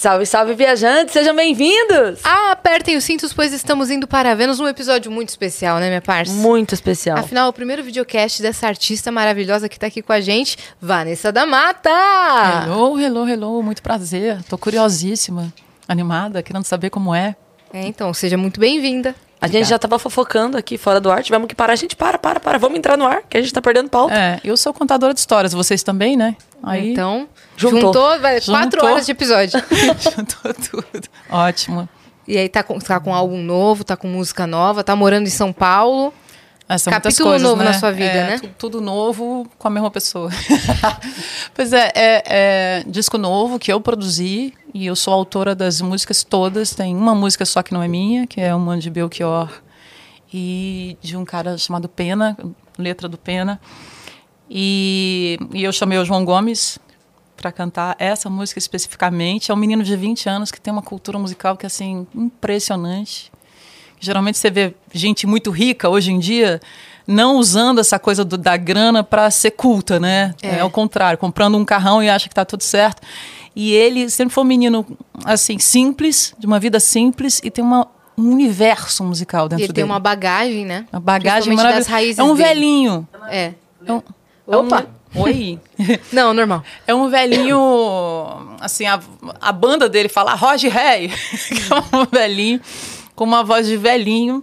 Salve, salve, viajantes, sejam bem-vindos! Ah, apertem os cintos, pois estamos indo para Vênus, um episódio muito especial, né, minha parça? Muito especial. Afinal, o primeiro videocast dessa artista maravilhosa que tá aqui com a gente, Vanessa da Mata! Hello, hello, hello, muito prazer. Tô curiosíssima, animada, querendo saber como é. É, então, seja muito bem-vinda. A gente já tava fofocando aqui fora do ar, tivemos que parar. A gente para, para, para, vamos entrar no ar, que a gente tá perdendo pauta. É, eu sou contadora de histórias, vocês também, né? Aí Então, Juntou. juntou, vai, quatro Juntou. horas de episódio. juntou tudo. Ótimo. e aí tá com, tá com álbum novo, tá com música nova, tá morando em São Paulo. É, são Capítulo coisas, novo né? na sua vida, É, né? tu- Tudo novo com a mesma pessoa. pois é, é, é disco novo que eu produzi e eu sou autora das músicas todas. Tem uma música só que não é minha, que é uma de Belchior e de um cara chamado Pena, letra do Pena. E, e eu chamei o João Gomes para cantar essa música especificamente. É um menino de 20 anos que tem uma cultura musical que é assim impressionante. Geralmente você vê gente muito rica hoje em dia não usando essa coisa do- da grana para ser culta, né? É. É. ao contrário, comprando um carrão e acha que tá tudo certo. E ele sempre foi um menino assim simples, de uma vida simples e tem uma, um universo musical dentro ele tem dele. uma bagagem, né? Uma bagagem Principalmente das maravilhosa. raízes É um dele. velhinho. É. É um, Opa! É um, oi. Não, normal. É um velhinho, assim, a, a banda dele fala Roger Rey, que é um velhinho com uma voz de velhinho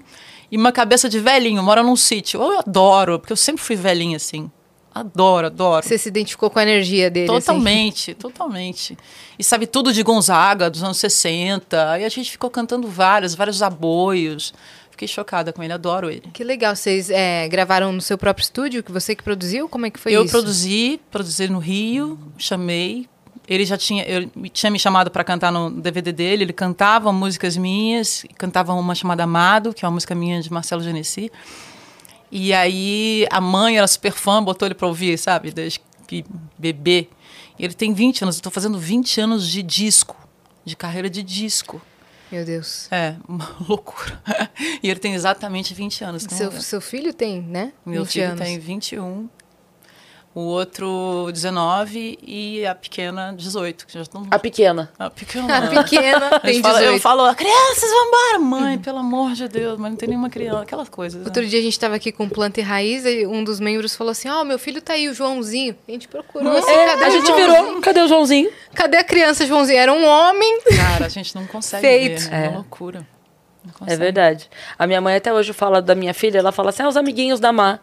e uma cabeça de velhinho, mora num sítio. Eu adoro, porque eu sempre fui velhinha assim. Adoro, adoro. Você se identificou com a energia dele, assim. Totalmente, totalmente. E sabe tudo de Gonzaga, dos anos 60. Aí a gente ficou cantando vários, vários aboios. Fiquei chocada com ele, adoro ele. Que legal, vocês é, gravaram no seu próprio estúdio, que você que produziu? Como é que foi eu isso? produzi, produzi no Rio, chamei. Ele já tinha, eu, tinha me chamado para cantar no DVD dele. Ele cantava músicas minhas, cantava uma chamada Amado, que é uma música minha de Marcelo Genesi. E aí a mãe era super fã, botou ele para ouvir, sabe, desde que bebê. E ele tem 20 anos, eu estou fazendo 20 anos de disco, de carreira de disco. Meu Deus. É, uma loucura. E ele tem exatamente 20 anos. então Seu, seu filho tem, né? meu 20 filho anos. tem 21, o outro 19 e a pequena 18. Que já estão... A pequena. A pequena. A pequena tem gente fala- 18. eu falo, crianças, vão embora, mãe, pelo amor de Deus, mas não tem nenhuma criança, aquelas coisas. né? Outro dia a gente tava aqui com planta e raiz e um dos membros falou assim: Ó, meu filho tá aí, o Joãozinho. A gente procurou assim, É, cadê a o gente Joãozinho? virou. Cadê o Joãozinho? Cadê a criança, Joãozinho? Era um homem. Cara, a gente não consegue Feito. ver, é É. uma loucura. Não É verdade. A minha mãe até hoje fala da minha filha, ela fala assim, ah, os amiguinhos da Má.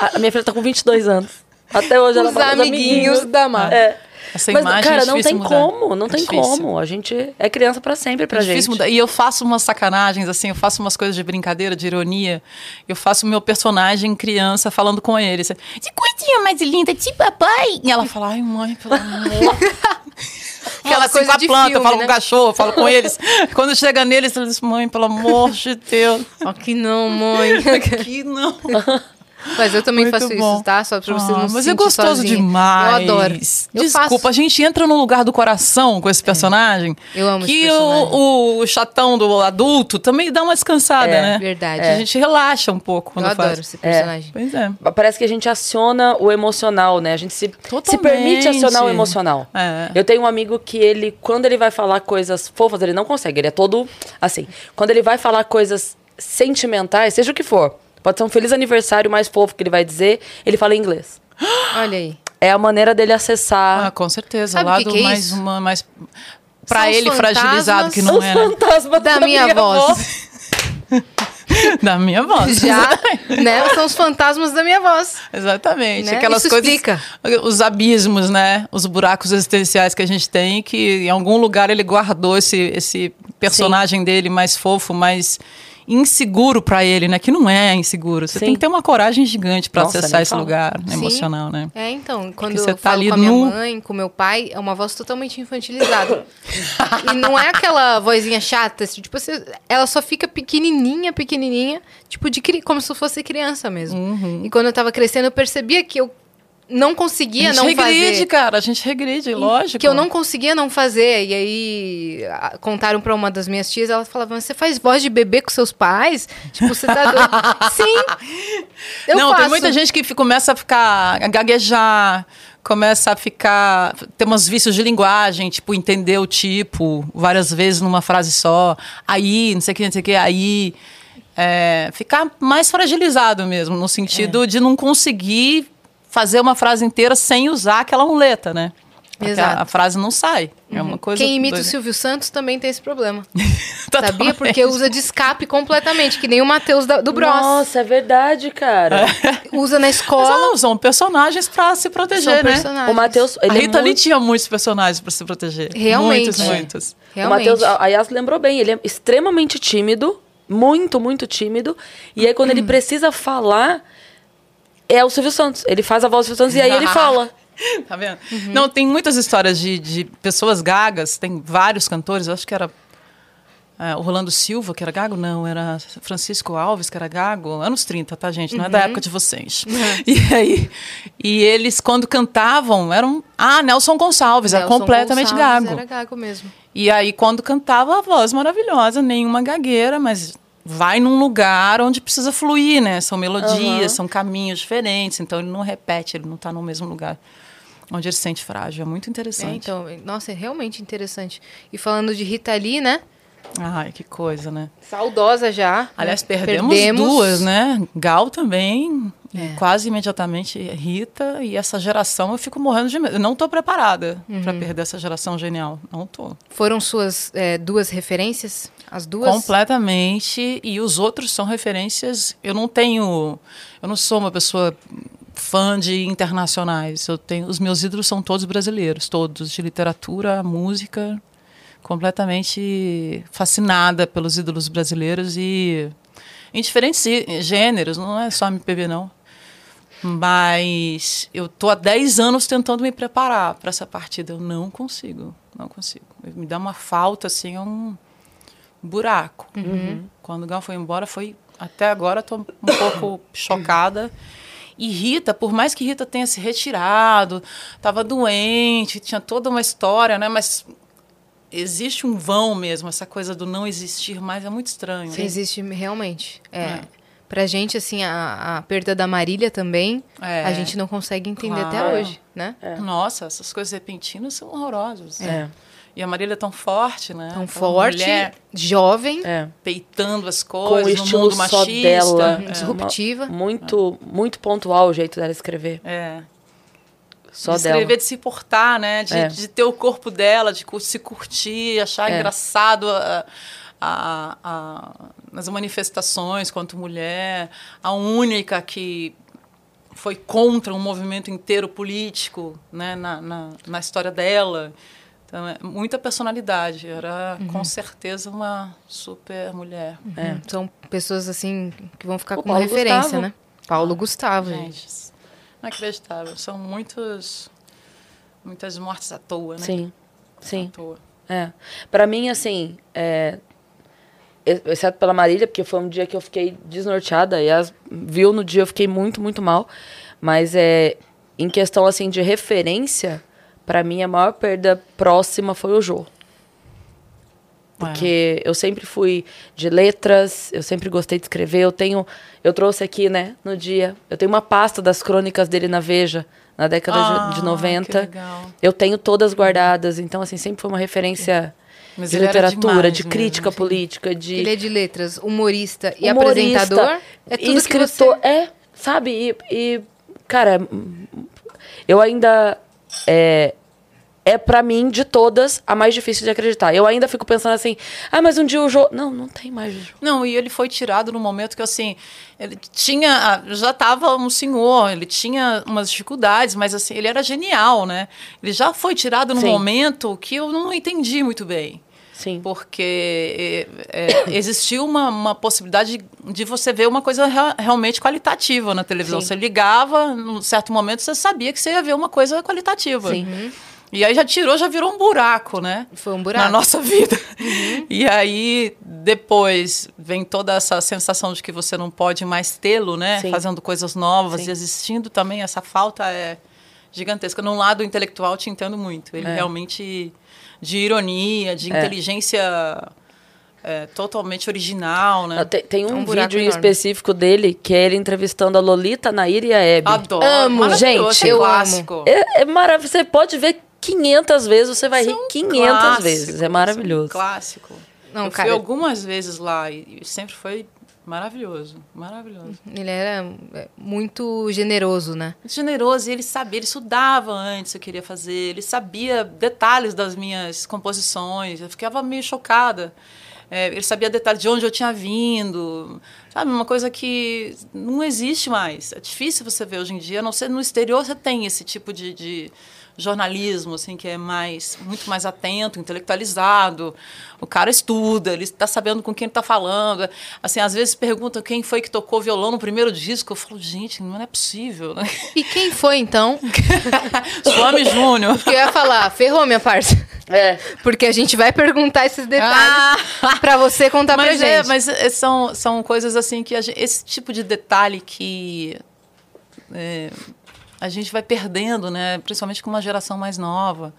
A, a minha filha tá com 22 anos. Até hoje ela Os fala amiguinhos da Má. É. Essa Mas, imagem cara, é não tem mudar. como, não É tem difícil. como. A gente é criança pra sempre pra É gente. mudar. E eu faço umas sacanagens, assim, eu faço umas coisas de brincadeira, de ironia. Eu faço o meu personagem criança falando com ele. assim, Que coisinha mais linda de papai. E ela fala, ai, mãe, pelo amor. Aquela assim, coisa com a planta, filme, eu falo né? com o cachorro, eu falo com eles. Quando chega neles, diz, mãe, pelo amor de Deus. Aqui não, mãe. Aqui não. Mas eu também Muito faço bom. isso, tá? Só pra você Ah, não se mas é gostoso sozinha. demais. Eu adoro. Eu Desculpa, faço. a gente entra no lugar do coração com esse personagem. Eu amo esse Que personagem. o, o chatão do adulto também dá uma descansada, É, né? verdade. A gente relaxa um pouco quando Eu adoro faz. esse personagem. Pois é. Parece que a gente aciona o emocional, né? A gente se, se permite acionar o emocional. É. Eu tenho um amigo que ele, quando ele vai falar coisas fofas, ele não consegue, ele é todo assim. Quando ele vai falar coisas sentimentais, seja o que for, pode ser um feliz aniversário mais fofo que ele vai dizer, ele fala em inglês. Olha aí. É a maneira dele acessar Ah, com certeza. Sabe lado que que é mais uma mais pra São os ele fragilizado que não é, né? fantasmas Da minha voz. da minha voz. Já, né? São os fantasmas da minha voz. Exatamente. Né? Aquelas Isso coisas. explica. Os abismos, né? Os buracos existenciais que a gente tem, que em algum lugar ele guardou esse, esse personagem dele mais fofo, mais inseguro pra ele, né? Que não é inseguro. Você Sim. tem que ter uma coragem gigante pra Nossa, acessar esse fala. lugar Sim. emocional, né? É, então, quando você eu tá falo ali com a minha mãe, com meu pai, é uma voz totalmente infantilizada. e não é aquela vozinha chata, assim, tipo, você, ela só fica pequenininha, pequenininha, tipo, de como se fosse criança mesmo. Uhum. E quando eu tava crescendo, eu percebia que eu não conseguia a gente não regride, fazer. cara. A gente regride, lógico. Que eu não conseguia não fazer. E aí a- contaram pra uma das minhas tias, ela falava: Você faz voz de bebê com seus pais? Tipo, você tá doido. Sim! Eu não, faço. tem muita gente que começa a ficar, a gaguejar, começa a ficar, ter uns vícios de linguagem, tipo, entender o tipo várias vezes numa frase só, aí, não sei o que, não sei o que, aí. É, ficar mais fragilizado mesmo, no É. sentido de não conseguir fazer uma frase inteira sem usar aquela muleta, né? Uhum. A, a frase não sai. É uma coisa. Quem imita o doida. Silvio Santos também tem esse problema. Totalmente. Sabia? Porque usa de escape completamente, que nem o Matheus do Bros. Nossa, é verdade, cara. Usa na Mas escola. não, são personagens pra se São proteger, né? personagens. O Matheus, A ele é Rita Lee muito... tinha muitos personagens pra se proteger. Realmente. Muitos, É. muitos. O Realmente. Matheus, a Yas lembrou bem, ele é extremamente tímido, muito, muito tímido. E aí, quando ele precisa falar, é o Silvio Santos. Ele faz a voz do Silvio Santos e aí ele fala. Tá vendo? Uhum. Não, tem muitas histórias de, de pessoas gagas, tem vários cantores, eu acho que era é, o Rolando Silva, que era gago, não, era Francisco Alves, que era gago, anos 30, tá, gente? Não é Uhum. da época de vocês. E aí, e eles, quando cantavam, eram. Ah, Nelson Gonçalves, era Nelson completamente Gonçalves gago. Era gago mesmo. E aí, quando cantava, a voz maravilhosa, nenhuma gagueira, mas vai num lugar onde precisa fluir, né? São melodias, Aham. são caminhos diferentes, então ele não repete, ele não está no mesmo lugar onde ele se sente frágil. É muito É, interessante. então, nossa, é realmente interessante. E falando de Rita Lee, né? Ai, que coisa, né? Saudosa já. Aliás, né? perdemos, duas, né? Gal também, É. quase imediatamente Rita, e essa geração eu fico morrendo de medo. Eu não estou preparada Uhum. para perder essa geração genial. Não estou. Foram suas é, duas referências? As duas? Completamente. E os outros são referências. Eu não tenho. Eu não sou uma pessoa fã de internacionais. Eu tenho. Os meus ídolos são todos brasileiros, todos de literatura, música. Completamente fascinada pelos ídolos brasileiros e em diferentes gê- gêneros, não é só MPB não. Mas eu tô há 10 anos tentando me preparar para essa partida. Eu não consigo, não consigo. Me dá uma falta assim, é um buraco. Quando o Gal foi embora, foi até agora tô um pouco chocada. E Rita, por mais que Rita tenha se retirado, estava doente, tinha toda uma história, né? Mas existe um vão mesmo, essa coisa do não existir mais é muito estranho. Sim, existe realmente. É. É. Pra gente, assim, a, a perda da Marília também, É. a gente não consegue entender até Claro. hoje, né? Nossa, essas coisas repentinas são horrorosas. É. E a Marília é tão forte, né? Tão Aquela forte, mulher jovem, É. peitando as Com o coisas no mundo só machista. dela. É. disruptiva. Uma- muito, muito pontual o jeito dela escrever. É. Só de dela. escrever, de se portar, né? De, É. de ter o corpo dela, de se curtir, achar É. engraçado a, a, a- nas manifestações quanto mulher. A única que foi contra um movimento inteiro político né? na, na, na história dela. Então, é muita personalidade. Era, Uhum. com certeza, uma super mulher. É. São pessoas, assim, que vão ficar O como Paulo referência, Gustavo. né? Paulo Gustavo, gente. Inacreditável. São muitos, muitas mortes à toa, né? Sim, sim. À toa. É. Pra mim, assim, é, ex- exceto pela Marília, porque foi um dia que eu fiquei desnorteada, e as viu no dia eu fiquei muito, muito mal. Mas é, em questão, assim, de referência, pra mim a maior perda próxima foi o Jô. Porque eu sempre fui de letras, eu sempre gostei de escrever. Eu tenho, eu trouxe aqui, né, no dia, eu tenho uma pasta das crônicas dele na Veja, na década de- Ah, de que 90. legal. Eu tenho todas guardadas, então assim, sempre foi uma referência Mas de literatura, de mesmo, crítica assim. política, de Ele é de letras, humorista e humorista, apresentador. É tudo e escritor, é, sabe? E, e, cara, eu ainda é é para mim de todas a mais difícil de acreditar. Eu ainda fico pensando assim: "Ah, mas um dia o Jô, não, não tem mais Jô". Não, e ele foi tirado no momento que, assim, ele tinha. ah, Já estava um senhor, ele tinha umas dificuldades, mas, assim, ele era genial, né? Ele já foi tirado num Sim. momento que eu não entendi muito bem. Sim. Porque é, é, existiu uma, uma possibilidade de, você ver uma coisa rea- realmente qualitativa na televisão. Sim. Você ligava, num certo momento, você sabia que você ia ver uma coisa qualitativa. Sim. E aí já tirou, já virou um buraco, né? Foi um buraco. Na nossa vida. E aí, depois, vem toda essa sensação de que você não pode mais tê-lo, né? Sim. Fazendo coisas novas Sim. e existindo também. Essa falta é, gigantesca. No lado intelectual, te entendo muito. Ele realmente de ironia, de inteligência é, totalmente original, né? Tem, tem um, um buraco vídeo específico dele que é ele entrevistando a Lolita, a Nair e a Hebe. Adoro. Amo. Gente, é eu clássico. É, é maravilhoso. Você pode ver 500 vezes, você vai rir 500 Clássico, vezes. É maravilhoso. Clássico. Não, eu cara- fui algumas vezes lá e sempre foi maravilhoso. Maravilhoso. Ele era é, muito generoso, né? Generoso, e ele sabia, ele estudava antes o que eu queria fazer, ele sabia detalhes das minhas composições, eu ficava meio chocada. É, ele sabia detalhes de onde eu tinha vindo, sabe? Uma coisa que não existe mais. É difícil você ver hoje em dia, a não ser no exterior você tem esse tipo de, de jornalismo, assim, que é mais, muito mais atento, intelectualizado. O cara estuda, ele está sabendo com quem ele está falando. Assim, às vezes perguntam quem foi que tocou violão no primeiro disco. Eu falo, gente, não é possível, né? E quem foi, então? Swami Júnior. Que eu ia falar, ferrou, minha parça. É. Porque a gente vai perguntar esses detalhes pra você contar pra mas gente. é, mas é, são, são coisas assim que a gente, esse tipo de detalhe que é, a gente vai perdendo, né? Principalmente com uma geração mais nova,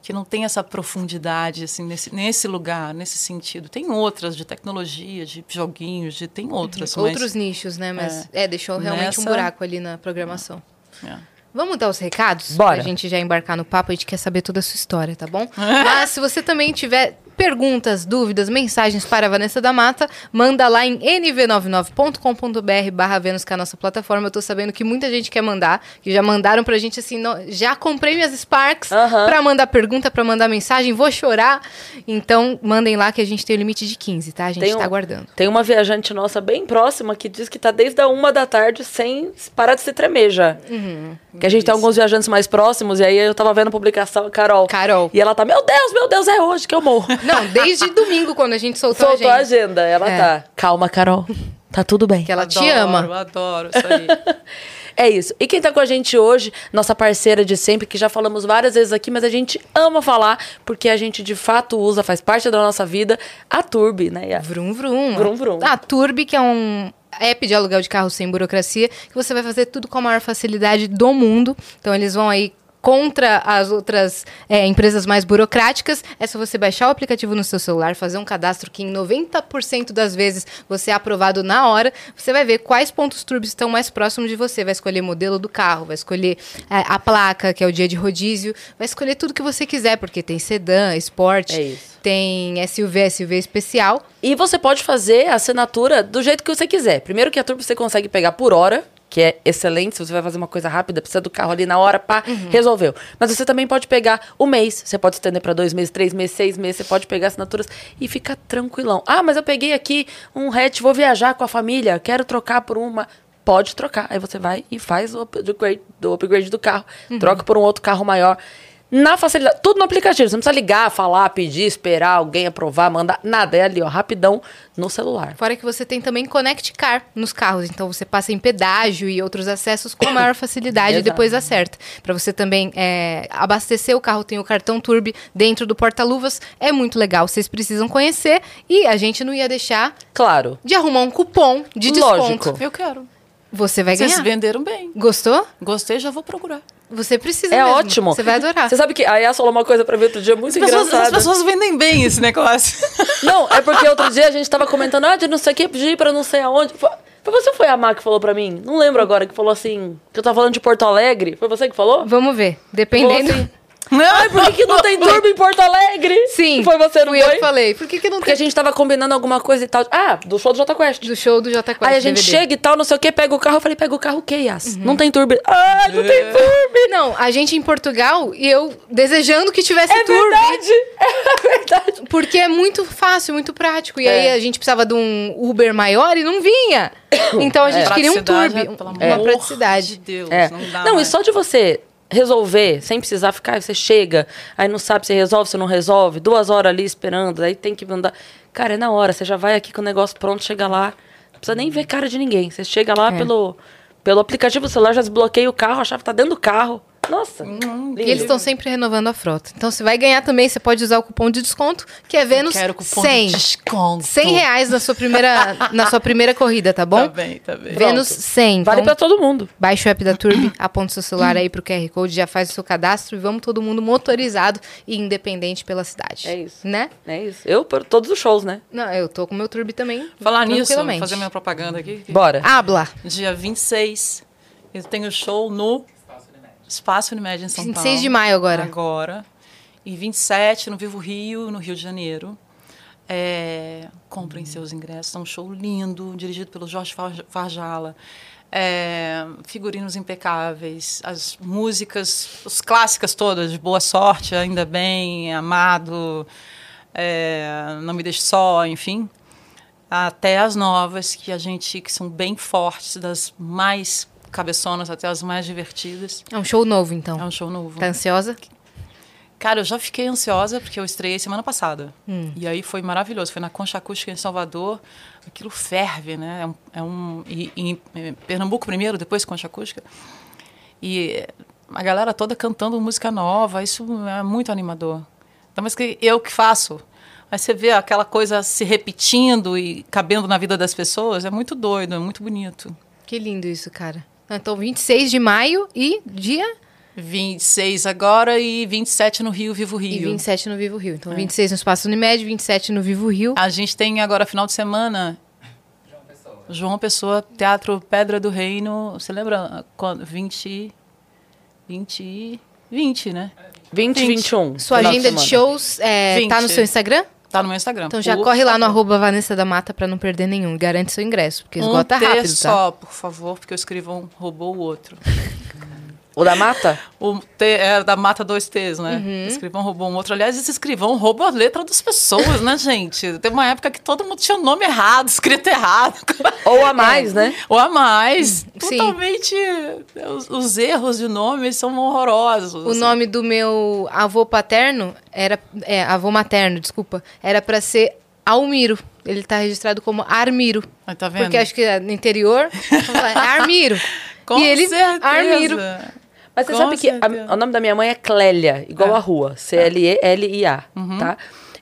que não tem essa profundidade assim nesse, nesse lugar, nesse sentido. Tem outras de tecnologia, de joguinhos, de tem outras, mas- Outros nichos, né? Mas é, deixou realmente um Nessa- buraco ali na programação. é. Vamos dar os recados? Bora. Pra gente já embarcar no papo, a gente quer saber toda a sua história, tá bom? Mas se você também tiver perguntas, dúvidas, mensagens para a Vanessa da Mata, manda lá em nv99.com.br barra Vênus, que é a nossa plataforma. Eu tô sabendo que muita gente quer mandar, que já mandaram pra gente assim, "Não, já comprei minhas Sparks Aham. pra mandar pergunta, pra mandar mensagem, vou chorar. Então, mandem lá que a gente tem o limite de 15, tá? A gente Tem tá um- aguardando. Tem uma viajante nossa bem próxima que diz que tá desde a uma da tarde sem parar de se tremer já. Uhum. Que a gente tem alguns viajantes mais próximos, e aí eu tava vendo a publicação, Carol. Carol. E ela tá, meu Deus, meu Deus, é hoje que eu morro. Não, desde domingo, quando a gente soltou, Soltou a a gente. agenda. Ela É. tá. Calma, Carol. Tá tudo bem. Que ela te Adoro, ama. Adoro isso aí. É isso. E quem tá com a gente hoje, nossa parceira de sempre, que já falamos várias vezes aqui, mas a gente ama falar, porque a gente de fato usa, faz parte da nossa vida, a Turbi, né? Yas? Vrum, vrum. Vrum, vrum. A Turbi, que é um app de aluguel de carro sem burocracia, que você vai fazer tudo com a maior facilidade do mundo. Então, eles vão aí contra as outras é, empresas mais burocráticas. É só você baixar o aplicativo no seu celular, fazer um cadastro que em 90% das vezes você é aprovado na hora. Você vai ver quais pontos turbos estão mais próximos de você. Vai escolher modelo do carro, vai escolher é, a placa, que é o dia de rodízio, vai escolher tudo que você quiser, porque tem sedã, esporte, É tem SUV, SUV especial. E você pode fazer a assinatura do jeito que você quiser. Primeiro que a Turbo você consegue pegar por hora, que é excelente. Se você vai fazer uma coisa rápida, precisa do carro ali na hora, pá, resolveu. Mas você também pode pegar o mês. Você pode estender para dois meses, três meses, seis meses. Você pode pegar assinaturas e ficar tranquilão. Ah, mas eu peguei aqui um hatch, vou viajar com a família, quero trocar por uma. Pode trocar. Aí você vai e faz o upgrade do, upgrade do carro. Troca por um outro carro maior. Na facilidade, tudo no aplicativo. Você não precisa ligar, falar, pedir, esperar alguém aprovar, mandar. Nada. É ali, ó, rapidão no celular. Fora que você tem também Connect Car nos carros, então você passa em pedágio e outros acessos com maior facilidade e depois acerta. Para você também é, abastecer o carro, tem o cartão Turbi dentro do porta-luvas, é muito legal. Vocês precisam conhecer e a gente não ia deixar Claro. de arrumar um cupom de desconto. Lógico. Eu quero. Você vai Vocês ganhar. venderam bem. Gostou? Gostei, já vou procurar. Você precisa É mesmo. ótimo. Você vai adorar. Você sabe que a Yas falou uma coisa pra mim outro dia muito As pessoas, engraçada. as pessoas vendem bem esse negócio. Não, é porque outro dia a gente tava comentando, ah, de não sei o que, de ir pra não sei aonde. Foi foi você ou foi a Má que falou pra mim? Não lembro agora, que falou assim, que eu tava falando de Porto Alegre. Foi você que falou? Vamos ver. Falou Dependendo. Ai, por que, que não tem turbo em Porto Alegre? Sim. Foi você, não fui eu foi? que falei. Por que, que não Porque a tem gente tava combinando alguma coisa e tal. Ah, do show do Jota Quest. do show do J Quest Aí a gente DVD. chega e tal, não sei o que, pega o carro. Eu falei, pega o carro o quê, Yas? Uhum. Não tem turbo. Ah, não tem turbo. Não, a gente em Portugal e eu desejando que tivesse É turbo. verdade. É verdade. Porque é muito fácil, muito prático. E É. aí a gente precisava de um Uber maior e não vinha. Então a gente queria um turbo, é, uma praticidade. De Deus, É. não dá Não, e só de você resolver, sem precisar ficar, você chega, aí não sabe se resolve, se não resolve, duas horas ali esperando, aí tem que mandar. Cara, é na hora, você já vai aqui com o negócio pronto, chega lá, não precisa nem ver cara de ninguém. Você chega lá É. pelo, pelo aplicativo do celular, já desbloqueia o carro, a chave tá dentro do carro. Nossa. Hum, E eles estão sempre renovando a frota. Então, você vai ganhar também, você pode usar o cupom de desconto, que é Vênus Quero cupom 100. de desconto. 100 reais na sua primeira, na sua primeira corrida, tá bom? Tá bem, tá bem. Vênus 100. Vale Então, pra todo mundo. Baixa o app da Turbi, aponta o seu celular aí pro QR Code, já faz o seu cadastro e vamos todo mundo motorizado e independente pela cidade. É isso. Né? É isso. Eu, por todos os shows, né? Não, eu tô com o meu Turbi também. Falar nisso, fazer minha propaganda aqui. Bora. Habla. Dia 26, eu tenho show no Espaço Unimed em São 26 Paulo. de maio agora. Agora. E 27 no Vivo Rio, no Rio de Janeiro. É, comprem seus ingressos. É um show lindo, dirigido pelo Jorge Far- Farjala. É, figurinos impecáveis, as músicas, as clássicas todas, de Boa Sorte, Ainda Bem, Amado, é, Não Me Deixe Só, enfim. Até as novas, que a gente, que são bem fortes, das mais cabeçonas até as mais divertidas. É um show novo, então. É um show novo. Tá ansiosa? Cara, eu já fiquei ansiosa porque eu estreiei semana passada. Hum. E aí foi maravilhoso. Foi na Concha Acústica em Salvador. Aquilo ferve, né? É um, é um- e, e em Pernambuco primeiro, depois Concha Acústica. E a galera toda cantando música nova. Isso é muito animador. Então, mas que eu que faço. Aí você vê aquela coisa se repetindo e cabendo na vida das pessoas. É muito doido, é muito bonito. Que lindo isso, cara. Então, 26 de maio e dia 26 agora e 27 no Rio, Vivo e Rio. 27 no Vivo Rio. É. Então, 26 no Espaço Unimed, 27 no Vivo Rio. A gente tem agora, final de semana, João Pessoa, Teatro Pedra do Reino. Você lembra quando? 20. 20. 20, né? 20 e 21. Sua de agenda de semana. shows é, tá 20. no seu Instagram? Tá no meu Instagram. Então já corre lá no arroba Vanessa da Mata pra não perder nenhum. Garante seu ingresso, porque esgota um rápido, tá? só, por favor, porque o escrivão roubou o outro. O da mata? O T é da Mata dois T's, né? Uhum. O escrivão roubou um outro. Aliás, esse escrivão rouba a letra das pessoas, né, gente? Teve uma época que todo mundo tinha o nome errado, escrito errado. Ou a mais, né? Ou a mais. Sim. Totalmente. Os, os erros de nome são horrorosos. O nome do meu avô paterno era. É, avô materno, desculpa. Era pra ser Almiro. Ele tá registrado como Armiro. Aí, tá vendo? Porque acho que no interior. é Armiro. Com e ele. certeza. Armiro. Mas você Com sabe que a- certeza. o nome da minha mãe é Clélia, igual É. a rua. C-L-E-L-I-A, Uhum. tá?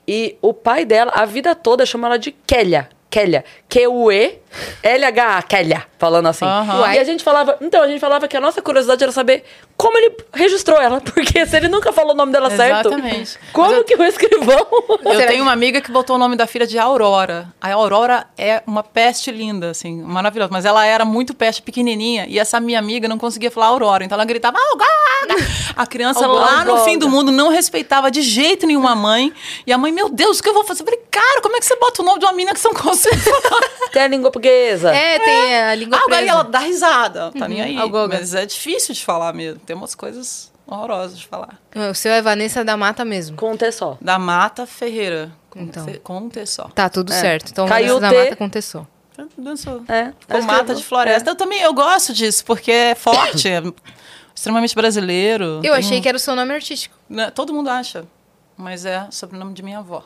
E o pai dela, a vida toda, chama ela de Kélia. Kélia. Q-U-E-L-H-A, Kélia. Falando assim. Aham. E a gente falava... Então, a gente falava que a nossa curiosidade era saber como ele registrou ela. Porque se ele nunca falou o nome dela certo... Exatamente. Como eu- que o escrivão... Eu Será tenho uma amiga que botou o nome da filha de Aurora. A Aurora é uma peste linda, assim, maravilhosa. Mas ela era muito peste pequenininha e essa minha amiga não conseguia falar Aurora. Então ela gritava, Aurora! A criança Aurora. lá no fim do mundo não respeitava de jeito nenhum a mãe. E a mãe, meu Deus, o que eu vou fazer? Eu falei, cara, como é que você bota o nome de uma menina que não consegue falar? Tem a língua portuguesa. É, tem a língua Ah, presa. ela dá risada, tá nem aí. Algoga. Mas é difícil de falar mesmo. Tem umas coisas horrorosas de falar. O seu é Vanessa da Mata mesmo. Com T só. Da Mata Ferreira. Com, Então. com T só. Tá, tudo É. certo. Então, Caiu Vanessa da o T. Mata com Tessô. Dançou. É. Que mata de floresta. Eu também eu gosto disso, porque é forte, é extremamente brasileiro. Eu Tem achei que era o seu nome artístico. né, Todo mundo acha. Mas é sobrenome de minha avó.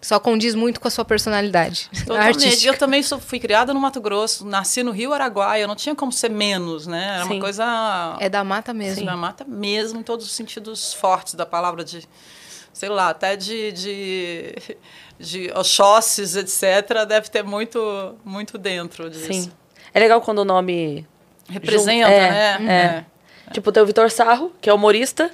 Só condiz muito com a sua personalidade Totalmente. artística. Eu também sou, fui criada no Mato Grosso, nasci no Rio Araguaia, eu não tinha como ser menos, né? Era Sim. uma coisa. É da mata mesmo. na mata mesmo, em todos os sentidos fortes da palavra, de, sei lá, até de, de, de Oxóssis, etc., deve ter muito, muito dentro disso. Sim. É legal quando o nome... Representa, é, né? é. Tipo, tem o Vitor Sarro, que é humorista.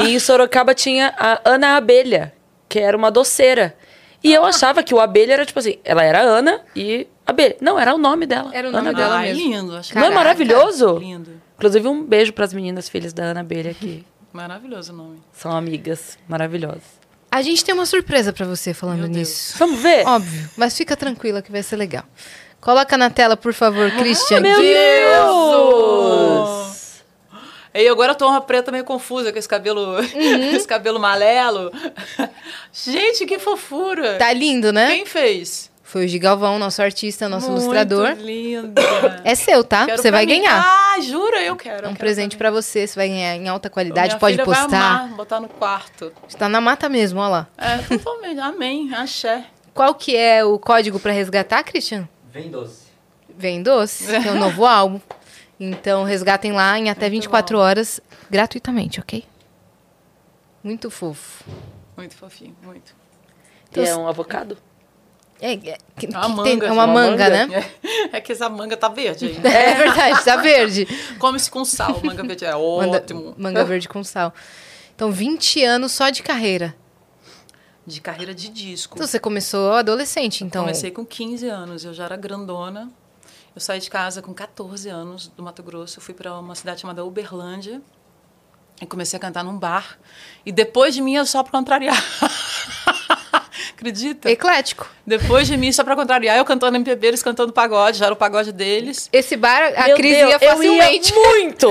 E em Sorocaba tinha a Ana Abelha, que era uma doceira. E eu achava que o Abelha era tipo assim, ela era Ana e Abelha. Não, era o nome dela. Era o Ana nome Abelha. dela Ai, mesmo. lindo. Acho Não é Caraca. maravilhoso? lindo. Inclusive, um beijo pras meninas filhas da Ana Abelha, que Maravilhoso o nome. são amigas maravilhosas. A gente tem uma surpresa pra você falando nisso. Vamos ver? Óbvio, mas fica tranquila que vai ser legal. Coloca na tela, por favor, Christian. Meu Deus! E agora eu tô uma preta meio confusa com esse cabelo, Uhum. esse cabelo malelo. Gente, que fofura! Tá lindo, né? Quem fez? Foi o Gigalvão, nosso artista, nosso Muito ilustrador. linda. É seu, tá? Quero você vai mim. ganhar. Ah, jura? Eu quero. eu um quero presente pra pra você, você vai ganhar em alta qualidade, Minha pode filha vai postar. amar, botar no quarto. Está na mata mesmo, ó lá. É, totalmente. Amém. Axé. Qual que é o código pra resgatar, Christian? Vem doce. Vem doce, que é o novo álbum. Então, resgatem lá em até 24 horas, gratuitamente, ok? Muito fofo. Muito fofinho, muito. E é um avocado? É, é, que- É uma que tem- manga. é uma uma manga, manga. né? É que essa manga tá verde ainda. É verdade, tá verde. Come-se com sal, manga verde. É Manda- ótimo. Manga verde com sal. Então, 20 anos só de carreira. De carreira de disco. Então, você começou adolescente, então. Comecei com 15 anos, eu já era grandona. Eu saí de casa com 14 anos do Mato Grosso, fui para uma cidade chamada Uberlândia e comecei a cantar num bar. E depois de mim, é só para contrariar. Acredita? Eclético. Depois de mim, só para contrariar, eu cantando MPB, eles cantando pagode, já era o pagode deles. Esse bar, a Meu Cris Deus, ia eu ia facilmente. muito!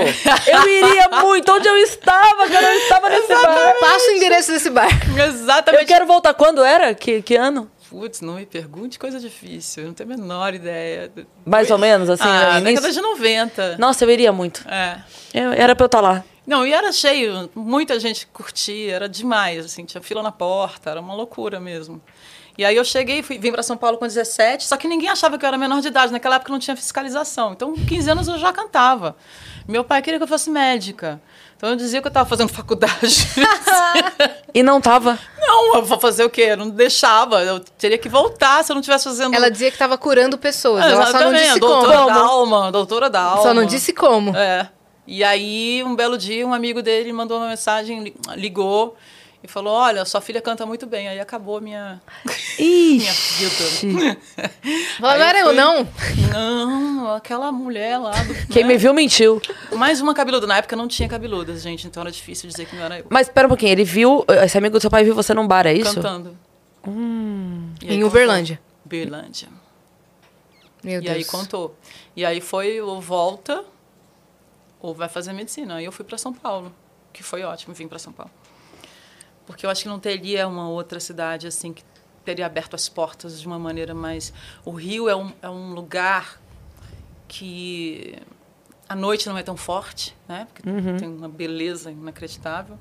Eu iria muito! Onde eu estava, quando eu estava nesse bar? Passa o endereço desse bar. Exatamente. Eu quero voltar. Quando era? Que, que ano? Putz, não me pergunte coisa difícil, eu não tenho a menor ideia. Mais ou menos, assim, ah, no início? década de 90. Nossa, eu iria muito. É. Eu- era pra eu estar lá. Não, e era cheio, muita gente curtia, era demais, assim, tinha fila na porta, era uma loucura mesmo. E aí eu cheguei, fui, vim para São Paulo com 17, só que ninguém achava que eu era menor de idade, naquela época não tinha fiscalização. Então, com 15 anos eu já cantava. Meu pai queria que eu fosse médica. Então eu dizia que eu estava fazendo faculdade. E não tava. não, eu vou fazer o quê? Eu não deixava, eu teria que voltar se eu não estivesse fazendo Ela dizia que tava curando pessoas. É, ela só não exatamente, disse doutora como. da alma, doutora da alma. Só não disse como. É. E aí, um belo dia, um amigo dele mandou uma mensagem, li- ligou e falou: Olha, sua filha canta muito bem. Aí acabou a minha, minha Ixi. vida. Aí não era eu, fui- não. Não, aquela mulher lá. Do, Quem né? me viu mentiu. Mais uma cabeluda. Na época não tinha cabeludas, gente, então era difícil dizer que não era eu. Mas pera um pouquinho, ele viu. Esse amigo do seu pai viu você num bar, é isso? Cantando. E aí Em contou. Uberlândia. Uberlândia. Meu e Deus. aí contou. E aí foi ou volta ou vai fazer medicina. Aí eu fui para São Paulo, que foi ótimo vim para São Paulo. Porque eu acho que não teria uma outra cidade assim que teria aberto as portas de uma maneira mais. O Rio é um, é um lugar que a noite não é tão forte, né? Porque tem uma beleza inacreditável.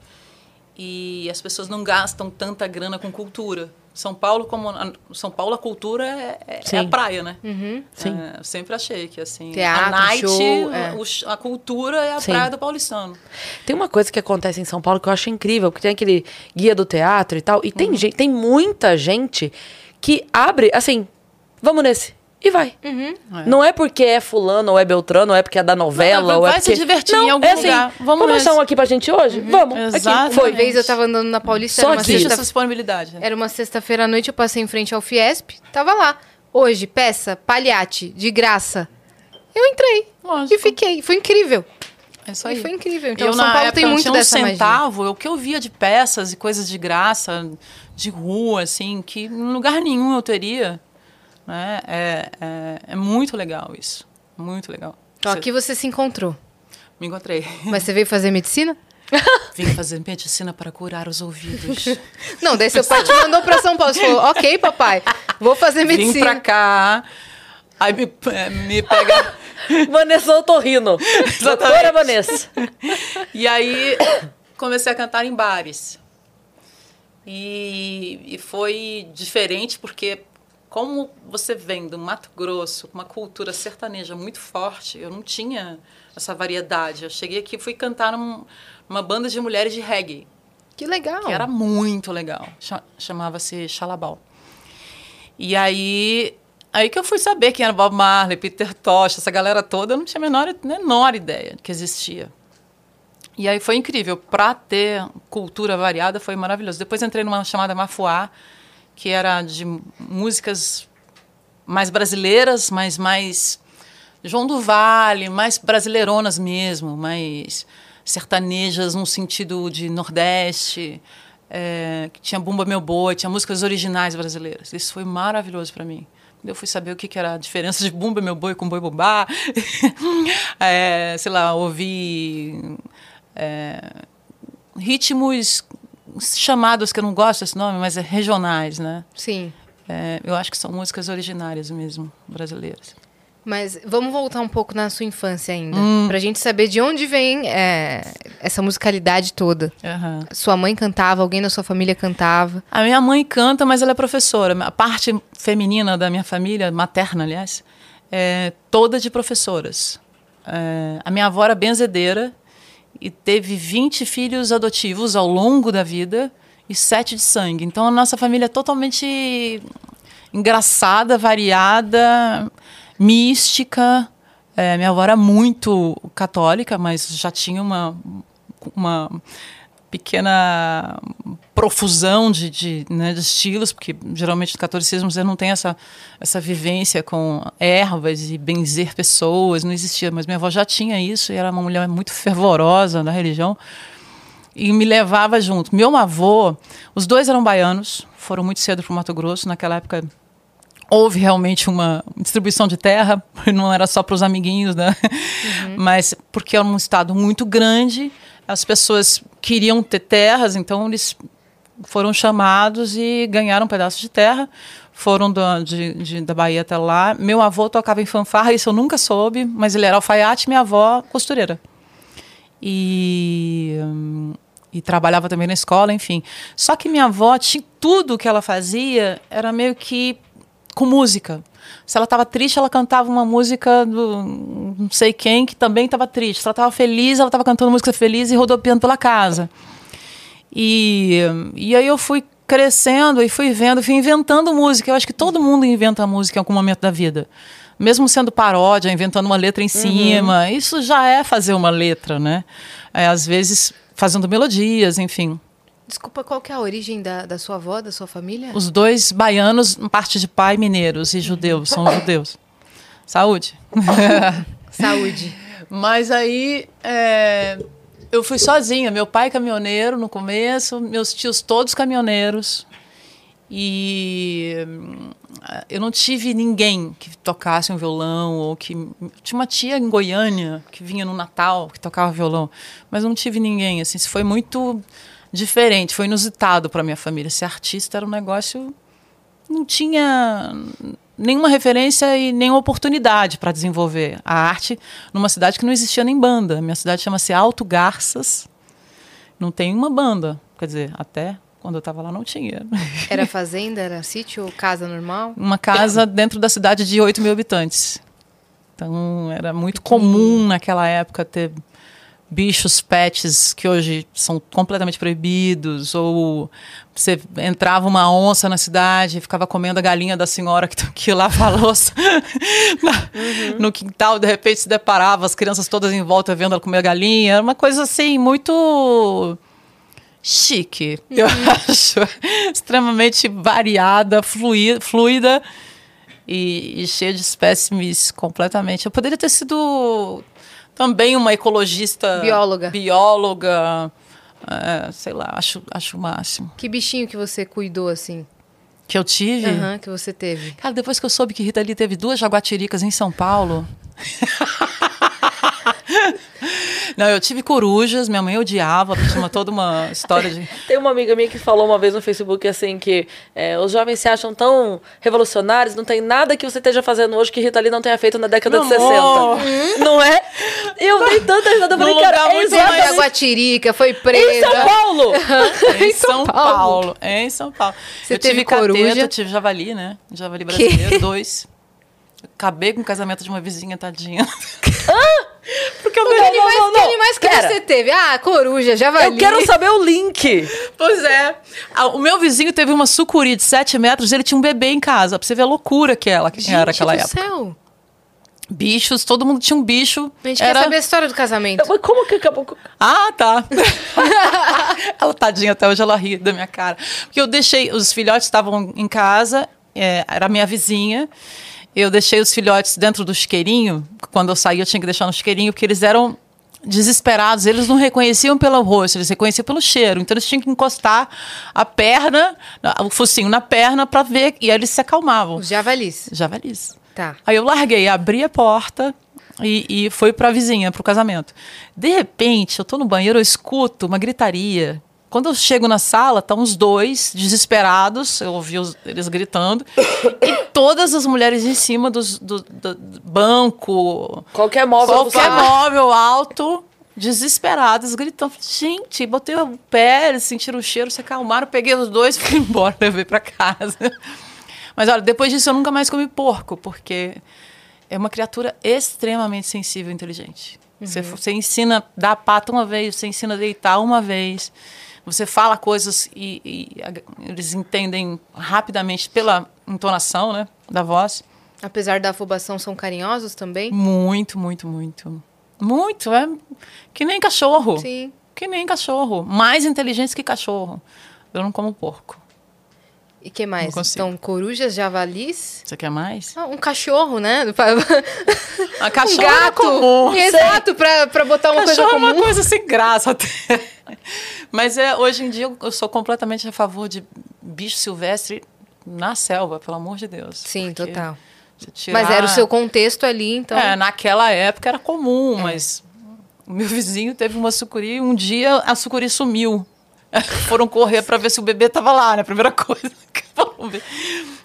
E as pessoas não gastam tanta grana com cultura. São Paulo, como a, São Paulo, a cultura é, é- é a Sim. praia, né? Uhum. Sim. É, sempre achei que assim, Teatro, a night, show, é. o a cultura é a Sim. praia do paulistano. Tem uma coisa que acontece em São Paulo que eu acho incrível, porque tem aquele guia do teatro e tal, e Uhum. tem gente, tem muita gente que abre, assim, vamos nesse. E vai. Não é porque é fulano ou é beltrano, ou é porque é da novela, Não, ou é vai se porque... divertir não, em algum é assim, lugar. Vamos Vamos achar nesse. um aqui pra gente hoje? Vamos. Aqui. Exatamente. Foi. Uma vez eu tava andando na Paulista, Só era uma sexta- essa disponibilidade. né? Era uma sexta-feira à noite, eu passei em frente ao Fiesp, tava lá. Hoje, peça, palhate, de graça. Eu entrei Lógico. e fiquei. Foi incrível. É isso E aí. foi incrível. Então, eu, São Paulo época, tem muito tinha um dessa magia. centavo, o que eu via de peças e coisas de graça, de rua, assim, que em lugar nenhum eu teria. Né? É, é, é muito legal isso. Muito legal. Então, Você- aqui você se encontrou. Me encontrei. Mas você veio fazer medicina? Vim fazer medicina para curar os ouvidos. Não, daí seu pai te mandou pra São Paulo. Você falou, ok, papai, vou fazer Vim medicina. pra cá. Aí me, é, me pega. Vanessa Otorrino. Doutora Vanessa. E aí comecei a cantar em bares. E, e foi diferente porque, como você vem do Mato Grosso, com uma cultura sertaneja muito forte, eu não tinha essa variedade. Eu cheguei aqui e fui cantar num- numa banda de mulheres de reggae, Que legal. que era muito legal. Cha- Chamava-se Xalabal. E aí, aí que eu fui saber quem era Bob Marley, Peter Tosh, essa galera toda, eu não tinha a menor, menor ideia que existia. E aí foi incrível. Para ter cultura variada, foi maravilhoso. Depois entrei numa chamada Mafuá, que era de músicas mais brasileiras, mas mais João do Vale, mais brasileironas mesmo, mais sertanejas no sentido de Nordeste. é, tinha Bumba Meu Boi, tinha músicas originais brasileiras. Isso foi maravilhoso para mim. Eu fui saber o que, que era a diferença de Bumba Meu Boi com Boi Bobá. É, sei lá, ouvi é, ritmos chamados, que eu não gosto desse nome, mas é regionais, né? Sim. É, eu acho que são músicas originárias mesmo, brasileiras. Mas vamos voltar um pouco na sua infância ainda. Hum. Pra gente saber de onde vem é, essa musicalidade toda. Aham. Sua mãe cantava, alguém da sua família cantava. A minha mãe canta, mas ela é professora. A parte feminina da minha família, materna, aliás, é toda de professoras. é, a minha avó era benzedeira e teve 20 filhos adotivos ao longo da vida e sete de sangue. Então a nossa família é totalmente engraçada, variada, mística. É, minha avó era muito católica, mas já tinha uma, uma pequena profusão de, de, né, de, estilos, porque geralmente no catolicismo você não tem essa, essa vivência com ervas e benzer pessoas, não existia. Mas minha avó já tinha isso e era uma mulher muito fervorosa na religião e me levava junto. Meu avô, os dois eram baianos, foram muito cedo para o Mato Grosso, naquela época houve realmente uma distribuição de terra, não era só para os amiguinhos, né? Uhum. Mas porque era um estado muito grande, as pessoas queriam ter terras, então eles foram chamados e ganharam um pedaço de terra. Foram do, de, de, da Bahia até lá. Meu avô tocava em fanfarra, isso eu nunca soube, mas ele era alfaiate, minha avó costureira. E, e trabalhava também na escola, enfim. Só que minha avó, tinha, tudo que ela fazia era meio que com música. Se ela estava triste, ela cantava uma música do não sei quem que também estava triste. Se ela estava feliz, ela estava cantando música feliz e rodopiando pela casa. E, e aí eu fui crescendo e fui vendo, fui inventando música. Eu acho que todo mundo inventa música em algum momento da vida. Mesmo sendo paródia, inventando uma letra em uhum. cima. Isso já é fazer uma letra, né? É, às vezes fazendo melodias, enfim. Desculpa, qual que é a origem da, da sua avó, da sua família? Os dois baianos, parte de pai, mineiros e judeus, são judeus. Saúde. Saúde. Mas aí é, eu fui sozinha. Meu pai caminhoneiro no começo, meus tios todos caminhoneiros. E eu não tive ninguém que tocasse um violão ou que tinha uma tia em Goiânia que vinha no Natal que tocava violão, mas não tive ninguém assim. Isso foi muito diferente, foi inusitado para minha família. Ser artista era um negócio não tinha nenhuma referência e nenhuma oportunidade para desenvolver a arte numa cidade que não existia nem banda. Minha cidade chama-se Alto Garças. Não tem uma banda, quer dizer, até quando eu estava lá não tinha. Era fazenda, era sítio ou casa normal? Uma casa dentro da cidade de 8 mil habitantes. Então era muito comum naquela época ter bichos pets que hoje são completamente proibidos, ou você entrava uma onça na cidade e ficava comendo a galinha da senhora que, que lava a louça uhum. no quintal, de repente se deparava as crianças todas em volta vendo ela comer a galinha, era uma coisa assim muito chique, uhum. eu acho, extremamente variada, fluida, fluida e, e cheia de espécimes completamente. Eu poderia ter sido também uma ecologista. Bióloga. Bióloga. É, sei lá, acho, acho o máximo. Que bichinho que você cuidou assim? Que eu tive? Aham, uhum, que você teve. Cara, depois que eu soube que Rita Lee teve duas jaguatiricas em São Paulo. Não, eu tive corujas, minha mãe odiava, tinha uma, toda uma história de. Tem uma amiga minha que falou uma vez no Facebook assim que é, os jovens se acham tão revolucionários, não tem nada que você esteja fazendo hoje que Rita Lee não tenha feito na década de 60. Hum? Não é? Eu dei tanta risada, eu falei, cara, é exatamente... a Guatirica, foi presa. Em São Paulo! em São Paulo. Em São Paulo. Você eu teve tive coruja? Cateta, eu tive javali, né? Javali brasileiro, que? dois. Acabei com o casamento de uma vizinha, tadinha. Ah! Porque eu não, que animais, não, não, que animais que você teve? Ah, coruja, javali. Eu quero saber o link. Pois é. O meu vizinho teve uma sucuri de 7 metros e ele tinha um bebê em casa. Pra você ver a loucura que ela que Gente era aquela do época. Céu. Bichos, todo mundo tinha um bicho. A gente era... quer saber a história do casamento. Mas como que acabou? Ah, tá. ela, tadinha, até hoje ela ri da minha cara. Porque eu deixei, os filhotes estavam em casa, é, era minha vizinha. Eu deixei os filhotes dentro do chiqueirinho. Quando eu saí, eu tinha que deixar no chiqueirinho, porque eles eram desesperados. Eles não reconheciam pelo rosto, eles reconheciam pelo cheiro. Então eles tinham que encostar a perna, o focinho na perna para ver. E aí eles se acalmavam. Os javalis. Javalis. Tá. Aí eu larguei, abri a porta e, e foi para a vizinha, para o casamento. De repente, eu tô no banheiro, eu escuto uma gritaria quando eu chego na sala, estão os dois desesperados, eu ouvi os, eles gritando, e todas as mulheres em cima dos, do, do, do banco. Qualquer móvel Qualquer móvel alto, desesperadas, gritando. Gente, botei o pé, eles sentiram o cheiro, se acalmaram, peguei os dois e fui embora, levei para casa. Mas olha, depois disso eu nunca mais comi porco, porque é uma criatura extremamente sensível e inteligente. Você, você ensina a dar pata uma vez, você ensina a deitar uma vez. Você fala coisas e, e a- eles entendem rapidamente pela entonação né, da voz. Apesar da afobação, são carinhosos também? Muito, muito, muito. Muito. É que nem cachorro. Sim. Que nem cachorro. Mais inteligentes que cachorro. Eu não como porco. E que mais? Então, corujas, javalis. Você quer mais? Ah, um cachorro, né? A um cachorro é gato. comum. Exato, pra, pra botar uma Cachorro coisa é uma comum. coisa sem graça até. Mas é, hoje em dia eu sou completamente a favor de bicho silvestre na selva, pelo amor de Deus. Sim, total. tirar- Mas era o seu contexto ali, então. É, naquela época era comum, mas o meu vizinho teve uma sucuri e um dia a sucuri sumiu. Foram correr para ver se o bebê tava lá, né? A primeira coisa. que foram ver.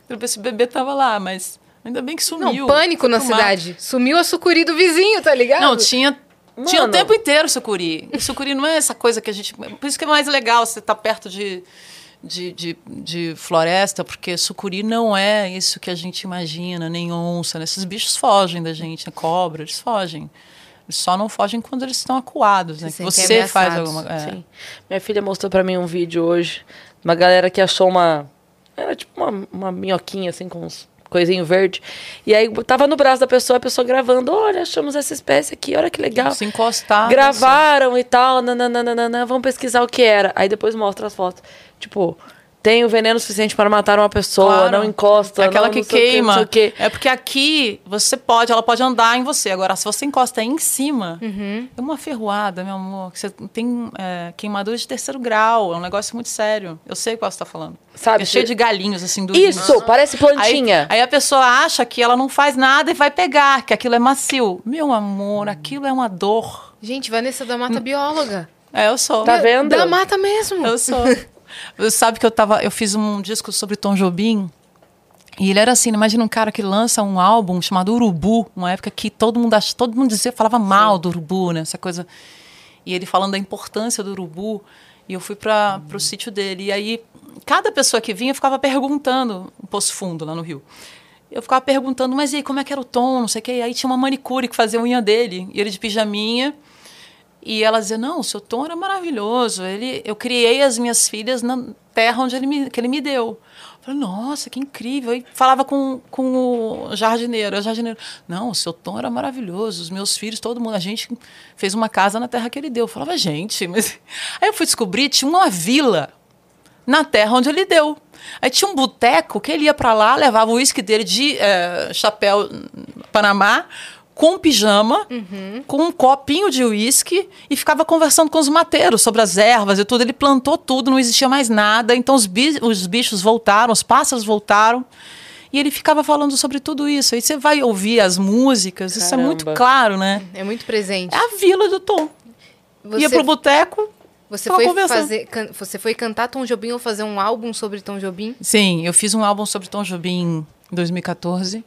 Pra ver se o bebê tava lá, mas ainda bem que Não, sumiu. pânico Foi na mato. cidade. Sumiu a sucuri do vizinho, tá ligado? Não, tinha. Tinha o Mano. tempo inteiro sucuri. E sucuri não é essa coisa que a gente. Por isso que é mais legal você estar perto de, de, de, de floresta, porque sucuri não é isso que a gente imagina, nem onça. Né? Esses bichos fogem da gente, né? cobra, eles fogem. Só não fogem quando eles estão acuados, né? Se você faz alguma é. Sim. Minha filha mostrou pra mim um vídeo hoje. Uma galera que achou uma. Era tipo uma, uma minhoquinha, assim, com uns coisinho verde. E aí tava no braço da pessoa, a pessoa gravando. Olha, achamos essa espécie aqui, olha que legal. Se encostar. Gravaram e tal, nananana, vamos pesquisar o que era. Aí depois mostra as fotos. Tipo, tem o veneno suficiente para matar uma pessoa, Claro. não encosta. É aquela não, que não o queima. não sei o quê. É porque aqui você pode, ela pode andar em você. Agora, se você encosta em cima, Uhum. é uma ferroada, meu amor. que Você tem é, queimadura de terceiro grau. É um negócio muito sério. Eu sei qual você está falando. Sabe, É cheio de galinhos, assim, dormindo. Isso, parece Aí, plantinha. aí a pessoa acha que ela não faz nada e vai pegar, que aquilo é macio. Meu amor, aquilo é uma dor. Gente, Vanessa da Mata, bióloga. É, eu sou. Tá vendo? Da Mata mesmo. Eu sou. Você sabe que eu tava. Eu fiz um disco sobre Tom Jobim. E ele era assim, imagina um cara que lança um álbum chamado Urubu, uma época que todo mundo ach, todo mundo dizia, falava mal do urubu, né? Essa coisa. E ele falando da importância do urubu. E eu fui para o sítio dele. E aí, cada pessoa que vinha ficava perguntando, um Poço Fundo, lá no Rio. Eu ficava perguntando, mas e aí, como é que era o tom, não sei o quê. E aí tinha uma manicure que fazia a unha dele. E ele de pijaminha. E ela dizia, não, o seu tom era maravilhoso. Ele, eu criei as minhas filhas na terra onde ele me, que ele me deu. Eu falei, nossa, que incrível. E falava com, com o jardineiro. O jardineiro, não, o seu tom era maravilhoso. Os meus filhos, todo mundo, a gente fez uma casa na terra que ele deu. Eu falava, gente, mas... Aí eu fui descobrir, tinha uma vila na terra onde ele deu. Aí tinha um boteco que ele ia para lá, levava o uísque dele de eh, chapéu Panamá, com um pijama, com um copinho de uísque e ficava conversando com os mateiros sobre as ervas e tudo. Ele plantou tudo, não existia mais nada. Então os, bi- os bichos voltaram, os pássaros voltaram. E ele ficava falando sobre tudo isso. Aí você vai ouvir as músicas, isso é muito Caramba. claro, né? É muito presente. É a vila do Tom. Você, Ia pro boteco, você, foi fazer, can- você foi cantar Tom Jobim ou fazer um álbum sobre Tom Jobim? Sim, eu fiz um álbum sobre Tom Jobim em 2014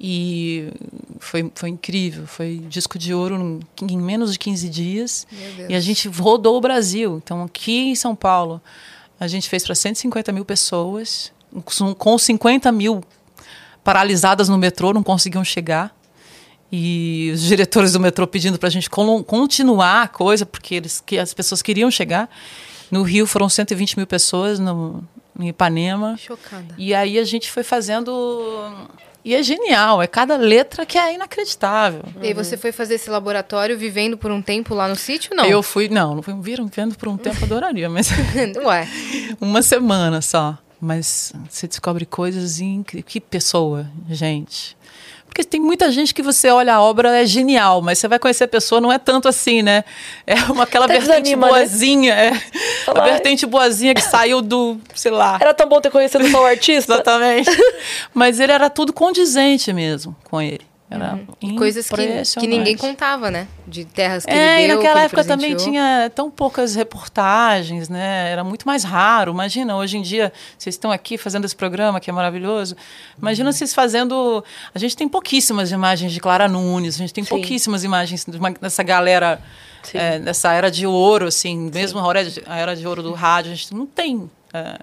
e foi, foi incrível. Foi disco de ouro em menos de 15 dias. E a gente rodou o Brasil. Então, aqui em São Paulo, a gente fez para 150 mil pessoas, com- com 50 mil paralisadas no metrô, não conseguiam chegar. E os diretores do metrô pedindo para a gente con- continuar a coisa, porque eles, que as pessoas queriam chegar. No Rio foram 120 mil pessoas, no, em Ipanema. Chocada. E aí a gente foi fazendo. E é genial, é cada letra que é inacreditável. E aí você foi fazer esse laboratório vivendo por um tempo lá no sítio? Não. Eu fui, não, não fui viram vendo por um tempo, adoraria, mas Ué. uma semana só. Mas você descobre coisas incríveis. Que pessoa, gente. Porque tem muita gente que você olha a obra, é genial, mas você vai conhecer a pessoa, não é tanto assim, né? É uma, aquela Até vertente desanima, né? boazinha, é. Fala, a vertente boazinha que saiu do, sei lá. Era tão bom ter conhecido só o artista. Exatamente. Mas ele era tudo condizente mesmo com ele. Era Coisas que, que ninguém contava, né? De terras que É, ele e deu, que naquela ele época também tinha tão poucas reportagens, né? Era muito mais raro. Imagina, hoje em dia, vocês estão aqui fazendo esse programa que é maravilhoso. Imagina vocês fazendo. A gente tem pouquíssimas imagens de Clara Nunes, a gente tem Sim. pouquíssimas imagens dessa galera, Sim. é, dessa era de ouro, assim, mesmo a era de, a era de ouro do rádio, a gente não tem. é,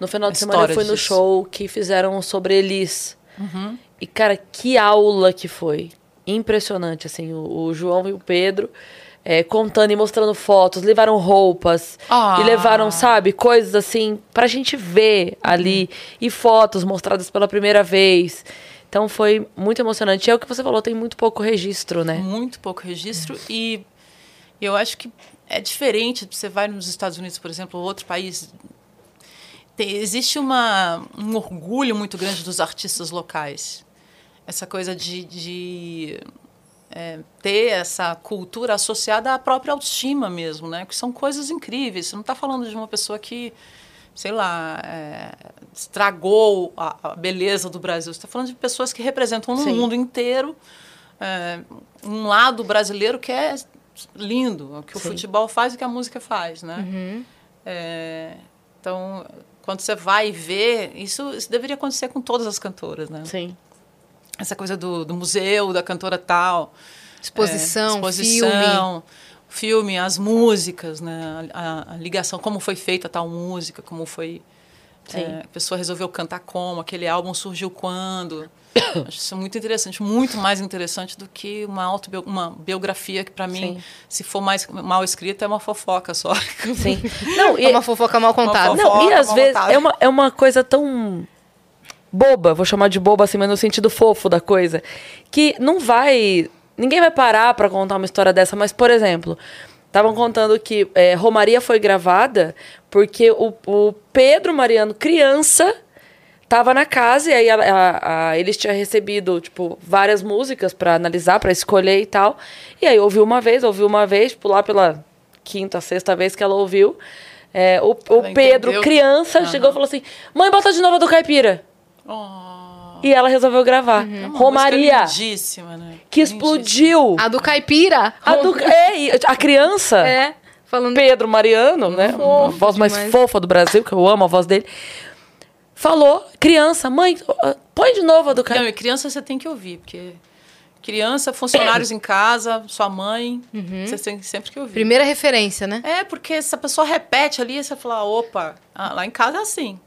No final de semana eu fui no disso. show que fizeram sobre Elis. E, cara, que aula que foi. Impressionante, assim, o, o João e o Pedro é, contando e mostrando fotos, levaram roupas Ah. e levaram, sabe, coisas assim pra gente ver ali e fotos mostradas pela primeira vez. Então foi muito emocionante. E é o que você falou, tem muito pouco registro, né? Muito pouco registro e eu acho que é diferente. Você vai nos Estados Unidos, por exemplo, ou outro país. tem- existe uma, um orgulho muito grande dos artistas locais. Essa coisa de, de, é, ter essa cultura associada à própria autoestima mesmo, né? Que são coisas incríveis. Você não está falando de uma pessoa que, sei lá, é, estragou a, a beleza do Brasil. Você está falando de pessoas que representam no Sim. mundo inteiro é, um lado brasileiro que é lindo, o que o Sim. futebol faz e o que a música faz, né? É, então, quando você vai ver, isso, isso deveria acontecer com todas as cantoras, né? Sim. Essa coisa do, do museu, da cantora tal. Exposição, é, exposição, filme, as músicas, né? A, a- ligação, como foi feita tal música, como foi. É, a pessoa resolveu cantar como, aquele álbum surgiu quando. Acho isso muito interessante, muito mais interessante do que uma, autobio, uma biografia que, para mim, Sim. se for mais mal escrita, é uma fofoca só. Sim. Não, É uma fofoca mal contada. fofoca. não, e às vezes é uma, é uma coisa tão boba, vou chamar de boba assim, mas no sentido fofo da coisa, que não vai. Ninguém vai parar pra contar uma história dessa, mas, por exemplo, estavam contando que é, Romaria foi gravada porque o, o Pedro Mariano, criança, tava na casa e aí a- a- a- eles tinham recebido, tipo, várias músicas pra analisar, pra escolher e tal. E aí ouviu uma vez, ouviu uma vez, tipo, lá pela quinta, sexta vez que ela ouviu. é, o o Pedro, entendeu. criança, chegou e falou assim: Mãe, bota de novo a do Caipira. Oh, E ela resolveu gravar. é uma Romaria, né? que explodiu. A do caipira. A, do, é, a criança. É, falando... Pedro Mariano, né? a voz mais demais. fofa do Brasil, que eu amo a voz dele. Falou, criança, mãe, põe de novo a do Não, cara. e criança você tem que ouvir, porque criança, funcionários em casa, sua mãe, você tem sempre que ouvir. Primeira referência, né? É, porque essa pessoa repete ali, você fala, opa, ah, lá em casa é assim.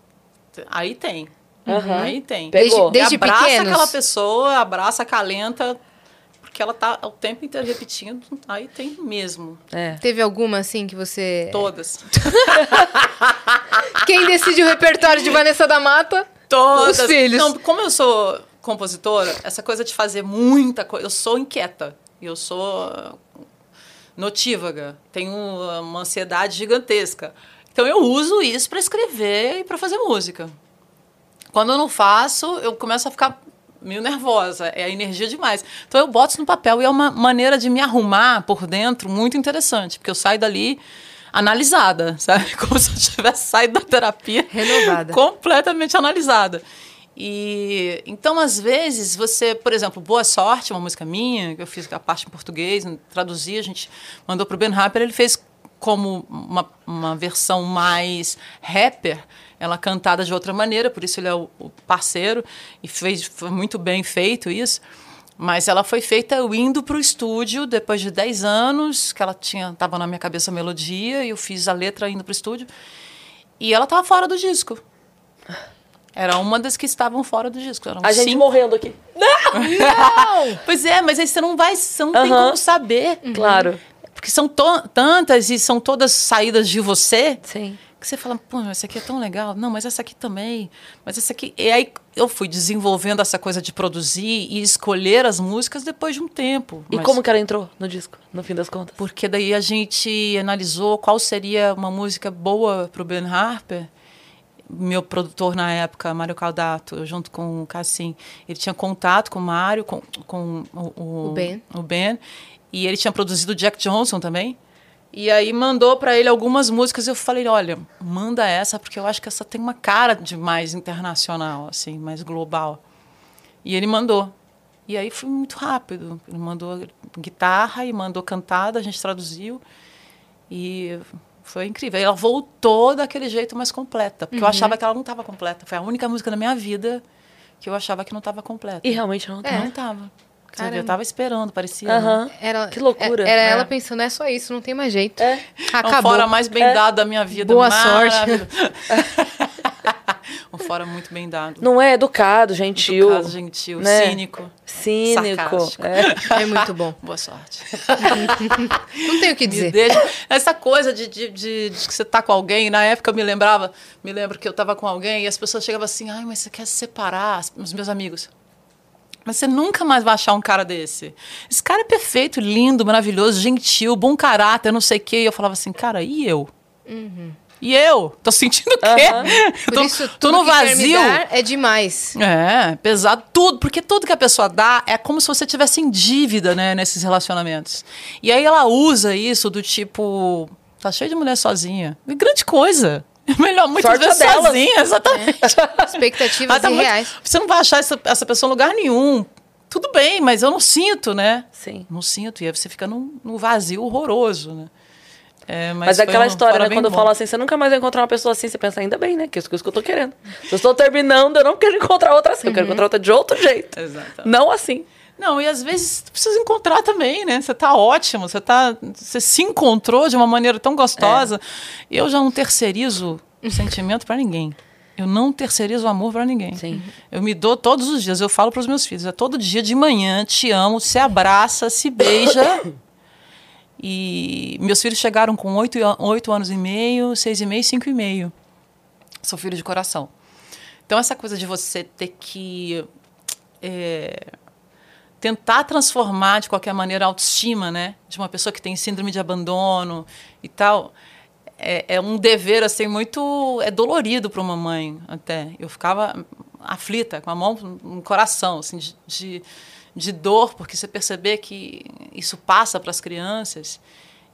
Aí tem. Aham. Aí tem. Pegou. E Desde abraça pequenos? aquela pessoa, abraça, acalenta, porque ela tá o tempo inteiro repetindo, aí tem mesmo. É. Teve alguma, assim, que você... Todas. Quem decide o repertório de Vanessa da Mata? Todas. Os filhos. Não, como eu sou compositora, essa coisa de fazer muita coisa, eu sou inquieta. Eu sou notívaga. Tenho uma ansiedade gigantesca. Então eu uso isso para escrever e para fazer música. Quando eu não faço, eu começo a ficar meio nervosa, é a energia demais. Então eu boto isso no papel e é uma maneira de me arrumar por dentro muito interessante, porque eu saio dali analisada, sabe? Como se eu tivesse saído da terapia Renovada. completamente analisada. E então, às vezes, você, por exemplo, Boa Sorte, uma música minha, que eu fiz a parte em português, traduzi, a gente mandou para o Ben Harper, ele fez como uma, uma versão mais rapper, ela cantada de outra maneira, por isso ele é o, o parceiro, e fez, foi muito bem feito isso. Mas ela foi feita eu indo para o estúdio depois de 10 anos, que ela tinha estava na minha cabeça a melodia, e eu fiz a letra indo para o estúdio. E ela estava fora do disco. Era uma das que estavam fora do disco. Eram A gente cinco. morrendo aqui. Pois é, mas aí você não vai, você não tem Aham. como saber. Claro. Porque são tantas e são todas saídas de você Sim. Que você fala, pô, essa aqui é tão legal. Não, mas essa aqui também. Mas essa aqui. E aí eu fui desenvolvendo essa coisa de produzir e escolher as músicas depois de um tempo. E Mas- como que ela entrou no disco, no fim das contas? Porque daí a gente analisou qual seria uma música boa para o Ben Harper. Meu produtor na época, Mário Caldato, junto com o Cassim, ele tinha contato com o Mário, com, com o, O Ben. o Ben, e ele tinha produzido o Jack Johnson também. E aí mandou para ele algumas músicas. Eu falei, olha, manda essa porque eu acho que essa tem uma cara de mais internacional, assim, mais global. E ele mandou. E aí foi muito rápido. Ele mandou guitarra e mandou cantada, a gente traduziu. E foi incrível. Aí ela voltou daquele jeito mais completa. Porque eu achava que ela não estava completa. Foi a única música da minha vida que eu achava que não estava completa. E realmente não tá. É. Não estava. Caramba. Eu estava esperando, parecia. né? Era, Que loucura. Era É. ela pensando, é só isso, não tem mais jeito. É. É o Acabou. fora mais bem É. dado da minha vida. Boa sorte. O fora muito bem dado. Não é educado, gentil. Educado, gentil, né? cínico. Cínico. É. É muito bom. Boa sorte. Não tenho o que dizer. deixa- Essa coisa de, de, de- de que você tá com alguém, na época eu me lembrava, me lembro que eu tava com alguém e as pessoas chegavam assim, ai, mas você quer se separar, As- os meus amigos. Mas você nunca mais vai achar um cara desse. Esse cara é perfeito, lindo, maravilhoso, gentil, bom caráter, não sei o quê. E eu falava assim, cara, e eu? E eu? Tô sentindo o quê? Por tô, isso, tô tudo no vazio. é demais. É, pesado, tudo, porque tudo que a pessoa dá é como se você tivesse em dívida, né, nesses relacionamentos. E aí ela usa isso do tipo, tá cheio de mulher sozinha. Grande coisa. É melhor muitas Sorte vezes delas. sozinha, exatamente. Expectativas Ah, tá muito- irreais. Você não vai achar essa, essa pessoa em lugar nenhum. Tudo bem, mas eu não sinto, né? Sim. Não sinto. E aí você fica num, num vazio horroroso, né? É, Mas, foi aquela um- história, né? Quando eu bom. falo assim, você nunca mais vai encontrar uma pessoa assim, você pensa, ainda bem, né? Que que isso que eu tô querendo. Se eu estou terminando, eu não quero encontrar outra assim, eu quero encontrar outra de outro jeito. Exatamente. Não assim. Não, e às vezes precisa encontrar também, né? Você tá ótimo, você tá, você se encontrou de uma maneira tão gostosa. Eu já não terceirizo o sentimento para ninguém. Eu não terceirizo o amor para ninguém. Sim. Eu me dou todos os dias. Eu falo para os meus filhos, é todo dia de manhã, te amo, se abraça, se beija. E meus filhos chegaram com oito, oito anos e meio, seis e meio, cinco e meio. Sou filho de coração. Então essa coisa de você ter que é, tentar transformar de qualquer maneira a autoestima, né, de uma pessoa que tem síndrome de abandono e tal, é, é um dever assim muito é dolorido para uma mãe até. Eu ficava aflita, com a mão no coração, assim, de, de, de dor, porque você perceber que isso passa para as crianças.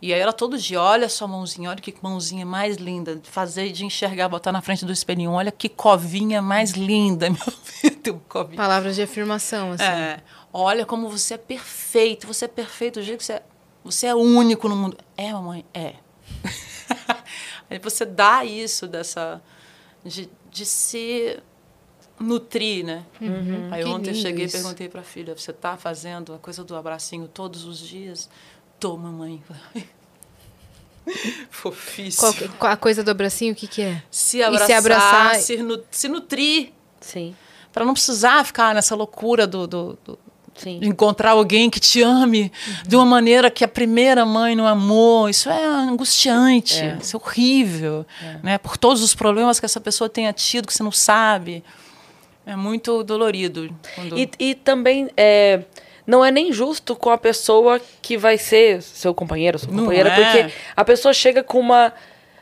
E aí ela todo dia, olha sua mãozinha, olha que mãozinha mais linda, fazer de enxergar, botar na frente do espelhinho, olha que covinha mais linda, meu filho tem covinho. Palavras de afirmação, assim. É, olha como você é perfeito, você é perfeito do jeito que você é. Você é único no mundo. É, mamãe? É. Aí você dá isso dessa. de, de se nutrir, né? Aí Uhum. Que ontem eu cheguei e perguntei pra filha: você tá fazendo a coisa do abracinho todos os dias? Tô, mamãe. Fofíssimo. Qual, a coisa do abracinho, o que que é? Se abraçar, se abraçar- se, nu- se nutrir. Sim. Pra não precisar ficar nessa loucura do- do- do, Sim. encontrar alguém que te ame de uma maneira que a primeira mãe não amou. Isso é angustiante, É. isso é horrível. Né? Por todos os problemas que essa pessoa tenha tido, que você não sabe. É muito dolorido. quando- E, e também é, não é nem justo com a pessoa que vai ser seu companheiro, sua companheira, é. porque a pessoa chega com uma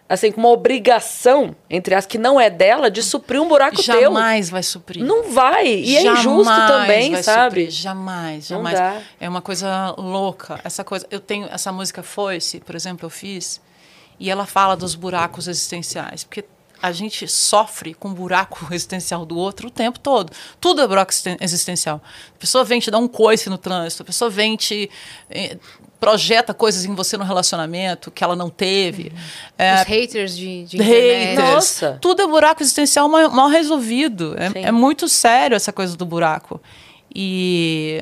assim, com uma obrigação, entre as que não é dela, de suprir um buraco teu. Jamais vai suprir. Não vai. E é Jamais injusto também, sabe? suprir, Jamais, jamais. É uma coisa louca. Essa coisa, eu tenho essa música Foi-se, por exemplo, eu fiz, e ela fala dos buracos existenciais, porque a gente sofre com o buraco existencial do outro o tempo todo. Tudo é buraco existen- existencial. A pessoa vem te dar um coice no trânsito, a pessoa vem te eh, projeta coisas em você no relacionamento que ela não teve. É, Os haters de, de haters. Nossa. Tudo é buraco existencial mal, mal resolvido. É, é muito sério essa coisa do buraco. E,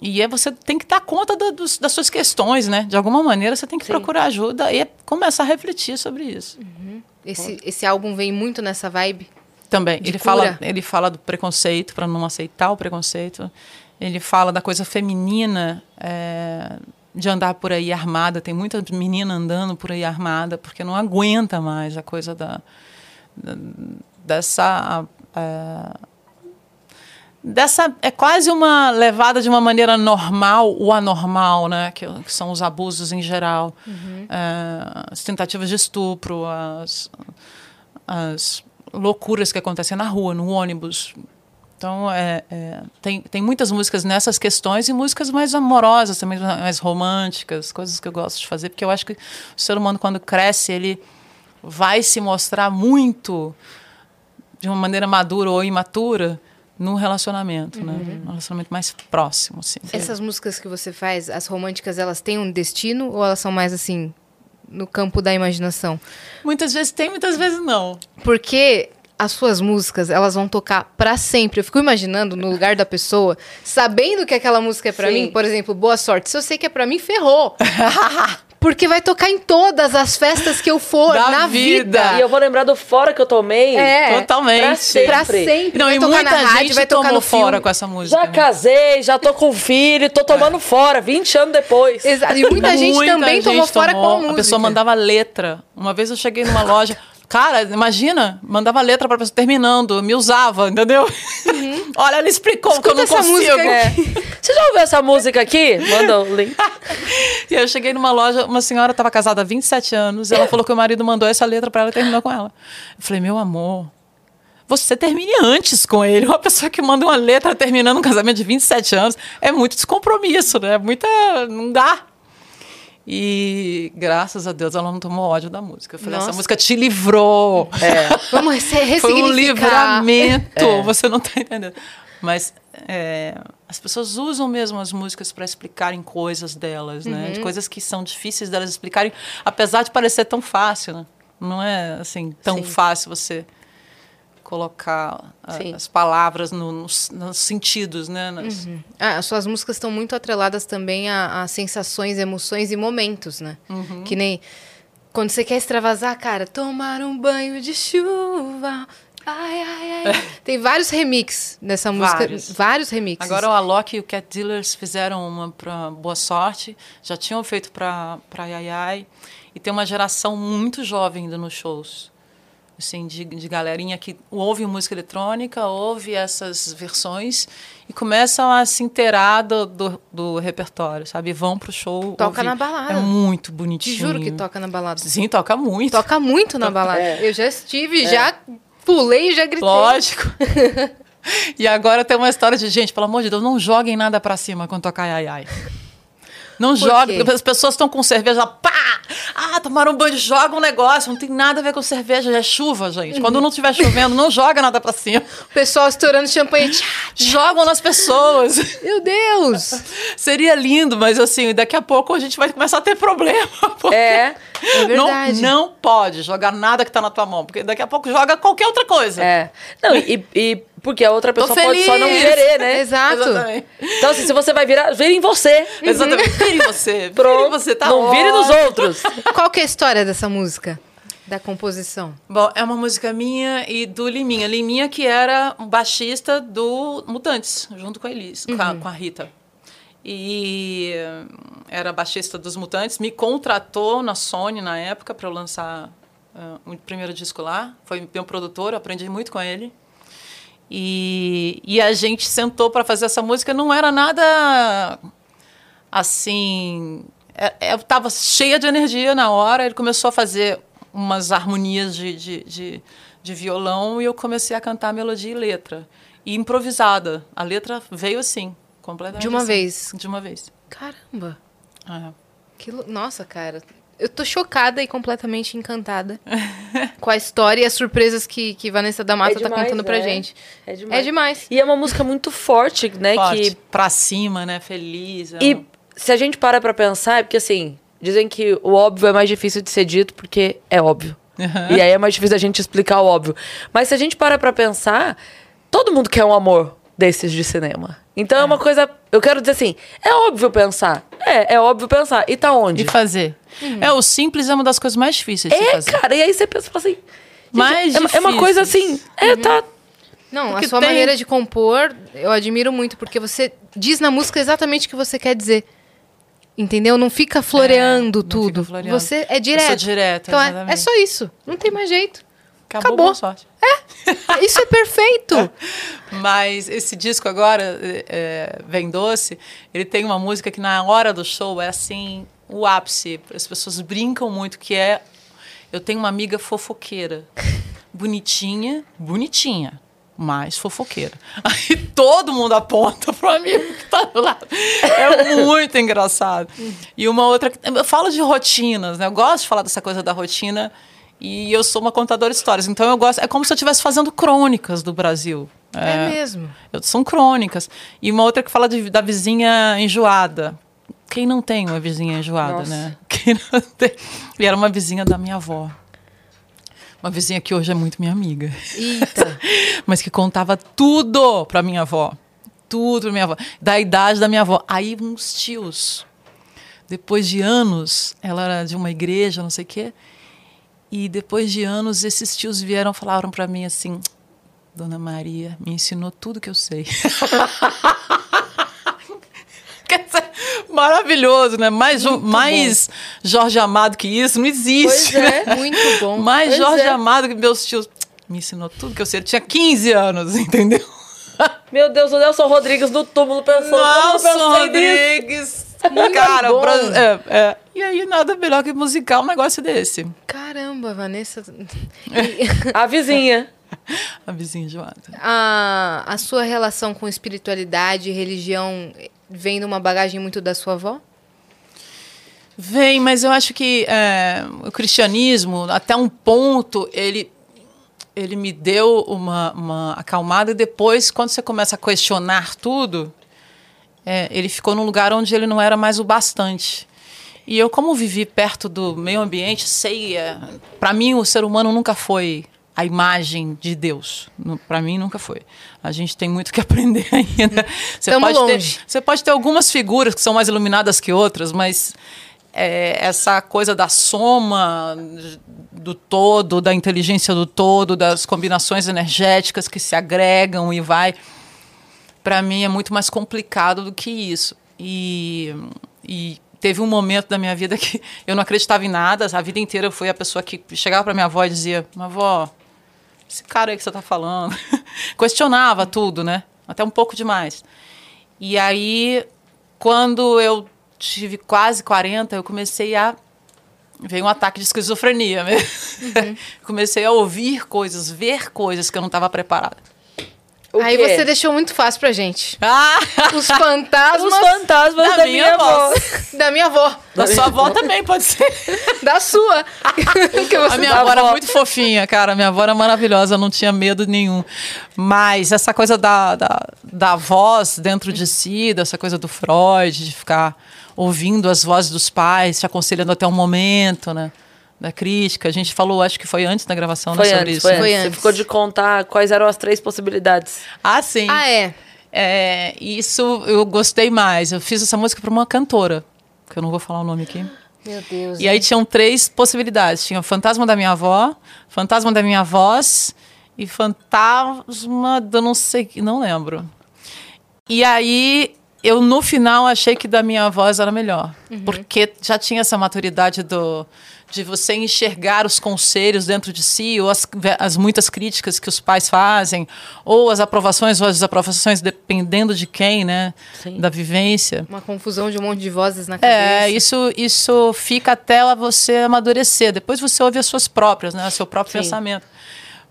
e é você tem que dar conta da- dos- das suas questões, né? De alguma maneira você tem que Sim. procurar ajuda e é começar a refletir sobre isso. Esse, esse álbum vem muito nessa vibe. Também. De Ele cura. fala, ele fala do preconceito, para não aceitar o preconceito. Ele fala da coisa feminina, é, de andar por aí armada. Tem muita menina andando por aí armada, porque não aguenta mais a coisa da, da- dessa. é, dessa é quase uma levada de uma maneira normal o anormal né que, que são os abusos em geral É, as tentativas de estupro as, as loucuras que acontecem na rua no ônibus então é, é, tem, tem muitas músicas nessas questões e músicas mais amorosas também mais românticas coisas que eu gosto de fazer porque eu acho que o ser humano quando cresce ele vai se mostrar muito de uma maneira madura ou imatura num relacionamento, né? Um relacionamento mais próximo, assim. Essas músicas que você faz, as românticas, elas têm um destino ou elas são mais assim, no campo da imaginação? Muitas vezes tem, muitas vezes não. Porque as suas músicas, elas vão tocar pra sempre. Eu fico imaginando no lugar da pessoa, sabendo que aquela música é pra Sim. mim, por exemplo, Boa Sorte. Se eu sei que é pra mim, ferrou. Porque vai tocar em todas as festas que eu for Da na vida. vida. E eu vou lembrar do fora que eu tomei. É, Totalmente. Pra sempre. Pra sempre. Não, vai e tocar muita na rádio, gente vai tocar tomou no fora filme. com essa música. Já né? casei, já tô com filho, tô tomando fora, 20 anos depois. Exato. E muita gente Muita também gente tomou fora com a música. A pessoa mandava letra. Uma vez eu cheguei numa loja. Cara, imagina, mandava letra pra pessoa terminando, me usava, entendeu? Olha, ela explicou que eu Uhum. Escuta não essa consigo. música É. Você já ouviu essa música aqui? Manda o link. E eu cheguei numa loja, uma senhora estava casada há 27 anos, e ela falou que o marido mandou essa letra pra ela e terminou com ela. Eu falei, meu amor, você termine antes com ele. Uma pessoa que manda uma letra terminando um casamento de 27 anos é muito descompromisso, né? É muita. não dá. E graças a Deus ela não tomou ódio da música. Eu falei, Nossa. essa música te livrou. Vamos resse- Foi um livramento. Você não está entendendo. Mas é, as pessoas usam mesmo as músicas para explicarem coisas delas, né? Uhum. De coisas que são difíceis delas explicarem, apesar de parecer tão fácil, né? Não é assim tão Sim. fácil você colocar a- Sim. as palavras no- nos, nos sentidos, né? Nas- Ah, as suas músicas estão muito atreladas também a, a sensações, emoções e momentos, né? Uhum. Que nem quando você quer extravasar, cara, tomar um banho de chuva. Ai, ai, ai. Tem vários remixes dessa música. Vários. Vários remixes. Agora o Alok e o Cat Dealers fizeram uma para Boa Sorte, já tinham feito para para Yayai, e tem uma geração muito jovem indo nos shows. Assim, de, de galerinha que ouve música eletrônica, ouve essas versões e começam a se inteirar do, do, do repertório, sabe? Vão pro show. Toca ouvir. na balada. É muito Te bonitinho. juro que toca na balada. Sim, toca muito. Toca muito na balada. É. Eu já estive, já pulei e já gritei. Lógico. e agora tem uma história de gente, pelo amor de Deus, não joguem nada pra cima quando tocar ai ai. Não porque as pessoas estão com cerveja, pá! Ah, tomaram um banho, joga um negócio, não tem nada a ver com cerveja, é chuva, gente. Quando não estiver chovendo, não joga nada pra cima. O pessoal estourando champanhe. Jogam nas pessoas. Meu Deus! Seria lindo, mas assim, daqui a pouco a gente vai começar a ter problema. É, É verdade. Não, não pode jogar nada que tá na tua mão, porque daqui a pouco joga qualquer outra coisa. é. Não, e, e porque a outra pessoa pode só não querer, né? Exato. Exatamente. Então, assim, se você vai virar, vira em você. Exatamente. Vire em você. Vire em Pronto. você, tá não vire nos outros. Qual que é a história dessa música? Da composição? Bom, é uma música minha e do Liminha. Liminha que era um baixista do Mutantes, junto com a Elis, com, a, com a Rita. E hum, era baixista dos Mutantes, me contratou na Sony na época para eu lançar ah, o primeiro disco lá. Foi meu produtor, aprendi muito com ele. E, e a gente sentou para fazer essa música, não era nada assim. É- é, Eu estava cheia de energia na hora, ele começou a fazer umas harmonias de, de, de, de violão e eu comecei a cantar melodia e letra. E improvisada. A letra veio assim, completamente. De uma assim. vez? De uma vez. Caramba. É. Que Nossa, cara. Eu tô chocada e completamente encantada com a história e as surpresas que, que Vanessa da Mata É tá contando pra né? gente. É demais. É demais. E é uma música muito forte, né? Forte, Que pra cima, né? Feliz. é E um- se a gente para pra pensar, é porque assim, dizem que o óbvio é mais difícil de ser dito porque é óbvio. E aí é mais difícil a gente explicar o óbvio. Mas se a gente para pra pensar, todo mundo quer um amor desses de cinema. Então é, uma coisa. Eu quero dizer assim, é óbvio pensar. É, é óbvio pensar. E tá onde? E fazer. É, o simples é uma das coisas mais difíceis de É, fazer. cara, e aí você pensa fala assim. Mais é, é uma coisa assim. É, tá. Não, Porque a sua tem- maneira de compor, eu admiro muito, porque você diz na música exatamente o que você quer dizer. Entendeu? Não fica floreando É, não tudo. fica floreando. Você é Eu direto. sou direta, Então é, é só isso. Não tem mais jeito. Acabou, acabou. boa sorte. Isso é perfeito. Mas esse disco agora, é, é, Vem Doce, ele tem uma música que na hora do show é assim, o ápice. As pessoas brincam muito, que é... Eu tenho uma amiga fofoqueira. Bonitinha, bonitinha, mas fofoqueira. Aí todo mundo aponta pro amigo que tá do lado. É muito engraçado. E uma outra... Eu falo de rotinas, né? Eu gosto de falar dessa coisa da rotina... E eu sou uma contadora de histórias, então eu gosto. É como se eu estivesse fazendo crônicas do Brasil. É, mesmo. Eu- São crônicas. E uma outra que fala de- da vizinha enjoada. Quem não tem uma vizinha enjoada, Nossa. né? Quem não tem? E era uma vizinha da minha avó. Uma vizinha que hoje é muito minha amiga. Eita. Mas que contava tudo pra minha avó. Tudo pra minha avó. Da idade da minha avó. Aí uns tios depois de anos, ela era de uma igreja, não sei o quê. E depois de anos, esses tios vieram falaram para mim assim: Dona Maria me ensinou tudo que eu sei. Maravilhoso, né? Mais, mais Jorge Amado que isso não existe. Pois é, muito bom. Mais Pois Jorge é. Amado que meus tios. Me ensinou tudo que eu sei. Eu tinha 15 anos, entendeu? Meu Deus, o Nelson Rodrigues no túmulo pensando. Pensei nisso? Rodrigues! Cara, bom. pra- é, é. E aí, nada melhor que musicar um negócio desse. Caramba, Vanessa. A vizinha. A vizinha Joada. a, a sua relação com espiritualidade e religião vem numa bagagem muito da sua avó? Vem, mas eu acho que é, o cristianismo, até um ponto, ele, ele me deu uma, uma acalmada e depois, quando você começa a questionar tudo, é, ele ficou num lugar onde ele não era mais o bastante. E eu, como vivi perto do meio ambiente, sei, é, para mim o ser humano nunca foi a imagem de Deus. Para mim nunca foi. A gente tem muito que aprender ainda. Você Tamo pode, ter, longe. você pode ter algumas figuras que são mais iluminadas que outras, mas é, essa coisa da soma do todo, da inteligência do todo, das combinações energéticas que se agregam e vai, para mim é muito mais complicado do que isso. E, e teve um momento da minha vida que eu não acreditava em nada. A vida inteira eu fui a pessoa que chegava para minha avó e dizia: "Minha avó, esse cara aí que você tá falando. Questionava tudo, né? Até um pouco demais. E aí, quando eu tive quase 40, eu comecei a. Veio um ataque de esquizofrenia mesmo. comecei a ouvir coisas, ver coisas que eu não estava preparada. O Aí quê? você deixou muito fácil pra gente. Ah! Os fantasmas Os fantasmas Da da, minha minha avó. da minha avó. Da sua avó também pode ser. Da sua. A minha da avó era muito fofinha, cara. Minha avó era maravilhosa, não tinha medo nenhum. Mas essa coisa da, da, da voz dentro de si, dessa coisa do Freud, de ficar ouvindo as vozes dos pais, te aconselhando até um momento, né? Da crítica. A gente falou, acho que foi antes da gravação, né, Foi sobre antes, isso. foi, né? Foi antes. Você ficou de contar quais eram as três possibilidades. Ah, sim. Ah, é. É, isso eu gostei mais. Eu fiz essa música para uma cantora, que eu não vou falar o nome aqui. Meu Deus. E aí tinham três possibilidades. Tinha o fantasma da minha avó, fantasma da minha voz e fantasma do não sei, não lembro. E aí eu no final achei que da minha voz era melhor, porque já tinha essa maturidade do de você enxergar os conselhos dentro de si, ou as, as muitas críticas que os pais fazem, ou as aprovações ou as desaprovações, dependendo de quem, né? Sim. Da vivência. Uma confusão de um monte de vozes na cabeça. É, isso, isso fica até você amadurecer. Depois você ouve as suas próprias, né? O seu próprio Sim. pensamento.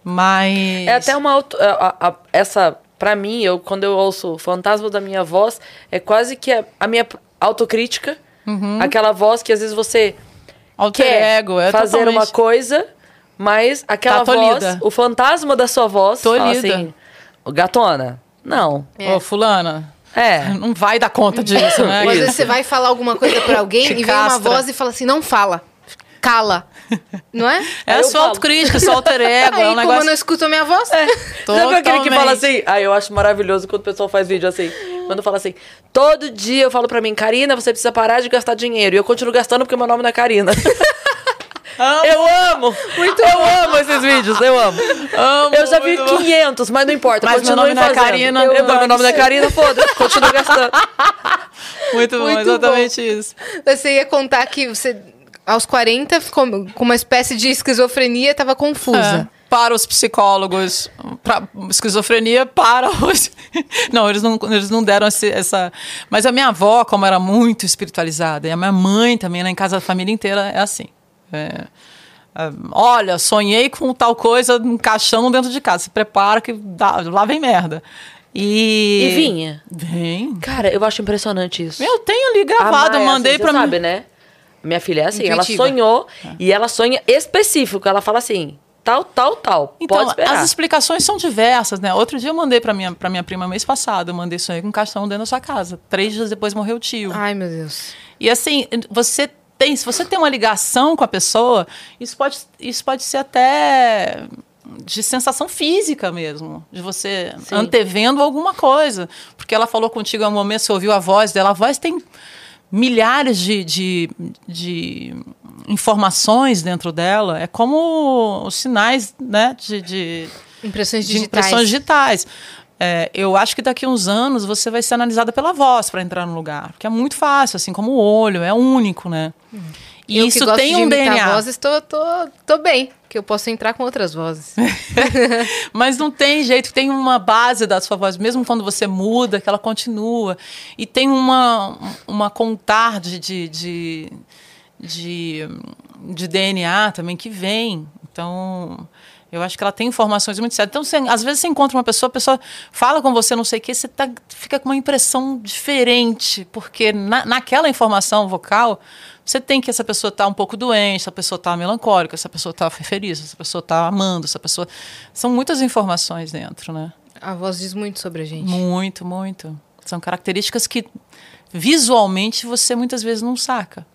Mas. É até uma auto, a- a- a- essa pra mim, eu quando eu ouço o fantasma da minha voz, é quase que a, a minha autocrítica, aquela voz que às vezes você Alter quer ego, é fazer totalmente- uma coisa, mas aquela Tá voz, tolhida. o fantasma da sua voz, fala Tolhida. assim, "Ô, gatona, não. Ô, fulana, É. não vai dar conta disso, né? Às vezes você vai falar alguma coisa pra alguém Te e vem uma voz e fala assim, não fala. Cala. Não é? É Aí a eu sua falo. autocrítica, seu alter ego. Aí, é um como eu não escuto a minha voz, Sabe aquele que Totalmente. fala assim? Ah, eu acho maravilhoso quando o pessoal faz vídeo assim. Quando fala assim, todo dia eu falo pra mim, Karina, você precisa parar de gastar dinheiro. E eu continuo gastando porque meu nome não é Karina. Amo, eu amo! Muito eu amo esses vídeos, eu amo. amo, Eu já vi muito bom. 500, mas não importa. Mas meu nome não é. Karina, Eu, eu meu nome não é Karina, foda-se. Continuo gastando. Muito bom, Muito exatamente isso. você ia contar que você, aos 40, ficou com uma espécie de esquizofrenia, tava confusa. É, para os psicólogos, para esquizofrenia, para os. Não, eles não, eles não deram esse- essa. Mas a minha avó, como era muito espiritualizada, e a minha mãe também, lá em casa, a família inteira é assim. É, é, olha, sonhei com tal coisa encaixando dentro de casa. Se prepara que dá- lá vem merda. E. E vinha. Vem. Cara, eu acho impressionante isso. Eu tenho ali gravado, eu Maia, mandei assim, pra você mim. sabe, né? Minha filha é assim, Intuitiva. ela sonhou e ela sonha específico. Ela fala assim, tal, tal, tal. Então, Pode esperar. as explicações são diversas, né? Outro dia eu mandei pra minha, pra minha prima mês passado, eu mandei sonhei com um caixão dentro da sua casa. Três dias depois morreu o tio. Ai, meu Deus. E assim, você tem, se você tem uma ligação com a pessoa, isso pode, isso pode ser até de sensação física mesmo, de você antevendo alguma coisa. Porque ela falou contigo em um momento, você ouviu a voz dela, a voz tem milhares de, de, de informações dentro dela. É como os sinais né, de, de, Impressões de digitais. impressões digitais. É, eu acho que daqui a uns anos você vai ser analisada pela voz para entrar no lugar. Porque é muito fácil, assim como o olho, é único, né? E eu isso tem de um DNA. vozes, tô, tô, tô bem, que eu posso entrar com outras vozes. Mas não tem jeito, tem uma base da sua voz, mesmo quando você muda, que ela continua. E tem uma, uma contar de, de, de, de, de DNA também que vem. Então, eu acho que ela tem informações muito sérias. Então, você, às vezes você encontra uma pessoa, a pessoa fala com você, não sei o quê, você tá, fica com uma impressão diferente, porque na, naquela informação vocal, você tem que essa pessoa tá um pouco doente, essa pessoa tá melancólica, essa pessoa tá feliz, essa pessoa tá amando, essa pessoa. São muitas informações dentro, né? A voz diz muito sobre a gente. Muito, muito. São características que visualmente você muitas vezes não saca.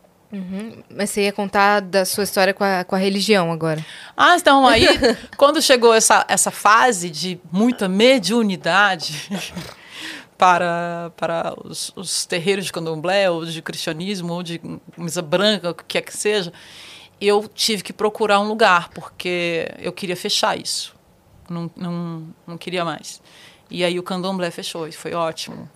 Mas você ia contar da sua história com a, com a religião agora. Ah, então aí, quando chegou essa, essa fase de muita mediunidade para, para os, os terreiros de candomblé, ou de cristianismo, ou de mesa branca, o que quer que seja, eu tive que procurar um lugar, porque eu queria fechar isso. Não, não, não queria mais. E aí o candomblé fechou, e foi ótimo.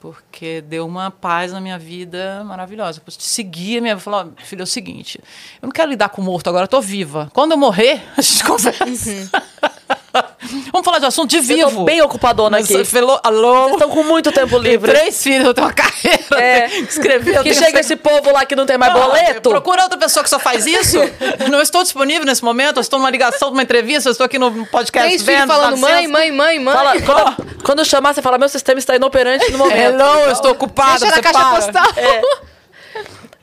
Porque deu uma paz na minha vida maravilhosa. Eu segui a minha vida. Falei, ó, filho, é o seguinte: eu não quero lidar com o morto agora, eu tô viva. Quando eu morrer, a gente conversa. Vamos falar de assunto de Eu vivo. tô bem ocupadona aqui. Você falou, alô? Vocês estão com muito tempo livre. três filhos, eu tenho uma carreira. É. que escrever. eu Que chega esse povo lá que não tem mais Ah, boleto. Procura outra pessoa que só faz isso. Eu não estou disponível nesse momento. Eu estou numa ligação, numa entrevista. Eu estou aqui no podcast. Três filhos vendo, falando mãe, mãe, mãe, mãe. Fala, quando, quando chamar, você fala: meu sistema está inoperante no momento. Hello, eu estou ocupada. Deixa na caixa para. postal. É.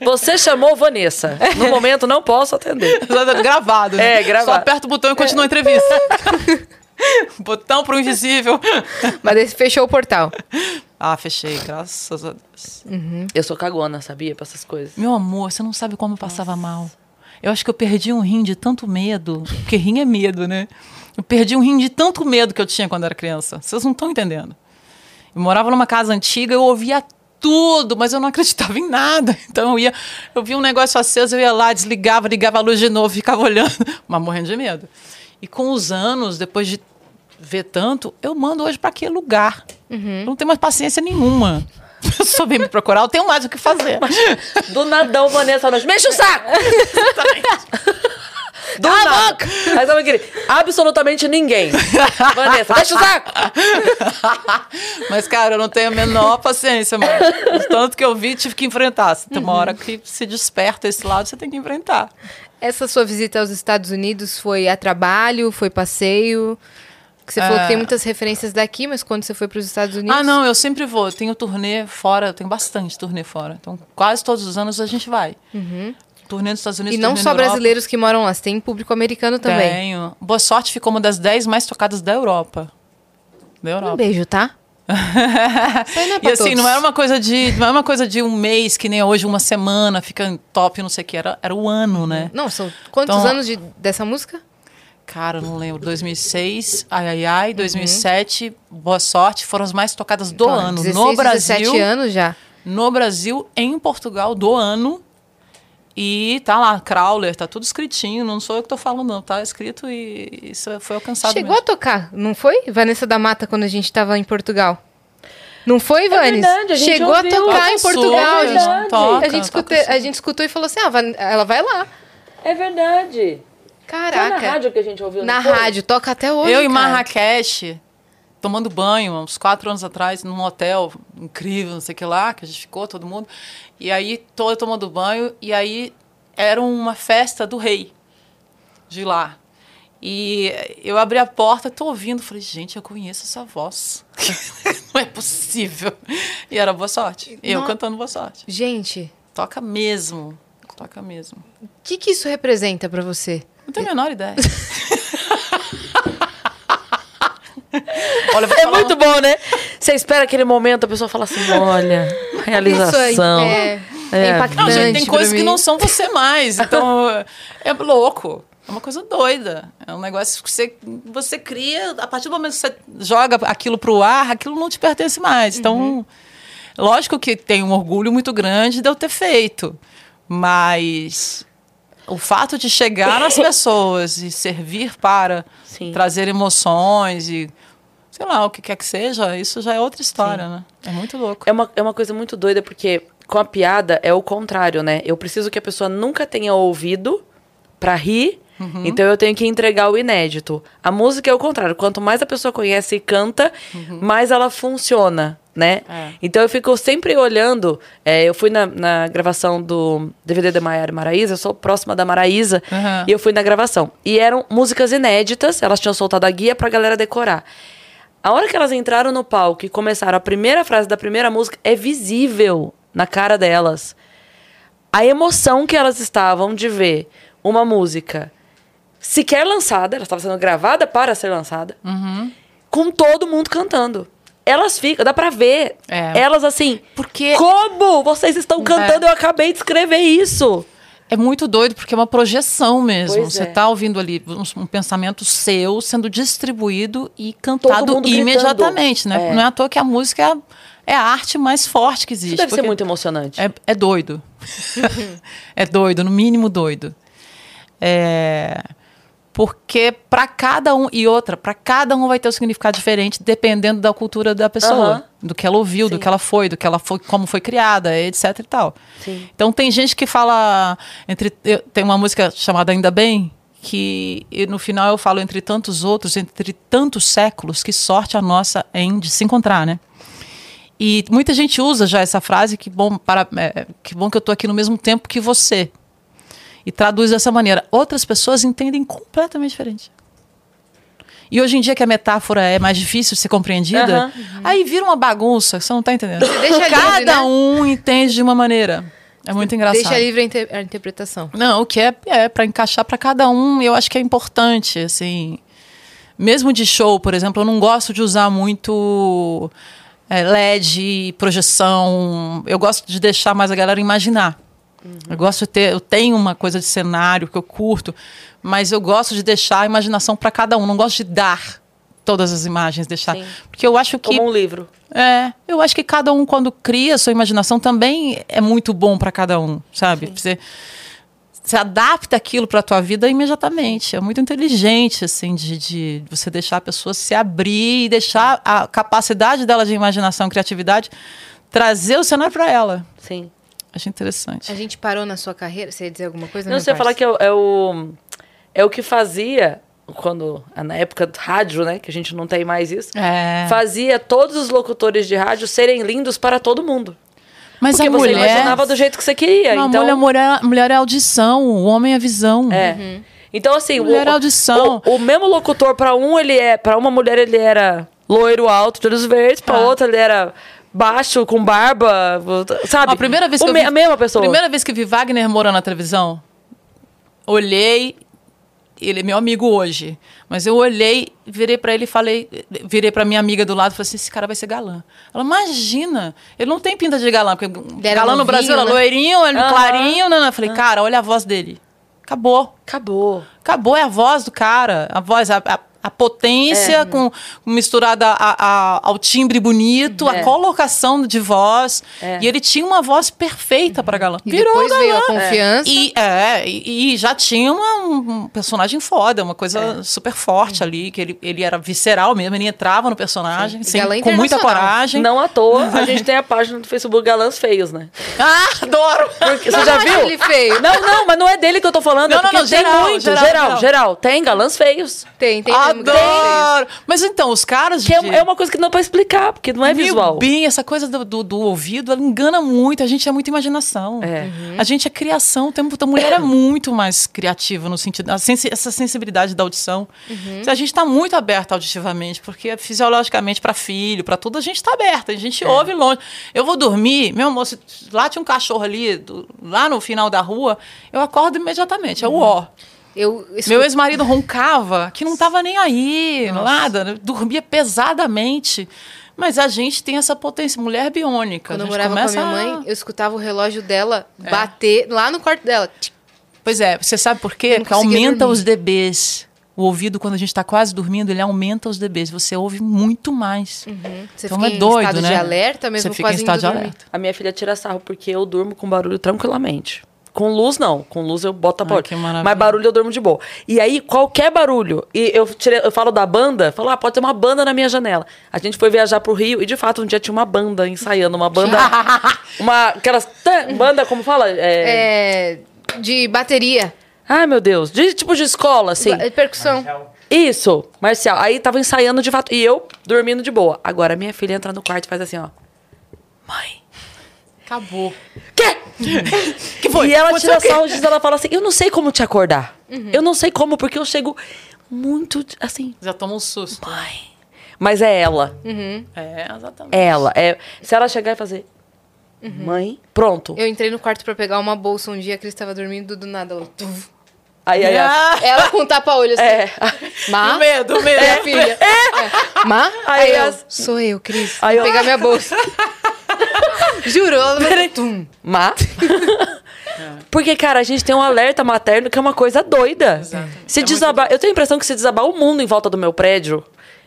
Você chamou Vanessa. No momento não posso atender. Gravado. né? É, gravado. Só aperta o botão e continua a entrevista. botão pro invisível. Mas daí fechou o portal. Ah, fechei, graças a Deus. Eu sou cagona, sabia? Pra essas coisas. Meu amor, você não sabe como eu passava mal. Eu acho que eu perdi um rim de tanto medo. Porque rim é medo, né? Eu perdi um rim de tanto medo que eu tinha quando era criança. Vocês não estão entendendo. Eu morava numa casa antiga, eu ouvia tudo, mas eu não acreditava em nada. Então eu ia, eu via um negócio aceso, eu ia lá, desligava, ligava a luz de novo, ficava olhando, mas morrendo de medo. E com os anos, depois de ver tanto, eu mando hoje para aquele lugar. Eu não tenho mais paciência nenhuma. A pessoa vem me procurar, eu tenho mais o que fazer. Do nadão, Vanessa, nós mexe o saco! Do nada. Aí sabe aquele? Absolutamente ninguém. Vanessa, mexe o saco! Mas, cara, eu não tenho a menor paciência, mano. Tanto que eu vi, tive que enfrentar. Tem uma hora que se desperta esse lado, você tem que enfrentar. Essa sua visita aos Estados Unidos foi a trabalho, foi passeio? Você falou que tem muitas referências daqui, mas quando você foi para os Estados Unidos? É. Ah, não, eu sempre vou. Eu tenho turnê fora, eu tenho bastante turnê fora. Então, quase todos os anos a gente vai. Turnê nos Estados Unidos, E não só brasileiros que moram lá, você tem público americano também. Tenho. Boa Sorte ficou uma das 10 mais tocadas da Europa. Da Um Europa. beijo, tá? É E assim, todos. não era uma coisa de. Não é uma coisa de um mês, que nem hoje, uma semana, fica em top, não sei o que. Era, era o ano, né? Não, são quantos Então- anos de, dessa música? Cara, não lembro. 2006, Ai Ai Ai, 2007, Boa Sorte, foram as mais tocadas do Ó, ano. 16, no Brasil. 17 anos já. No Brasil, em Portugal, do ano. E tá lá, Crawler, tá tudo escritinho. Não sou eu que tô falando, não. Tá escrito e isso foi alcançado Chegou mesmo. a tocar, não foi? Vanessa da Mata, quando a gente tava em Portugal. Não foi, Vanes? verdade, a gente Chegou ouviu. a tocar em Portugal. super, a, gente, toca, a, gente a gente escutou e falou assim: ah, Van- ela vai lá. É verdade. Foi Caraca. na rádio que a gente ouviu. Na foi? rádio, toca até hoje. Eu em cara. Marrakech, tomando banho, uns quatro anos atrás, num hotel incrível, não sei o que lá, que a gente ficou, todo mundo. E aí, eu tomando banho, e aí era uma festa do rei de lá. E eu abri a porta, tô ouvindo, falei, gente, eu conheço essa voz. Não é possível. E era Boa Sorte. Eu Não. cantando Boa Sorte. Gente, Toca mesmo. Toca mesmo. o que, que isso representa pra você? Não tenho a menor ideia. Olha, É falar muito bom, né? Você espera aquele momento, a pessoa fala assim: olha, realização. Isso é, é, É. impactante. Não, gente, tem coisas que não são você mais. Então, é louco. É uma coisa doida. É um negócio que você, você cria, a partir do momento que você joga aquilo pro ar, aquilo não te pertence mais. Então, Lógico que tem um orgulho muito grande de eu ter feito, mas o fato de chegar nas pessoas e servir para Sim. trazer emoções e sei lá, o que quer que seja, isso já é outra história, né? É muito louco. É uma, é uma coisa muito doida, porque com a piada é o contrário, né? Eu preciso que a pessoa nunca tenha ouvido pra rir, Uhum. então eu tenho que entregar o inédito. A música é o contrário. Quanto mais a pessoa conhece e canta, mais ela funciona, né? Uhum. É. Então eu fico sempre olhando. é, eu fui na, na gravação do DVD da Maiara e Maraísa, eu sou próxima da Maraísa, Uhum. e eu fui na gravação. E eram músicas inéditas, elas tinham soltado a guia pra galera decorar. A hora que elas entraram no palco e começaram a primeira frase da primeira música, é visível na cara delas a emoção que elas estavam de ver uma música sequer lançada, ela estava sendo gravada para ser lançada, Uhum. com todo mundo cantando. Elas ficam, dá pra ver. É. Elas assim, Porque como vocês estão cantando? Eu acabei de escrever isso. É muito doido, porque é uma projeção mesmo. Pois Você é. tá ouvindo ali um, um pensamento seu sendo distribuído e cantado mundo gritando. imediatamente, né? É. Não é à toa que a música é a, arte mais forte que existe. Isso deve ser muito emocionante. É, é doido. é doido, no mínimo doido. É, porque para cada um e outra, para cada um vai ter um significado diferente dependendo da cultura da pessoa, Aham. do que ela ouviu, do Sim. que ela foi, do que ela foi, como foi criada, etc e tal. Sim. Então tem gente que fala entre tem uma música chamada Ainda Bem que no final eu falo entre tantos outros, entre tantos séculos, que sorte a nossa em de se encontrar, né? E muita gente usa já essa frase que bom para é, que bom que eu tô aqui no mesmo tempo que você. E traduz dessa maneira. Outras pessoas entendem completamente diferente. E hoje em dia que a metáfora é mais difícil de ser compreendida, Aham. aí vira uma bagunça, você não tá entendendo. Deixa livre, Cada né? um entende de uma maneira. É muito engraçado. Deixa livre a, inter- a interpretação. Não, o que é é para encaixar para cada um, eu acho que é importante, assim. Mesmo de show, por exemplo, eu não gosto de usar muito é, LED, projeção. Eu gosto de deixar mais a galera imaginar. Eu gosto de ter, eu tenho uma coisa de cenário que eu curto, mas eu gosto de deixar a imaginação para cada um. Não gosto de dar todas as imagens, deixar, Sim. porque eu acho que Como um livro. é, eu acho que cada um, quando cria a sua imaginação, também é muito bom para cada um, sabe? Você, você adapta aquilo para a tua vida imediatamente. É muito inteligente, assim, de, de você deixar a pessoa se abrir e deixar a capacidade dela de imaginação e criatividade trazer o cenário para ela. Sim. Acho interessante. A gente parou na sua carreira? Você ia dizer alguma coisa? Não, você ia falar que é, o- é o. É o que fazia. Quando. Na época do rádio, né? Que a gente não tem mais isso. É. Fazia todos os locutores de rádio serem lindos para todo mundo. Mas Porque a você mulher. imaginava do jeito que você queria. Não, a então, mulher, mulher, mulher é audição, o homem é visão. É. Então, assim, Mulher é audição. O, o mesmo locutor, para um, ele é. para uma mulher, ele era loiro alto, de olhos verdes, para Ah. outra, ele era baixo, com barba, sabe? A primeira vez O que eu me- vi, A mesma pessoa. Primeira vez que vi Wagner Moura na televisão, olhei, ele é meu amigo hoje, mas eu olhei, virei pra ele e falei, virei pra minha amiga do lado e falei assim, esse cara vai ser galã. Ela, imagina, ele não tem pinta de galã, porque galã no novinho, Brasil era né? loirinho, ele Aham. clarinho, né? Eu falei, cara, olha a voz dele. Acabou. Acabou. Acabou, é a voz do cara. A voz, a, a, a potência É. com, misturada a- a- ao timbre bonito, É. a colocação de voz. É. E ele tinha uma voz perfeita pra galã. E depois veio a galã. confiança. E, é, e, e já tinha uma- um personagem foda, uma coisa É. super forte ali, que ele, ele era visceral mesmo, ele entrava no personagem, Galã com muita coragem. Não à toa, a gente tem a página do Facebook Galãs Feios, né? Ah, adoro! Porque, você Não já acho viu? ele feio. Não, não, mas não é dele que eu tô falando. Não, é não, não, tem geral, muito. geral, Geral, geral. Tem galãs feios. Tem, tem galã Adoro! Mas então, os caras. Que é, de- é uma coisa que não dá pra explicar, porque não é Meu visual. bem, essa coisa do, do, do ouvido, ela engana muito. A gente é muita imaginação. É. A gente é criação. o tempo- A mulher é muito mais criativa no sentido. sensi- essa sensibilidade da audição. A gente está muito aberta auditivamente, porque fisiologicamente, para filho, para tudo, a gente está aberta. A gente ouve longe. Eu vou dormir, meu amor, se lá tinha um cachorro ali, do- lá no final da rua, eu acordo imediatamente. É o ó. Eu escuto- Meu ex-marido roncava, que não estava nem aí, nada, né? dormia pesadamente. Mas a gente tem essa potência, mulher biônica. Quando eu morava com a minha a- mãe, eu escutava o relógio dela É. bater lá no quarto dela. Pois é, você sabe por quê? Porque aumenta dormir. os DBs. o ouvido, quando a gente está quase dormindo, ele aumenta os dBs. Você ouve muito mais. Uhum. Você Então fica é em doido, estado de né? alerta mesmo Você fica em quase estado de dormir. alerta. A minha filha tira sarro porque eu durmo com barulho tranquilamente. Com luz, não. Com luz eu boto a Ai, porta. Mas barulho eu durmo de boa. E aí, qualquer barulho. E eu, tirei- eu falo da banda, falo, ah, pode ter uma banda na minha janela. A gente foi viajar pro Rio e, de fato, um dia tinha uma banda ensaiando. Uma banda. uma. Aquelas. tã, Banda, como fala? É... É, de bateria, Ai, meu Deus. De tipo de escola, assim. ba- percussão. Isso, Marcial. Aí tava ensaiando de fato. E eu dormindo de boa. Agora minha filha entra no quarto e faz assim, ó. Mãe. Acabou. Quê? Que foi? E ela tira o quê? sarro disso, ela fala assim: Eu não sei como te acordar. Uhum. Eu não sei como, porque eu chego muito assim. Já toma um susto. Mãe. Mas é ela. É, exatamente. É ela. É, se ela chegar e fazer. Mãe, pronto. Uhum. Eu entrei no quarto pra pegar uma bolsa um dia, a Cris tava dormindo do nada. Ela, tuf. Aí, aí, Ah, ela com tapa-olho assim. é. Má? o medo, o medo. É, filha. É. Má? Aí Aí, eu, as- sou eu, Cris. Aí Vou eu- pegar minha bolsa. Juro, ela vai... Tum. Má. Porque, cara, a gente tem um alerta materno que é uma coisa doida. Exatamente. Se É muito desabar, eu tenho a impressão que se desabar o mundo em volta do meu prédio,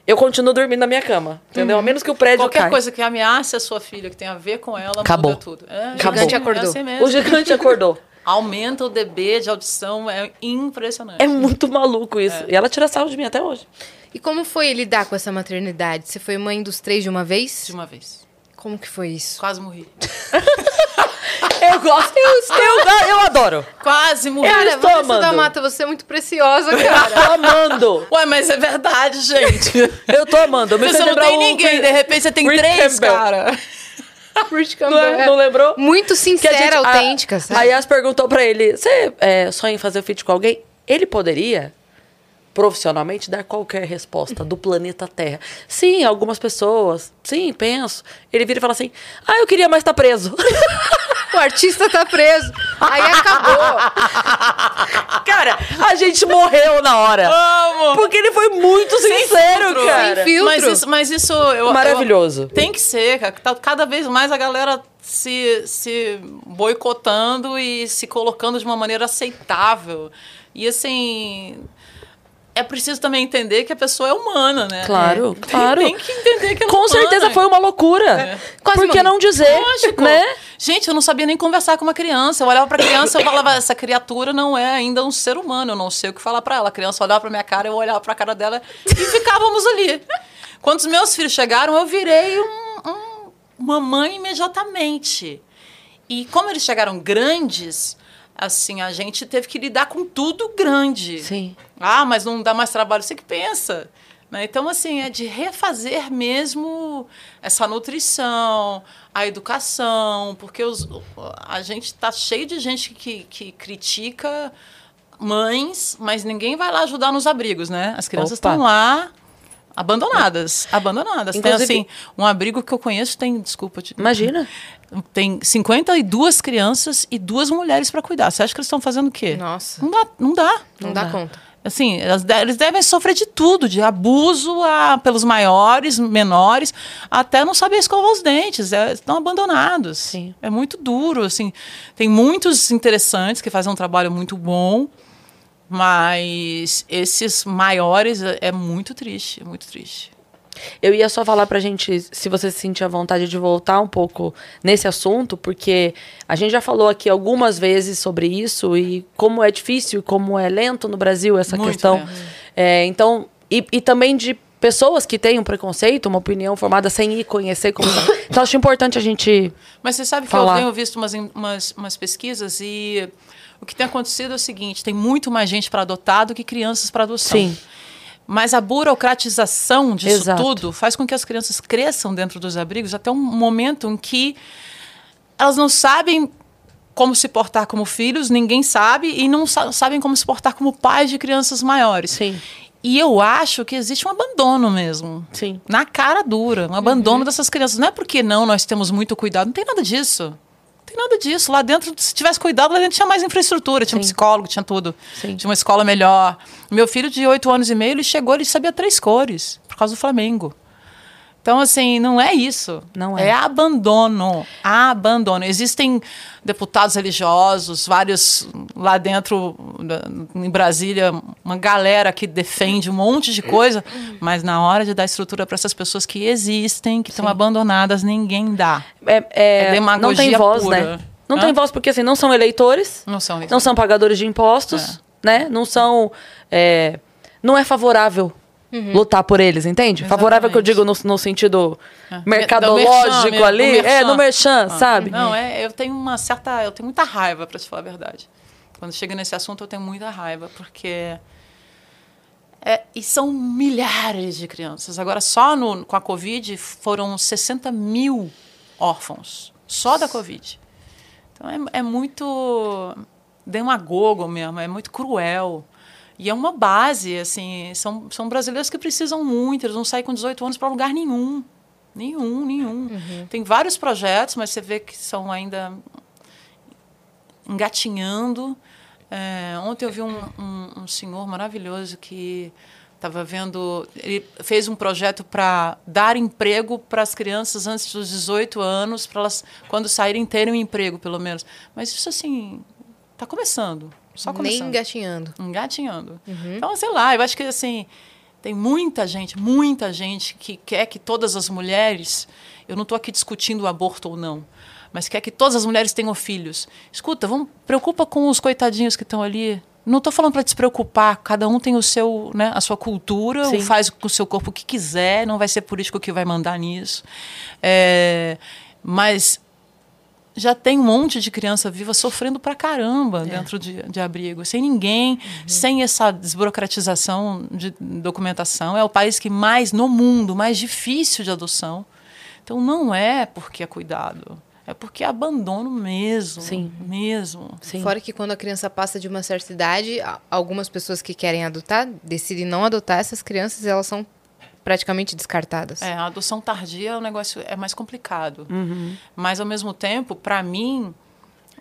eu continuo dormindo na minha cama. Entendeu? A menos que o prédio Qualquer caia. coisa que ameace a sua filha, que tenha a ver com ela, Acabou. muda tudo. É, Acabou. é assim acordou. É assim mesmo. O gigante acordou. Aumenta o dB de audição, é impressionante. É muito maluco isso. É. E ela tira sarro de mim até hoje. E como foi lidar com essa maternidade? Você foi mãe dos três de uma vez? De uma vez. Como que foi isso? Quase morri. Eu gosto. Eu, eu, eu adoro. Quase morri. Eu Cara, Vanessa da amando. Mata, você é muito preciosa, Eu cara. tô amando. Ué, mas é verdade, gente. Eu tô amando. Me Você não tem ninguém, de repente você tem Rick três, Campbell. cara. Não, Campbell, é- é não lembrou? Muito Que a sincera, gente- a- autêntica, sabe? A Yas perguntou pra ele: Você é, sonha em fazer feat com alguém? Ele poderia, profissionalmente, dar qualquer resposta do planeta Terra. Sim, algumas pessoas. Sim, penso. Ele vira e fala assim: Ah, eu queria mais estar preso. O artista tá preso. Aí acabou. cara, a gente morreu na hora. Amo! Porque ele foi muito sincero, filtro. cara. Sem filtro. Mas isso, mas isso eu, Maravilhoso. eu- tem que ser, cara. Tá- Cada vez mais a galera se, se boicotando e se colocando de uma maneira aceitável. E assim. É preciso também entender que a pessoa é humana, né? Claro, Tem- claro. Tem, que entender que é Com humana. certeza foi uma loucura. Quase Por que não dizer? Lógico. Né? Gente, eu não sabia nem conversar com uma criança. Eu olhava pra criança e eu falava, essa criatura não é ainda um ser humano, eu não sei o que falar pra ela. A criança olhava pra minha cara, eu olhava pra cara dela e ficávamos ali. Quando os meus filhos chegaram, eu virei um- um- uma mãe imediatamente. E como eles chegaram grandes, assim, a gente teve que lidar com tudo grande. Sim. Ah, mas não dá mais trabalho. Você que pensa. né? Então, assim, é de refazer mesmo essa nutrição, a educação, porque os, a gente está cheio de gente que, que critica mães, mas ninguém vai lá ajudar nos abrigos, né? As crianças Opa. estão lá abandonadas, abandonadas. Inclusive- Tem, assim, um abrigo que eu conheço tem, desculpa, te- Imagina. tem 52 crianças e duas mulheres para cuidar. Você acha que eles estão fazendo o quê? Nossa. Não dá, não dá. Não dá conta. Assim, eles devem sofrer de tudo, de abuso a, pelos maiores, menores, até não saber escovar os dentes, é, estão abandonados. Sim. É muito duro, assim. Tem muitos interessantes que fazem um trabalho muito bom, mas esses maiores é, muito triste, é muito triste. Eu ia só falar pra gente, se você sentir a vontade de voltar um pouco nesse assunto, porque a gente já falou aqui algumas vezes sobre isso e como é difícil como é lento no Brasil essa Muito questão. É, então, e, e também de pessoas que têm um preconceito, uma opinião formada sem ir conhecer como. então, acho importante a gente. Mas você sabe que Falar. eu tenho visto umas, umas, umas pesquisas e o que tem acontecido é o seguinte: tem muito mais gente para adotar do que crianças para adoção. Sim. Mas a burocratização disso Exato. tudo faz com que as crianças cresçam dentro dos abrigos até um momento em que elas não sabem como se portar como filhos, ninguém sabe, e não sa- sabem como se portar como pais de crianças maiores. Sim. E eu acho que existe um abandono mesmo. Sim. Na cara dura, um abandono dessas crianças. Não é porque não, nós temos muito cuidado. Não tem nada disso. Nada disso. Lá dentro, se tivesse cuidado, lá dentro tinha mais infraestrutura, tinha um Sim. psicólogo, tinha tudo. Sim. Tinha uma escola melhor. Meu filho de oito anos e meio, ele chegou, ele sabia três cores, por causa do Flamengo. Então, assim, não é isso. Não é. É abandono. Abandono. Existem deputados religiosos, vários lá dentro, em Brasília, uma galera que defende um monte de coisa, mas na hora de dar estrutura para essas pessoas que existem, que estão abandonadas, ninguém dá. É, é, É demagogia não tem voz, pura. né? Não Hã? tem voz porque assim, não são eleitores, Não são não são pagadores de impostos, né? Não são. é, não é favorável lutar por eles, entende? Favorável que eu digo no, no sentido mercadológico merchan, ali. É, no merchan, Ah, sabe? Não, é, eu tenho uma certa. Eu tenho muita raiva, para te falar a verdade. Quando chega nesse assunto, eu tenho muita raiva, porque. É, e são milhares de crianças. Agora, só no, com a Covid, foram 60 mil órfãos. Só da Covid. Então, é, é muito demagogo mesmo, é muito cruel. E é uma base, assim, são, são brasileiros que precisam muito, eles não saem com 18 anos para lugar nenhum. Nenhum, nenhum. Tem vários projetos, mas você vê que são ainda engatinhando. É, ontem eu vi um, um, um senhor maravilhoso que estava vendo. Ele fez um projeto para dar emprego para as crianças antes dos 18 anos, para elas, quando saírem, terem um emprego, pelo menos. Mas isso, assim, está começando. Só Nem começando engatinhando. engatinhando. Então, sei lá, eu acho que assim, tem muita gente, muita gente que quer que todas as mulheres, eu não estou aqui discutindo o aborto ou não, mas quer que todas as mulheres tenham filhos. Escuta, vamos, preocupa com os coitadinhos que estão ali. Não estou falando para despreocupar, cada um tem o seu, né, a sua cultura, Sim. faz com o seu corpo o que quiser, não vai ser político que vai mandar nisso. É, mas já tem um monte de criança viva sofrendo pra caramba dentro de, de abrigo, sem ninguém, sem essa desburocratização de documentação. É o país que mais, no mundo, mais difícil de adoção. Então não é porque é cuidado, é porque é abandono mesmo. Sim. Mesmo. Sim. Fora que quando a criança passa de uma certa idade, algumas pessoas que querem adotar decidem não adotar essas crianças e elas são praticamente descartadas. É, a adoção tardia é um negócio é mais complicado. Mas ao mesmo tempo, para mim,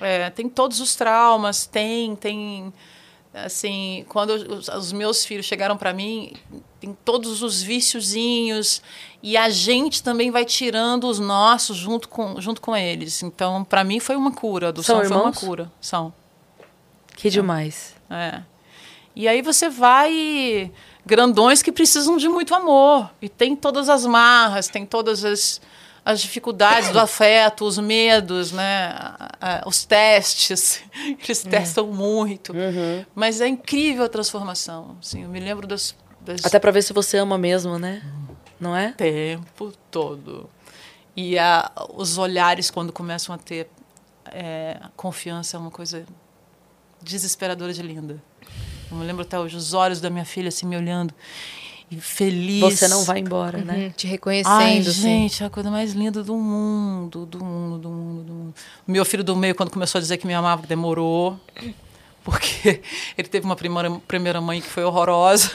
é, tem todos os traumas, tem, tem assim, quando os, os meus filhos chegaram para mim, tem todos os viciozinhos e a gente também vai tirando os nossos junto com, junto com eles. Então, para mim foi uma cura, a adoção São foi uma cura. São. Que demais. É. E aí você vai grandões que precisam de muito amor. E tem todas as marras, tem todas as, as dificuldades do afeto, os medos, né? Os testes. Eles testam muito. Mas é incrível a transformação. Assim, eu me lembro das, das Até pra ver se você ama mesmo, né? Não é? tempo todo. E a, os olhares, quando começam a ter é, confiança, é uma coisa desesperadora de linda. Eu me lembro até hoje, os olhos da minha filha assim me olhando e feliz. Você não vai embora, né? Uhum, te reconhecendo, Ai, assim. gente, é a coisa mais linda do mundo, do mundo, do mundo, do mundo. O meu filho do meio, quando começou a dizer que me amava, demorou. Porque ele teve uma primeira, primeira mãe que foi horrorosa.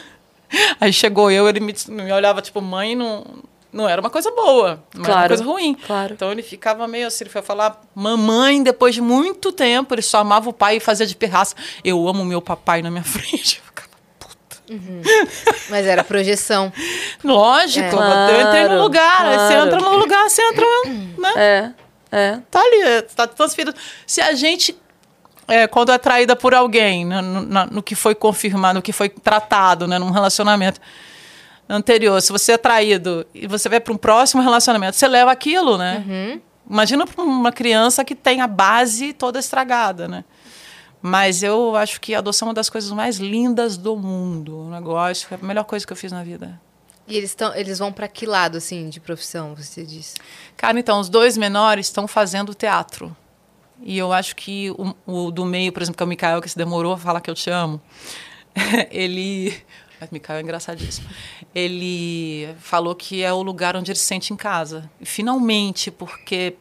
Aí chegou eu, ele me, me olhava tipo, mãe, não, não era uma coisa boa, não era uma Claro, coisa ruim. claro. Então ele ficava meio assim, ele foi falar mamãe, depois de muito tempo, ele só amava o pai e fazia de pirraça. Eu amo meu papai na minha frente. Eu ficava, Mas era projeção. Lógico, É. eu entrei no Claro, lugar. Aí Você claro. entra no lugar, você entra, né? É, é. Tá ali, tá transferido. Se a gente, é, quando é traída por alguém, né, no, na- no que foi confirmado, no que foi tratado, né, num relacionamento anterior, se você é traído e você vai para um próximo relacionamento, você leva aquilo, né? Imagina para uma criança que tem a base toda estragada, né? Mas eu acho que a adoção é uma das coisas mais lindas do mundo. Um negócio, é a melhor coisa que eu fiz na vida. E eles, tão, eles vão pra que lado, assim, de profissão, você disse? Cara, então, os dois menores estão fazendo teatro. E eu acho que o, o do meio, por exemplo, que é o Mikael, que se demorou a falar que eu te amo, ele. Mas Mikael é engraçadíssimo. Ele falou que é o lugar onde ele se sente em casa. E, finalmente, porque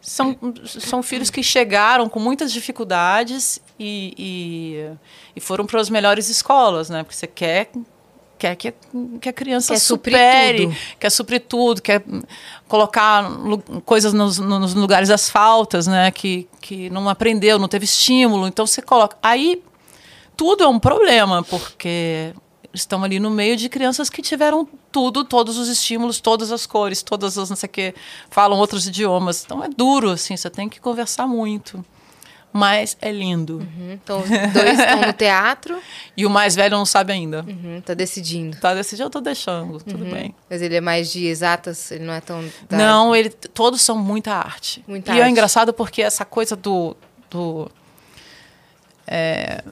são, são filhos que chegaram com muitas dificuldades e, e, e foram para as melhores escolas, né? Porque você quer, quer que, a- que a criança Quer supere, tudo. quer suprir tudo, quer colocar coisas nos, nos lugares das faltas, né? Que, que não aprendeu, não teve estímulo. Então você coloca. Aí tudo é um problema, porque estão ali no meio de crianças que tiveram tudo, todos os estímulos, todas as cores, todas as não sei o que, falam outros idiomas. Então é duro, assim, você tem que conversar muito. Mas é lindo. Uhum. Então, os dois estão no teatro. E o mais velho não sabe ainda. Uhum, tá decidindo. Tá decidindo, eu tô deixando, tudo Uhum. bem. Mas ele é mais de exatas, ele não é tão. da- Não, ele, todos são muita arte. Muita e é arte. engraçado porque essa coisa do. do é,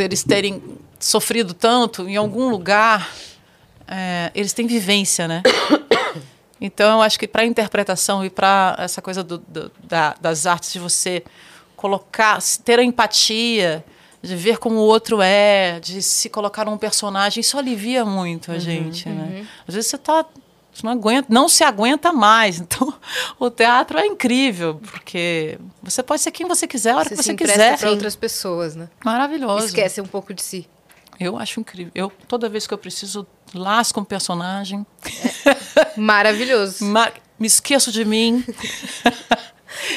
deles terem sofrido tanto, em algum lugar, é, eles têm vivência, né? Então, eu acho que para interpretação e para essa coisa do- do- da- das artes de você colocar, ter a empatia, de ver como o outro é, de se colocar num personagem, isso alivia muito a gente, né? Às vezes você tá você não aguenta, não se aguenta mais. Então, o teatro é incrível, porque você pode ser quem você quiser, a hora Você que você quiser. para outras pessoas, né? Maravilhoso. Esquece um pouco de si. Eu acho incrível. Eu toda vez que eu preciso lasco um personagem, Maravilhoso. ma- me esqueço de mim.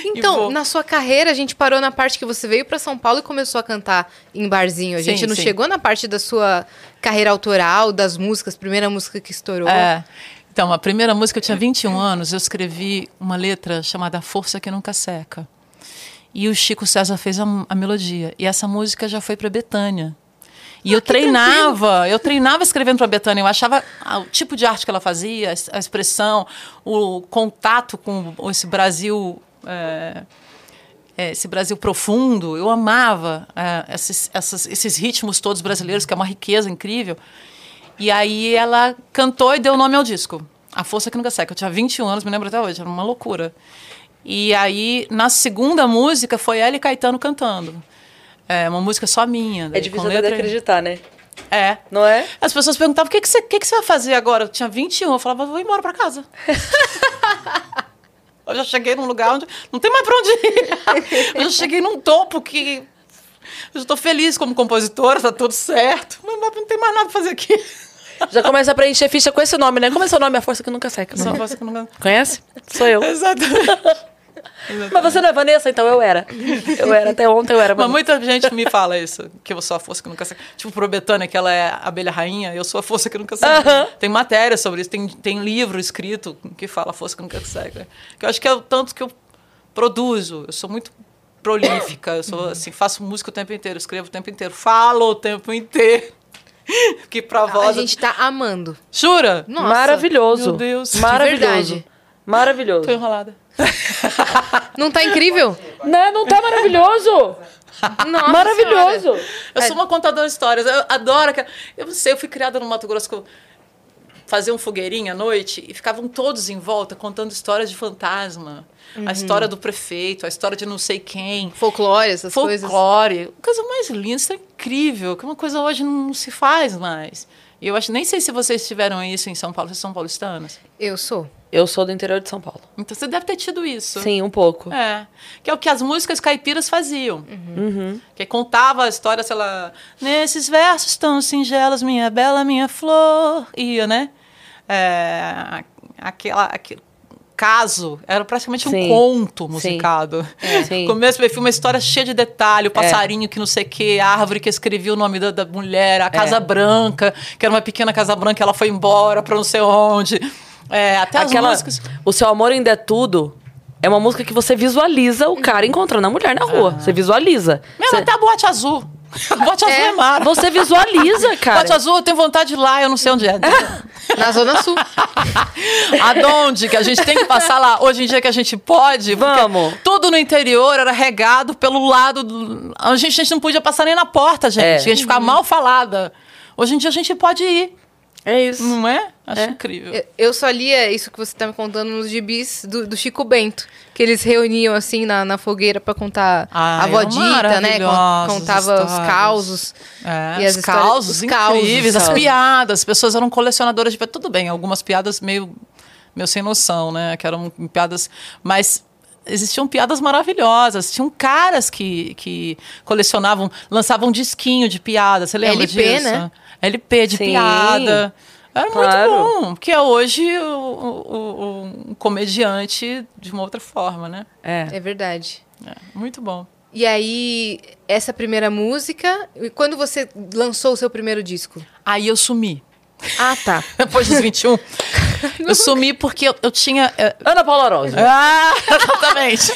Então, na sua carreira, a gente parou na parte que você veio para São Paulo e começou a cantar em barzinho. A Sim, gente não sim. chegou na parte da sua carreira autoral, das músicas, primeira música que estourou. É. Então, a primeira música, eu tinha 21 anos, eu escrevi uma letra chamada Força que Nunca Seca. E o Chico César fez a, a melodia. E essa música já foi para Betânia. E eu treinava, eu treinava escrevendo para Betânia. Eu achava ah, o tipo de arte que ela fazia, a expressão, o contato com esse Brasil. é, é, esse Brasil profundo, eu amava é, esses, essas- esses ritmos todos brasileiros, que é uma riqueza incrível. E aí ela cantou e deu nome ao disco. A Força que Nunca Seca. Eu tinha 21 anos, me lembro até hoje, era uma loucura. E aí, na segunda música, foi ela e Caetano cantando. É uma música só minha. É daí, difícil até de letra- acreditar, né? É. Não é? As pessoas perguntavam, o que, que, você, o que, que você vai fazer agora? Eu tinha 21, eu falava, vou embora pra casa. eu já cheguei num lugar onde não tem mais pra onde ir. eu já cheguei num topo que... Eu estou feliz como compositora, tá tudo certo. Mas não tem mais nada pra fazer aqui. Já começa a preencher ficha com esse nome, né? Como é seu nome? A força que nunca seca. Só posso que não... Conhece? Sou eu. Exatamente. Mas você não é Vanessa? Então eu era. Eu era. Até ontem eu era Mas muita gente me fala isso, que eu sou a força que nunca seca. Tipo, pro Betânia, que ela é a abelha rainha, eu sou a força que nunca seca. Aham. Tem matéria sobre isso, tem, tem livro escrito que fala a força que nunca seca. Que eu acho que é o tanto que eu produzo. Eu sou muito prolífica, eu sou assim, faço música o tempo inteiro, escrevo o tempo inteiro, falo o tempo inteiro. que pra A voz... gente tá amando. Jura? Nossa, Maravilhoso. meu Deus. De Maravilhoso. verdade. Maravilhoso. Tô enrolada. Não tá incrível? Não, não tá maravilhoso? Nossa maravilhoso. Senhora. Eu sou uma contadora de histórias. Eu adoro aquela. Eu não sei, eu fui criada no Mato Grosso um fogueirinho à noite e ficavam todos em volta contando histórias de fantasma. A história do prefeito, a história de não sei quem. Folclore, essas coisas. Folclore. Coisa mais linda, isso é incrível. Que uma coisa hoje não se faz mais. E eu acho, nem sei se vocês tiveram isso em São Paulo, vocês são paulistanas. Eu sou. Eu sou do interior de São Paulo. Então você deve ter tido isso. Sim, um pouco. É. Que é o que as músicas caipiras faziam. Uhum. Que contava a história, sei lá, nesses versos tão singelos, minha bela, minha flor. Ia, né? É, aquela, aquele caso, era praticamente um Sim. conto Sim. musicado. É. Sim. Começo meio fim, uma história cheia de detalhe, o passarinho que não sei o que, a árvore que escrevia o nome da, da mulher, a Casa É. Branca, que era uma pequena Casa Branca, ela foi embora pra não sei onde. É, até Aquela, as músicas. O Seu Amor Ainda é Tudo é uma música que você visualiza o cara encontrando a mulher na rua. Você visualiza. Mesmo Você, até a boate azul. A boate azul é mara. você visualiza, cara. Boate azul, eu tenho vontade de ir lá, eu não sei onde é. Na Zona Sul. Aonde que a gente tem que passar lá? Hoje em dia que a gente pode. Vamos. Tudo no interior era regado pelo lado. Do... A, gente, a gente não podia passar nem na porta, gente. É. A gente ficava mal falada. Hoje em dia a gente pode ir, É isso. não é? Acho É. incrível. Eu- só lia isso que você tá me contando nos gibis do, do Chico Bento. Que eles reuniam assim na, na fogueira pra contar Ai, a vodita, né? Contava os causos. É, E as os causos os causos, incríveis, as piadas. As pessoas eram colecionadoras de piadas. Tudo bem, algumas piadas meio, meio sem noção, né? Que eram piadas... Mas existiam piadas maravilhosas. Tinham caras que, que colecionavam, lançavam disquinho de piada. Você lembra LP, disso? né? LP de Sim. piada. Era Claro. muito bom. Porque é hoje o, o- o- um comediante de uma outra forma, né? É. É verdade. É, muito bom. E aí, essa primeira música, e quando você lançou o seu primeiro disco? Aí eu sumi. Ah, tá. Depois dos 21. eu sumi porque eu, eu tinha. é, Ana Paula Arósio. Ah, exatamente.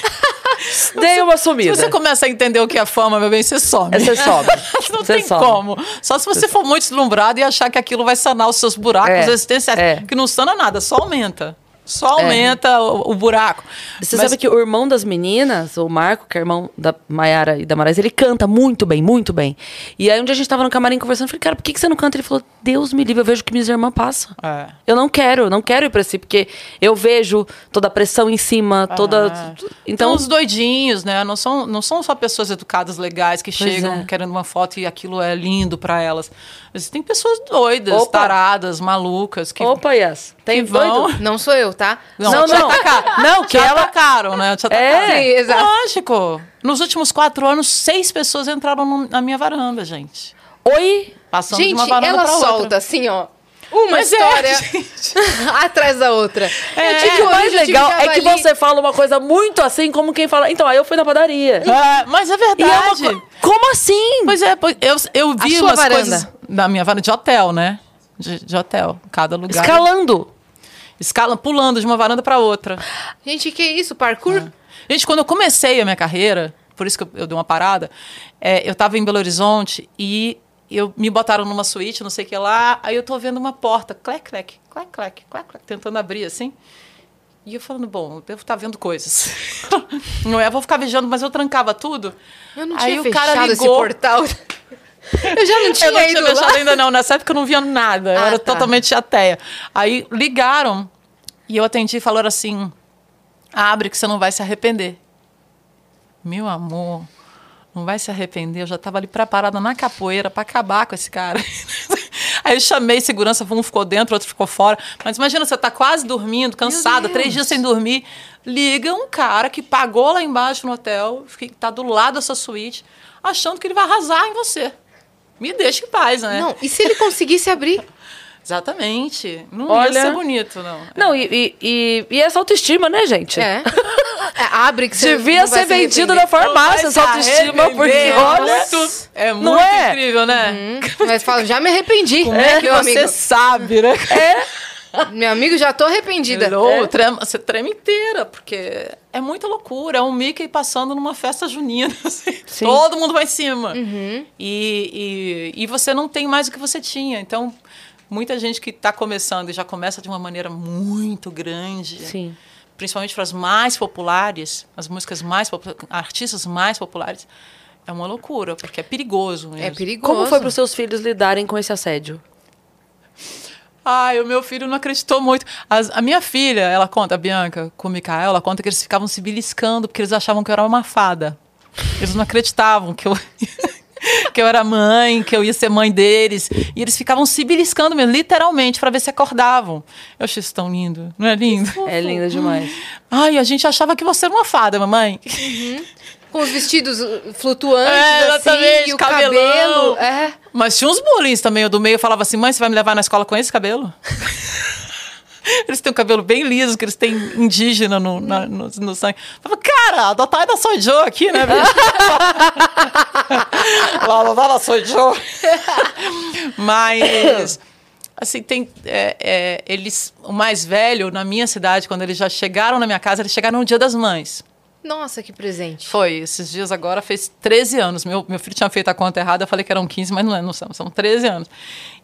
Dei uma Se sumida. você começa a entender o que é fama, meu bem, você some. Aí Você sobe. Não Você tem sobe. como. Só se você for muito deslumbrado e achar que aquilo vai sanar os seus buracos É, existenciais. é. Que não sana nada, só aumenta. Só aumenta o, o buraco. Você Mas- sabe que o irmão das meninas, o Marco, que é irmão da Maiara e da Marais, ele canta muito bem, muito bem. E aí um dia a gente tava no camarim conversando, eu falei, cara, por que, que você não canta? Ele falou, Deus me livre, eu vejo que minhas irmãs passam. É. Eu não quero, não quero ir pra si, porque eu vejo toda a pressão em cima, toda. Ah. Então, Então, os doidinhos, né? Não são, não são só pessoas educadas, legais, que Pois chegam é. querendo uma foto e aquilo é lindo pra elas. Existem pessoas doidas, Opa. taradas, malucas, que, opa, Yas, tem vão. doido? Não sou eu, tá? Não, não. atacaram. Não, que ela- atacaram, né? Te É. atacaram. Sim, exato. Lógico. Nos últimos quatro anos, seis pessoas entraram no- na minha varanda, gente. Oi? Passando de Gente, uma varanda ela pra outra. solta assim, ó. Uma Mas é, história gente. atrás da outra. É, O que hoje, mais legal é que você fala uma coisa muito assim, como quem fala. Então, aí eu fui na padaria. É, mas é E é verdade. co- Como assim? Pois é, eu, eu vi umas varanda? coisas da minha varanda de hotel, né? De, de hotel. Cada lugar. Escalando. Escala, pulando de uma varanda pra outra. Gente, que isso? Parkour? Gente, quando eu comecei a minha carreira, por isso que eu, eu dei uma parada, é, eu tava em Belo Horizonte e eu me botaram numa suíte, não sei o que lá, aí eu tô vendo uma porta, clec, clec, clec, clec, clec, clec, tentando abrir assim. E eu falando, bom, eu devo estar vendo coisas. não é, eu vou ficar vigiando, mas eu trancava tudo. Eu não Aí tinha o cara fechado esse ligou. portal. Eu já não tinha Eu não tinha lá. fechado ainda não. Nessa época eu não via nada. Eu Ah, era tá. totalmente ateia. Aí ligaram e eu atendi e falaram assim: abre que você não vai se arrepender. Meu amor, não vai se arrepender. Eu já estava ali preparada na capoeira para acabar com esse cara. Aí eu chamei segurança, um ficou dentro, outro ficou fora. Mas imagina, você tá quase dormindo, cansada, três dias sem dormir. Liga um cara que pagou lá embaixo no hotel, que tá do lado da sua suíte, achando que ele vai arrasar em você. Me deixa em paz, né? Não, e se ele conseguisse abrir? Exatamente. Não Olha- ia ser bonito, não. Não, e, e, e, e essa autoestima, né, gente? É. É, abre que você Devia ser se vendido arrepender. na farmácia essa autoestima, porque olha. muito, é muito Não é? incrível, né? Hum, Mas fala, já me arrependi. Como é que meu você amigo. sabe, né? Meu amigo, já tô arrependida. Hello, É. trema- você treme inteira, porque é muita loucura. É um Mickey passando numa festa junina. assim. Sim. Todo mundo vai em cima. Uhum. E, e, e você não tem mais o que você tinha. Então, muita gente que está começando e já começa de uma maneira muito grande. Sim. Principalmente para as mais populares, as músicas mais populares, artistas mais populares. É uma loucura, porque é perigoso mesmo. É perigoso. Como foi para os seus filhos lidarem com esse assédio? Ai, o meu filho não acreditou muito. As- a minha filha, ela conta, a Bianca, com o Mikael, ela conta que eles ficavam se beliscando porque eles achavam que eu era uma fada. Eles não acreditavam que eu, que eu era mãe, que eu ia ser mãe deles. E eles ficavam se beliscando mesmo, literalmente, para ver se acordavam. Eu achei isso tão lindo. Não é lindo? É linda demais. Ai, a gente achava que você era uma fada, mamãe. Com os vestidos uh, flutuantes, É, assim, e o cabelão. cabelo. É. Mas tinha uns bullying também. O do meio falava assim: mãe, você vai me levar na escola com esse cabelo? Eles têm um cabelo bem liso, que eles têm indígena no, na- no, no sangue. Eu Falava, cara, adotar ainda sou Joe aqui, né, bicho? Lá, adotar sou Joe. Mas, assim, tem. é, é, eles, o mais velho, na minha cidade, quando eles já chegaram na minha casa, eles chegaram no Dia das Mães. Nossa, que presente. Foi, esses dias agora fez 13 anos. Meu, meu filho tinha feito a conta errada, eu falei que eram 15, mas não, é, não são, são 13 anos.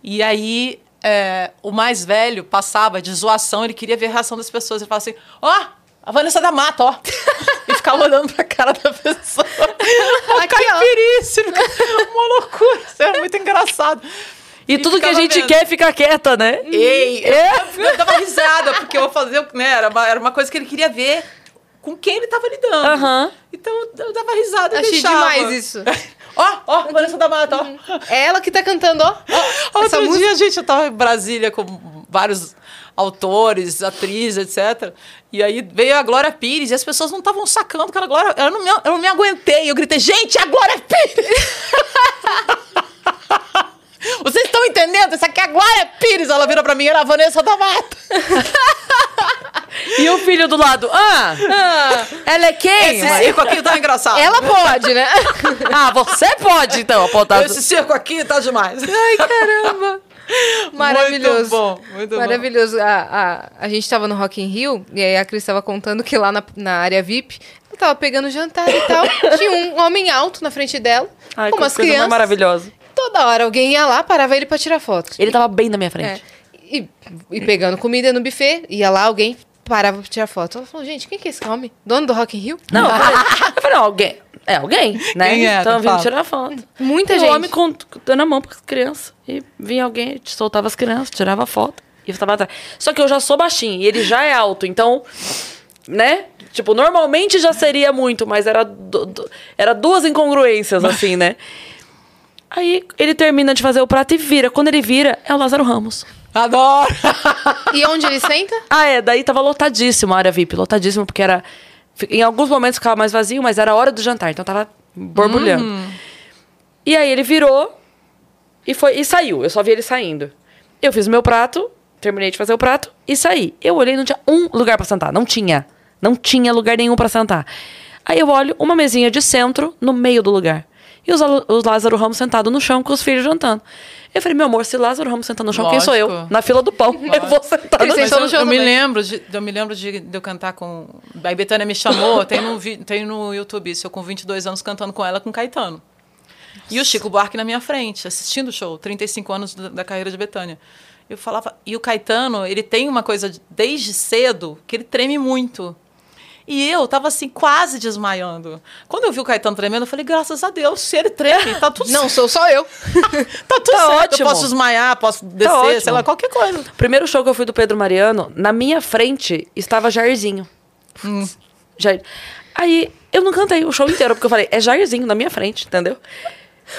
E aí, é, o mais velho passava de zoação, ele queria ver a reação das pessoas. Ele falava assim: Ó, a Vanessa da Mata, ó. e ficava olhando pra cara da pessoa. Ó. caipiríssimo. Uma loucura. Isso era muito engraçado. E, tudo que a gente vendo. quer fica quieta, né? Ei, É. eu, eu dava risada, porque eu fazia, né, era uma, era uma coisa que ele queria ver com quem ele tava lidando. Aham. Então eu dava risada e Achei deixava. demais isso. Ó, ó, Vanessa da Mata, ó. É ela que tá cantando, ó. ó essa Outro música. dia, gente, eu tava em Brasília com vários autores, atrizes, etc. E aí veio a Glória Pires e as pessoas não estavam sacando que era a Glória. Eu não, me, eu não me aguentei. Eu gritei, gente, é a Glória Pires! Vocês estão entendendo? Essa aqui é a Glória Pires. Ela vira pra mim, era a Vanessa da Mata. E o filho do lado, ah, Ah, ela é quem? Esse circo aqui tá engraçado. ela pode, né? Ah, você pode então apontar. Esse circo aqui tá demais. Ai, caramba. Maravilhoso. Muito bom, muito Maravilhoso. A, a, a gente tava no Rock in Rio e aí a Cris tava contando que lá na, na área VIP, ela tava pegando jantar e tal. tinha um homem alto na frente dela, Ai, com umas crianças. maravilhosa. Toda hora alguém ia lá, parava ele pra tirar foto. Ele tava bem na minha É. frente. E, e pegando comida no buffet, ia lá, alguém parava pra tirar foto. Ela falou, gente, quem que é esse homem? Dono do Rock in Rio? Não, eu falei, eu falei, não, alguém. É alguém, né? Quem é? Então vindo tirar foto. Muita E gente. O homem com, dando a mão para as crianças. E vinha alguém, soltava as crianças, tirava foto. E eu tava atrás. Só que eu já sou baixinho e ele já é alto, então. Né? Tipo, normalmente já seria muito, mas era, du- du- era duas incongruências, assim, né? Aí ele termina de fazer o prato e vira. Quando ele vira, é o Lázaro Ramos. Adoro! E onde ele senta? Ah, é, daí tava lotadíssimo a área VIP, lotadíssimo, porque era. Em alguns momentos ficava mais vazio, mas era a hora do jantar, então tava borbulhando. E aí ele virou e foi e saiu. Eu só vi ele saindo. Eu fiz o meu prato, terminei de fazer o prato e saí. Eu olhei, não tinha um lugar pra sentar. Não tinha. Não tinha lugar nenhum pra sentar. Aí eu olho uma mesinha de centro no meio do lugar. E os, os Lázaro Ramos sentado no chão com os filhos jantando. Eu falei, meu amor, se Lázaro Ramos sentar no chão, quem sou eu? Lógico. Na fila do pão. Eu vou sentar no chão. no eu, chão eu me lembro de, eu me lembro de, de eu cantar com. A Betânia me chamou, tem no, tem no YouTube isso, eu com 22 anos cantando com ela com Caetano. E o Chico Buarque na minha frente, assistindo o show, 35 anos da, da carreira de Betânia. Eu falava, e o Caetano, ele tem uma coisa de- desde cedo que ele treme muito. E eu tava assim, quase desmaiando. Quando eu vi o Caetano tremendo, eu falei, graças a Deus, se ele treme, tá tudo Não, sou só eu. Tá tudo Tá certo. ótimo. Eu posso desmaiar, posso descer, ótimo. sei lá, qualquer coisa. Primeiro show que eu fui do Pedro Mariano, na minha frente estava Jairzinho. Hum. Jair. Aí eu não cantei o show inteiro, porque eu falei, é Jairzinho na minha frente, entendeu?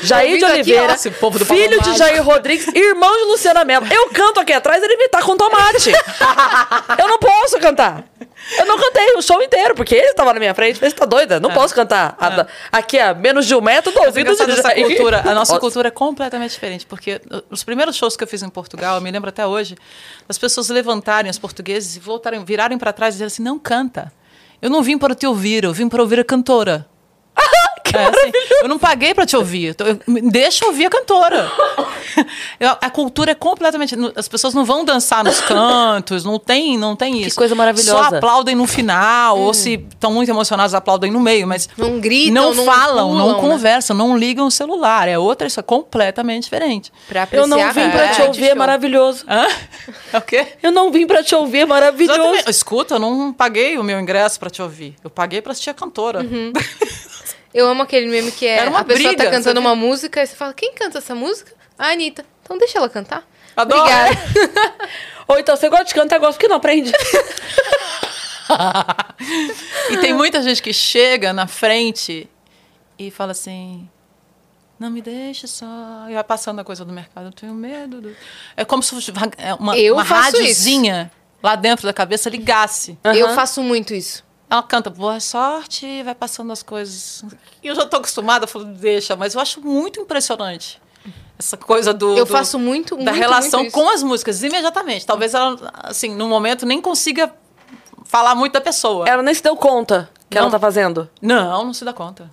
Jair de Ouvindo aqui, Oliveira, ó, esse povo do filho de Jair Rodrigues, irmão de Luciana Mello. Eu canto aqui atrás, ele me tá com tomate. eu não posso cantar. Eu não cantei o show inteiro, porque ele estava na minha frente. Você tá doida? Não posso cantar. A- Aqui a menos de um metro do ouvido de essa cultura. A nossa cultura é completamente diferente, porque os primeiros shows que eu fiz em Portugal, eu me lembro até hoje, as pessoas levantarem, os portugueses, e voltarem, virarem para trás e dizer assim: não canta. Eu não vim para te ouvir, eu vim para ouvir a cantora. Que É, assim, eu não paguei para te ouvir. então, eu- deixa eu ouvir a cantora. Eu- a cultura é completamente. As pessoas não vão dançar nos cantos, não tem, não tem isso. coisa maravilhosa. Só aplaudem no final, ou se estão muito emocionados, aplaudem no meio, mas Não gritam, não, não falam, pulam, não né? conversam, não ligam o celular. É outra, isso é completamente diferente. Pra Eu não apreciar vim pra te realmente ouvir, o é maravilhoso. Hã? É o quê? Eu não vim pra te ouvir, é maravilhoso. Exatamente. Escuta, eu não paguei o meu ingresso para te ouvir. Eu paguei para assistir a cantora. Eu amo aquele meme que é uma a pessoa briga, tá cantando uma música e você fala, quem canta essa música? A Anitta. Então deixa ela cantar. Adoro. Obrigada. Ou então, você gosta de cantar, gosta porque não aprende. E tem muita gente que chega na frente e fala assim: Não me deixe só. E vai passando a coisa do mercado. Eu tenho medo. do-" É como se fosse é uma, Eu uma faço rádiozinha lá dentro da cabeça ligasse. Eu Aham. faço muito isso. Ela canta boa sorte, vai passando as coisas. E eu já tô acostumada, eu falo, deixa, mas eu acho muito impressionante essa coisa do. Eu do- faço muito, da muito, relação muito com as músicas, imediatamente. Talvez ela, assim, no momento nem consiga falar muito da pessoa. Ela nem se deu conta que ela Não. tá fazendo. Não, não se dá conta.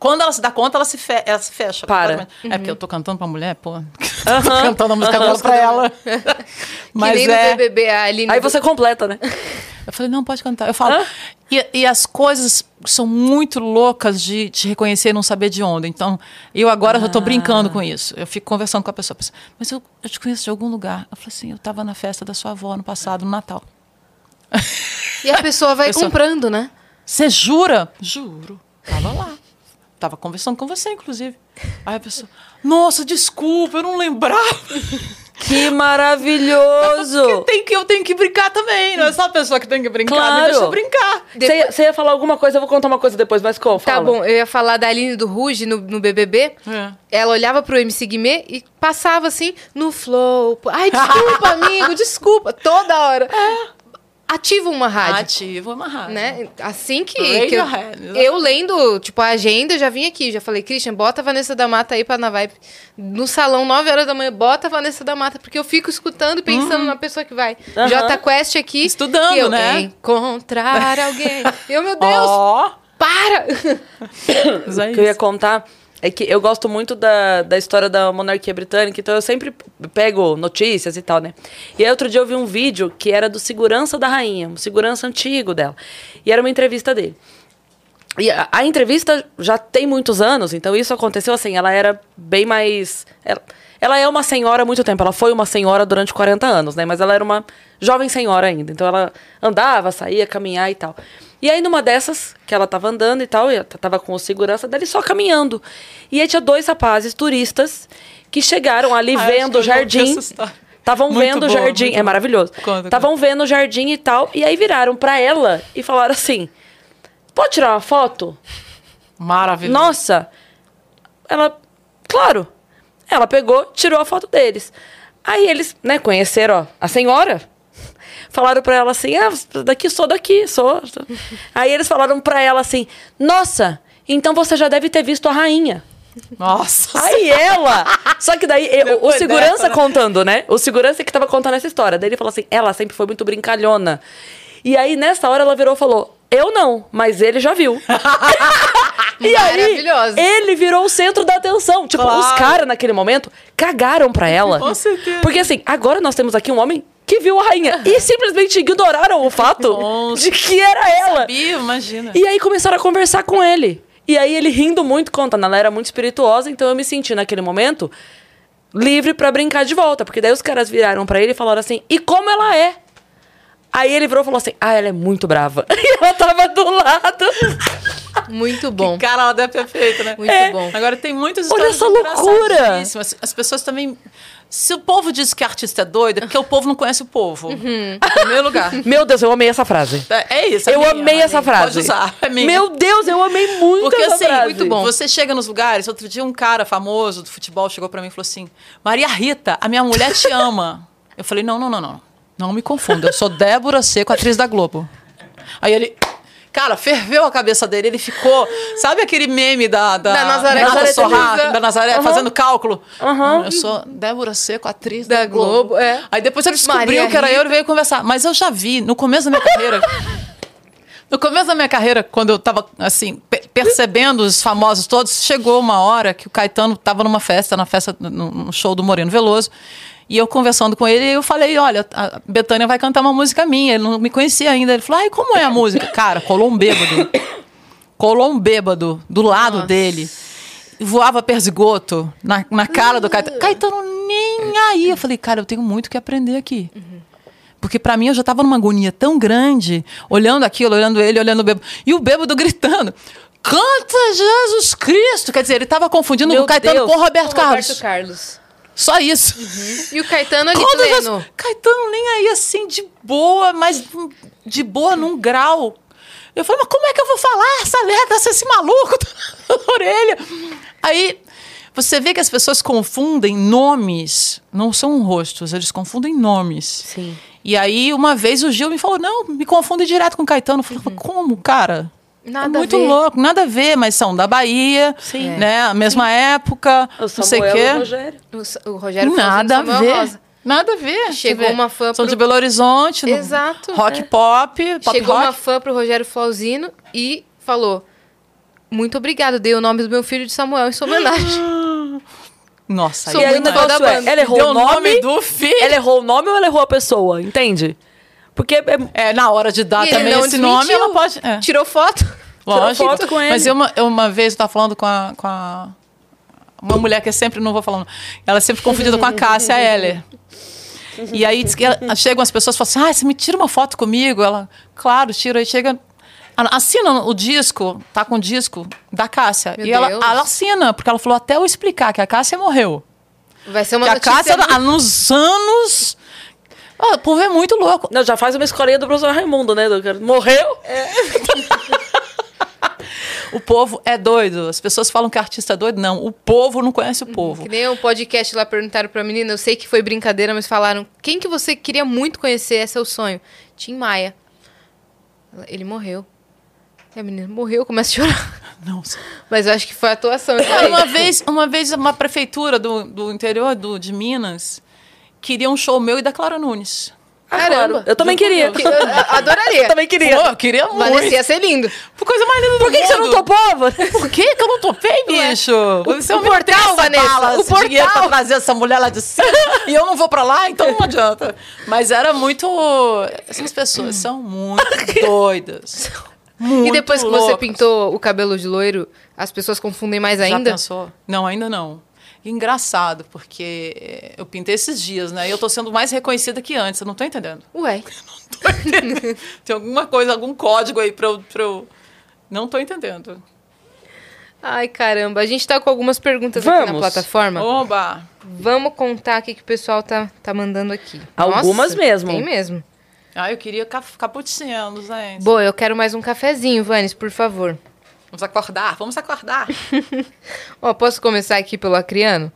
Quando ela se dá conta, ela se, fe- ela se fecha. Para. completamente. É porque eu tô cantando pra mulher, pô. Aham. tô cantando a música dela pra ela. que nem é. no BBB, a Aline... Aí você completa, né? Eu falei, não, pode cantar. Eu falo. E, e as coisas são muito loucas de te reconhecer e não saber de onde. Então, eu agora já tô brincando com isso. Eu fico conversando com a pessoa. a pessoa, Mas eu, eu te conheço de algum lugar. Eu falei assim, eu tava na festa da sua avó no passado, no Natal. E a pessoa vai Pessoa- comprando, né? Você jura? Juro. Tava lá. Tava conversando com você, inclusive. Aí a pessoa, nossa, desculpa, eu não lembrava. Que maravilhoso! Porque tem que, eu tenho que brincar também. Não é só a pessoa que tem que brincar. Claro. Me deixa eu brincar. Você ia, você ia falar alguma coisa, eu vou contar uma coisa depois, mas como? Tá bom, eu ia falar da Aline do Ruge no, no BBB. É. Ela olhava pro MC Guimê e passava assim no flow. Ai, desculpa, amigo, desculpa. Toda hora. Ativam uma rádio. Ativo uma rádio. Né? Assim que, que eu, Radiohead. eu lendo, tipo, a agenda, já vim aqui, já falei, Christian, bota a Vanessa da Mata aí pra na vibe. No salão, 9 horas da manhã, bota a Vanessa da Mata, porque eu fico escutando e pensando na pessoa que vai. Aham. Jota Quest aqui. Estudando, eu, né? Encontrar alguém. eu, meu Deus, Ó, para! mas é O que eu ia contar é que eu gosto muito da, da história da monarquia britânica, então eu sempre pego notícias e tal, né? E aí outro dia eu vi um vídeo que era do segurança da rainha, um segurança antigo dela. E era uma entrevista dele. E a, a entrevista já tem muitos anos, então isso aconteceu assim, ela era bem mais. Ela, ela é uma senhora há muito tempo, ela foi uma senhora durante 40 anos, né? Mas ela era uma jovem senhora ainda. Então ela andava, saía, caminhar e tal. E aí, numa dessas, que ela tava andando e tal, e ela tava com segurança dele só caminhando. E aí tinha dois rapazes turistas que chegaram ali Ah, vendo o jardim. Estavam vendo o jardim. É maravilhoso. Estavam vendo o jardim e tal. E aí viraram pra ela e falaram assim: pode tirar uma foto? Maravilhoso. Nossa! Ela, claro. Ela pegou, tirou a foto deles. Aí eles, né, conheceram ó, a senhora. Falaram pra ela assim: "Ah, daqui sou daqui, sou". sou." Aí eles falaram pra ela assim: "Nossa, então você já deve ter visto a rainha". Nossa. Aí ela. Só que daí, eu- o segurança dessa, né? contando, né? O segurança que tava contando essa história. Daí ele falou assim: ela sempre foi muito brincalhona. E aí, nessa hora, ela virou e falou: eu não, mas ele já viu. e aí, ele virou o centro da atenção. Tipo, Claro. os caras naquele momento cagaram pra ela. Com certeza. Porque assim, agora nós temos aqui um homem que viu a rainha. E simplesmente ignoraram o fato Nossa. de que era ela. Sabia, imagina. E aí começaram a conversar com ele. E aí ele rindo muito, contando, ela era muito espirituosa, então eu me senti naquele momento livre pra brincar de volta. Porque daí os caras viraram pra ele e falaram assim: e como ela é? Aí ele virou e falou assim: ah, ela é muito brava. E ela tava do lado. Muito bom. Cara, ela deve ter feito, né? Muito É. bom. Agora tem muitas Olha histórias essa loucura! As pessoas também. Se o povo diz que artista é doido, é porque o povo não conhece o povo. Em primeiro lugar. Meu Deus, eu amei essa frase. É, é isso. é eu minha, amei é essa frase. Pode usar. É minha. Meu Deus, eu amei muito Porque essa assim, frase. muito bom. Você chega nos lugares, outro dia um cara famoso do futebol chegou pra mim e falou assim: Maria Rita, a minha mulher te ama. Eu falei: não, não, não, não. Não me confunda. Eu sou Débora Seco, atriz da Globo. Aí ele. Cara, ferveu a cabeça dele. Ele ficou. Sabe aquele meme da. Da, Da Nazaré Nazaré Sorra, da Nazaré Aham. fazendo cálculo. Não, eu sou Débora Seco, atriz da, Da Globo, é. Aí depois ele descobriu Maria que era Rita. eu e veio conversar. Mas eu já vi, no começo da minha carreira. No começo da minha carreira, quando eu tava, assim, pe- percebendo os famosos todos, chegou uma hora que o Caetano tava numa festa, na festa, no show do Moreno Veloso, e eu conversando com ele, eu falei, olha, a Betânia vai cantar uma música minha, ele não me conhecia ainda. Ele falou, ai, como é a música? Cara, colou um bêbado. Colou um bêbado do lado Nossa. dele. Voava perzigoto na, na cara do Caetano. Caetano nem aí. Eu falei, cara, eu tenho muito que aprender aqui. Porque pra mim eu já tava numa agonia tão grande, olhando aquilo, olhando ele, olhando o bêbado. E o bêbado gritando: Canta Jesus Cristo! Quer dizer, ele tava confundindo Meu o Caetano Deus. com o Roberto, Carlos. Roberto Carlos. Só isso. E o Caetano ali Quando pleno. Jesus- Caetano nem aí assim, de boa, mas de boa num grau. Eu falei, mas como é que eu vou falar essa letra se esse maluco tá na orelha? Aí você vê que as pessoas confundem nomes, não são rostos, eles confundem nomes. Sim. E aí, uma vez o Gil me falou: não, me confunde direto com o Caetano. Eu falei, como, cara? Nada é muito a ver. louco, nada a ver, mas são da Bahia, Sim. né? A mesma época, O não sei o Samuel e o quê. Rogério. O, o Rogério Nada a Samuel ver. Rosa. Nada a ver. Chegou uma fã São pro- de Belo Horizonte. no Exato, Rock é. pop, pop Chegou rock. uma fã pro Rogério Flauzino e falou: Muito obrigado, dei o nome do meu filho de Samuel em sua homenagem. Nossa, Sou e fã negócio da é, banda. ela errou o nome, nome do filho. Ela errou o nome ou ela errou a pessoa? Entende? Porque é, É, na hora de dar E também esse nome, ela pode. É. Tirou foto. Lógico. foto com ele. Mas eu uma, eu uma vez eu tava falando com a, com a. Uma mulher que é sempre, não vou falar, o nome, ela é sempre confundida com a Cássia Heller. E aí diz que ela, chegam as pessoas e falam assim: ah, você me tira uma foto comigo? Ela, claro, tira. Aí chega. ela Assina o disco, tá com o disco da Cássia. Meu e ela, ela assina, porque ela falou até eu explicar que a Cássia morreu. Vai ser uma que a. Cássia, ah, nos anos. O povo é muito louco. Não, já faz uma escolinha do professor Raimundo, né? Morreu? O povo é doido. As pessoas falam que artista é doido. Não, o povo não conhece o povo. Que nem um podcast lá perguntaram pra menina, eu sei que foi brincadeira, mas falaram: quem que você queria muito conhecer? Esse é o sonho. Tim Maia. Ele morreu. E a menina morreu, começa a chorar. Não. Mas eu acho que foi a atuação. aí. uma vez, uma vez uma prefeitura do, do interior do, de Minas queria um show meu e da Clara Nunes. Caramba. Eu também queria. Eu adoraria. Eu também queria. Pô, eu queria muito. Vanessa ia ser lindo. Por coisa mais linda do Por que, que você não topava? Por que, que eu não topei, bicho? Você o não me portal, Vanessa, bala, o dinheiro portal. pra trazer essa mulher lá de cima e eu não vou pra lá, então não adianta. Mas era muito... Essas pessoas são muito doidas. Muito e depois que você pintou o cabelo de loiro, as pessoas confundem mais Já ainda? pensou? Não, ainda não. E engraçado, porque eh, eu pintei esses dias, né? E eu tô sendo mais reconhecida que antes, eu não tô entendendo. Ué. Tem alguma coisa, algum código aí pra eu... Pra eu... Não tô entendendo. Ai, caramba. A gente tá com algumas perguntas aqui na Vamos. plataforma. Oba! Vamos contar aqui que o pessoal tá, tá mandando aqui. Algumas mesmo. Tem mesmo. Ah, eu queria ca- cappuccino, gente. Boa, eu quero mais um cafezinho, Vanes, por favor. Vamos acordar, vamos acordar. Ó, posso começar aqui pelo Acriano?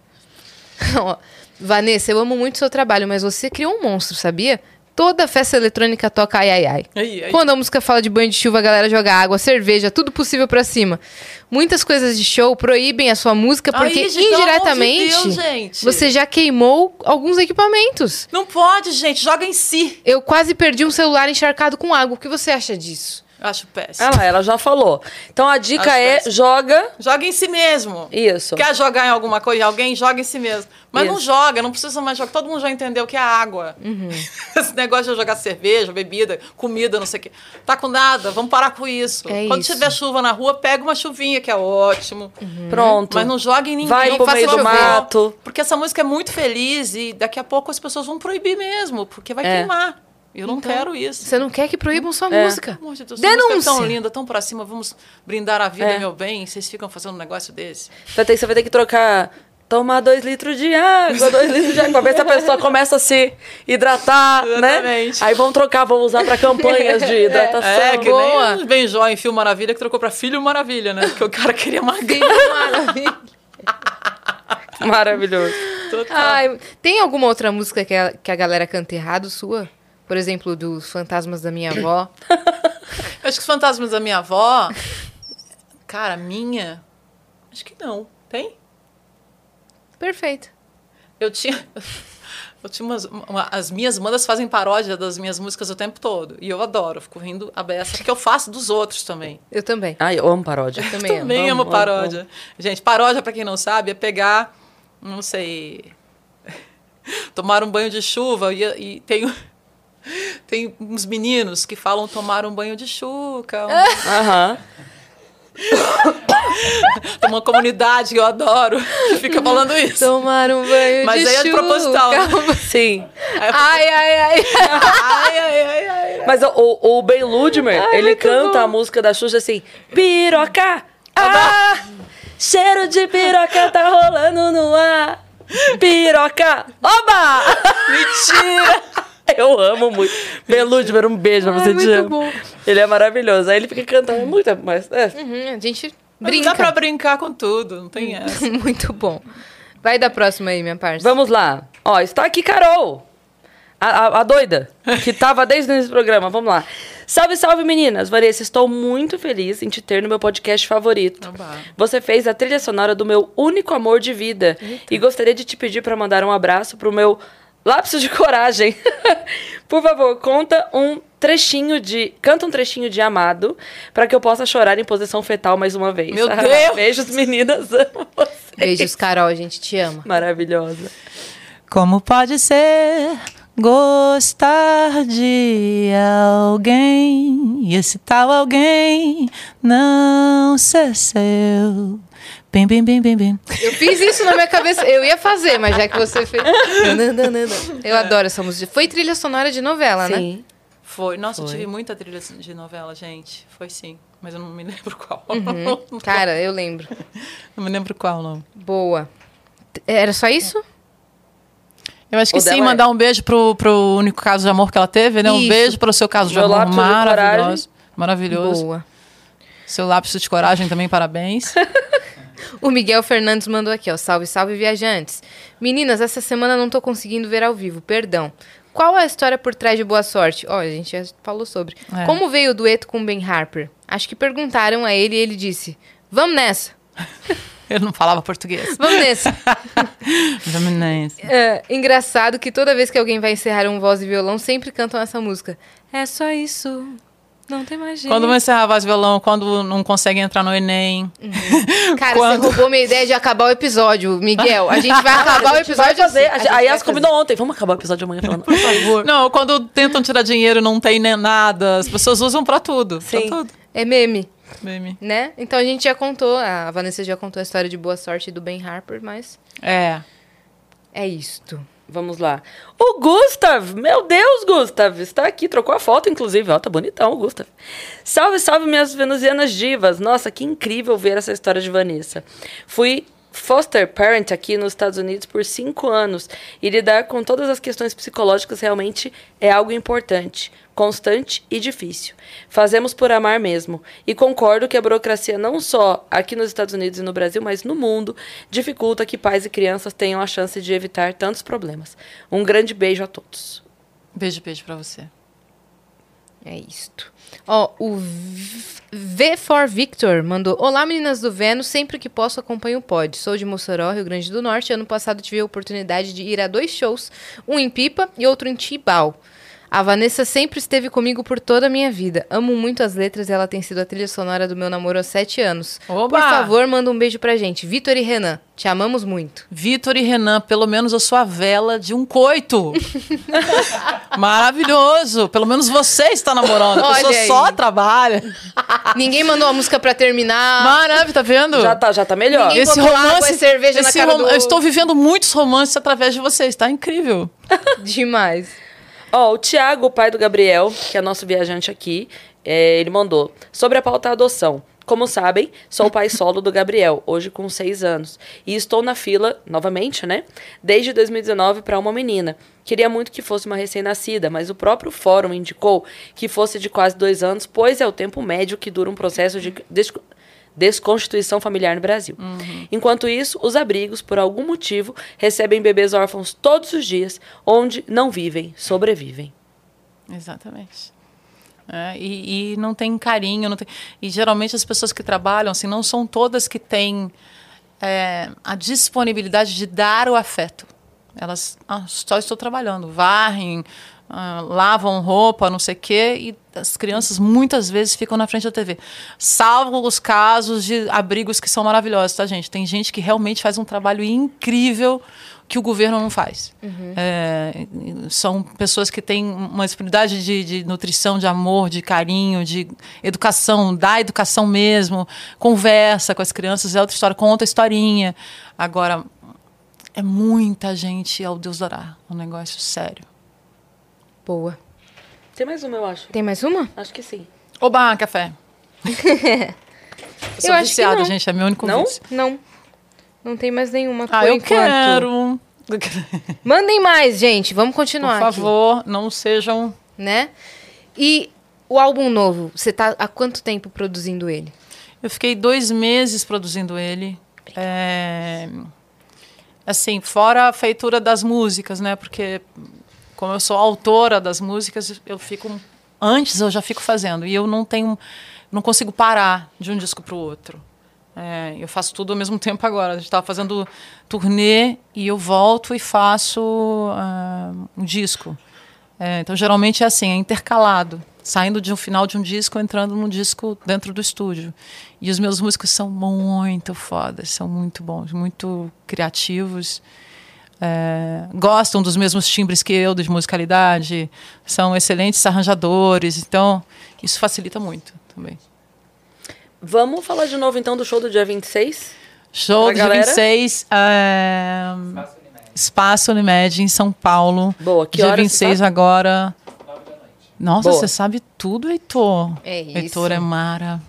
Ó, Vanessa, eu amo muito seu trabalho, mas você criou um monstro, sabia? Toda festa eletrônica toca ai ai ai. Aí, aí. Quando a música fala de banho de chuva, a galera joga água, cerveja, tudo possível pra cima. Muitas coisas de show proíbem a sua música Aí, porque gente, pelo amor de indiretamente Deus, gente. você já queimou alguns equipamentos. Não pode, gente, joga em si. Eu quase perdi um celular encharcado com água. O que você acha disso? Eu acho péssimo. Ah lá, ela já falou. Então a dica Acho é péssimo. joga Joga em si mesmo. isso. Quer jogar em alguma coisa, em alguém, joga em si mesmo. Mas não Isso. joga, não precisa mais jogar. Todo mundo já entendeu que é água. Uhum. Esse negócio de jogar cerveja, bebida, comida, não sei o quê. Tá com nada, vamos parar com isso. É Quando isso. tiver chuva na rua, pega uma chuvinha, que é ótimo. Pronto. Mas não joga em ninguém. Vai não pro meio do mato. Porque essa música é muito feliz e daqui a pouco as pessoas vão proibir mesmo, porque vai É. queimar. Eu não quero isso. Você não quer que proíbam sua É. música? Amor de Deus, essa música é Denúncia. tão linda, tão pra cima, vamos brindar a vida, É. meu bem. Vocês ficam fazendo um negócio desse. Vai ter, você vai ter que trocar. Tomar dois litros de água, dois litros de água, pra ver se a pessoa começa a se hidratar, né? Exatamente. Aí vão trocar, vão usar pra campanhas de hidratação. É, que boa. nem o Benjó em Filme Maravilha que trocou pra Filho Maravilha, né? Porque o cara queria magrinho. Maravilha. Maravilhoso. Ai, tem alguma outra música que a, que a galera canta errado sua? Por exemplo, dos Fantasmas da Minha Avó. Acho que os fantasmas da minha avó. Cara, minha. Acho que não. Tem? Perfeito. Eu tinha. Eu tinha umas, uma- as minhas bandas fazem paródia das minhas músicas o tempo todo. E eu adoro, eu fico rindo a beça, porque eu faço dos outros também. Eu também. Ai, eu amo paródia. Eu também, Também amo. amo, amo, paródia. Gente, paródia, pra quem não sabe, é pegar, não sei, tomar um banho de chuva e, e tem, tem uns meninos que falam tomar um banho de chuca. Um, Aham. tem uma comunidade que eu adoro que fica falando isso. Tomar um banho Mas de aí é proposital, né? Sim. Ai, ai, ai. Ai, ai, ai, ai. Mas o, o, Ben Ludmer, Ai, ele canta bom. a música da Xuxa assim: Piroca! Ah! Cheiro de piroca tá rolando no ar! Piroca! Oba! Mentira! Eu amo muito. Ben Ludmer, um beijo pra Ai, você, muito te amo. bom. Ele é maravilhoso. Aí ele fica cantando muito, mas... É. Uhum, a gente Mas brinca. Dá pra brincar com tudo, não tem essa. Muito bom. Vai da próxima aí, minha parça. Vamos lá. Ó, está aqui Carol. A, a- a doida, que tava desde o início do programa. Vamos lá. Salve, salve, meninas. Vanessa, estou muito feliz em te ter no meu podcast favorito. Oba. Você fez a trilha sonora do meu único amor de vida. E gostaria de te pedir para mandar um abraço pro meu lapso de coragem. Por favor, conta um trechinho de. Canta um trechinho de amado para que eu possa chorar em posição fetal mais uma vez. Meu Deus! Beijos, meninas. Amo vocês. Beijos, Carol. A gente te ama. Maravilhosa. Como pode ser gostar de alguém e esse tal alguém não ser seu? Bem, bem, bem, bem, bem. Eu fiz isso na minha cabeça. Eu ia fazer, mas já que você fez. Eu adoro essa música. Foi trilha sonora de novela, né? Sim. Foi. Nossa, eu Foi. tive muita trilha de novela, gente. Foi sim. Mas eu não me lembro qual. Cara, eu lembro. Não me lembro qual, não. Boa. Era só isso? Eu acho que O sim, é- mandar um beijo pro, pro único caso de amor que ela teve, né? Um Isso. beijo pro seu caso de Meu amor maravilhoso. Maravilhoso. Boa. Seu lápis de coragem também, parabéns. O Miguel Fernandes mandou aqui, ó. Salve, salve, viajantes. Meninas, essa semana não tô conseguindo ver ao vivo, perdão. Qual a história por trás de Boa Sorte? Ó, a gente já falou sobre. É. Como veio o dueto com Ben Harper? Acho que perguntaram a ele e ele disse: Vamos nessa, Eu não falava português. vamos nessa. Dominância. É, engraçado que toda vez que alguém vai encerrar um voz e violão, sempre cantam essa música. É só isso. Não tem mais jeito. Quando vai encerrar voz e violão, quando não consegue entrar no Enem. Cara, Quando- você roubou minha ideia de acabar o episódio, Miguel. A gente vai acabar o a gente vai episódio fazer. assim. A, a vai Yas combinou ontem. Vamos acabar o episódio amanhã falando, por favor. Não, quando tentam tirar dinheiro não tem nem nada, as pessoas usam pra tudo. Sim. Pra tudo. É meme, Meme. né? Então a gente já contou, a Vanessa já contou a história de Boa Sorte do Ben Harper, mas É. é isto. Vamos lá. O Gustav! Meu Deus, Gustav! Está aqui, trocou a foto, inclusive. Ó, tá bonitão o Gustav. Salve, salve, minhas venusianas divas! Nossa, que incrível ver essa história de Vanessa. Fui foster parent aqui nos Estados Unidos por cinco anos e lidar com todas as questões psicológicas realmente é algo importante, constante e difícil. Fazemos por amar mesmo. E concordo que a burocracia não só aqui nos Estados Unidos e no Brasil, mas no mundo, dificulta que pais e crianças tenham a chance de evitar tantos problemas. Um grande beijo a todos. Beijo, beijo pra você. É isto. Ó, o V V for Victor mandou: Olá, meninas do Vênus. Sempre que posso, acompanho o pod. Sou de Mossoró, Rio Grande do Norte. Ano passado tive a oportunidade de ir a dois shows, um em Pipa e outro em Tibau. A Vanessa sempre esteve comigo por toda a minha vida. Amo muito as letras e ela tem sido a trilha sonora do meu namoro há sete anos. Oba! Por favor, manda um beijo pra gente. Vitor e Renan, te amamos muito. Vitor e Renan, pelo menos eu sou a vela de um coito. Maravilhoso. Pelo menos você está namorando. A Olha pessoa aí. só trabalha. Ninguém mandou a música pra terminar. Maravilha, tá vendo? Já tá, já tá melhor. Ninguém- Esse água romance, e cerveja na esse cara rom- do- Eu estou vivendo muitos romances através de vocês, tá incrível. Demais. Ó, o Tiago, o pai do Gabriel, que é nosso viajante aqui, é, ele mandou sobre a pauta adoção. Como sabem, sou o pai solo do Gabriel, hoje com seis anos. E estou na fila, novamente, né? Desde 2019 para uma menina. Queria muito que fosse uma recém-nascida, mas o próprio fórum indicou que fosse de quase dois anos, pois é o tempo médio que dura um processo de desconstituição familiar no Brasil. Enquanto isso, os abrigos, por algum motivo, recebem bebês órfãos todos os dias, onde não vivem, sobrevivem. Exatamente. É, e, e não tem carinho, não tem... e geralmente as pessoas que trabalham assim não são todas que têm é, a disponibilidade de dar o afeto. Elas ah, só estou trabalhando, varrem, ah, lavam roupa, não sei o quê, e as crianças muitas vezes ficam na frente da TV. Salvo os casos de abrigos que são maravilhosos, tá, gente? Tem gente que realmente faz um trabalho incrível que o governo não faz. É, são pessoas que têm uma disponibilidade de, de nutrição, de amor, de carinho, de educação, da educação mesmo, conversa com as crianças, é outra história, conta historinha. Agora, é muita gente ao Deus dará, um negócio sério. Boa. Tem mais uma, eu acho. Tem mais uma? Acho que sim. Oba, café. Eu sou Eu acho que viciada, não. gente, é meu único Não? vício. Não. Não tem mais nenhuma Ah, por eu enquanto. quero. Mandem mais, gente. Vamos Por continuar aqui, favor, não sejam né? E o álbum novo, você tá há quanto tempo produzindo ele? Eu fiquei dois meses produzindo ele. É, assim, fora a feitura das músicas, né? Porque como eu sou autora das músicas, eu fico antes eu já fico fazendo e eu não tenho, não consigo parar de um disco para o outro. É, eu faço tudo ao mesmo tempo agora. A gente estava fazendo turnê e eu volto e faço ah, um disco. É, então, geralmente é assim, é intercalado. Saindo de um final de um disco, entrando num disco dentro do estúdio. E os meus músicos são muito fodas, são muito bons, muito criativos. É, gostam dos mesmos timbres que eu, de musicalidade. São excelentes arranjadores. Então, isso facilita muito também. Vamos falar de novo então do show do dia 26? Show Pra de galera? 26, é, Espaço Unimed em São Paulo. Boa, que Dia horas 26 tá? agora. Nossa, Boa. você sabe tudo, Heitor. É isso. Heitor é Mara.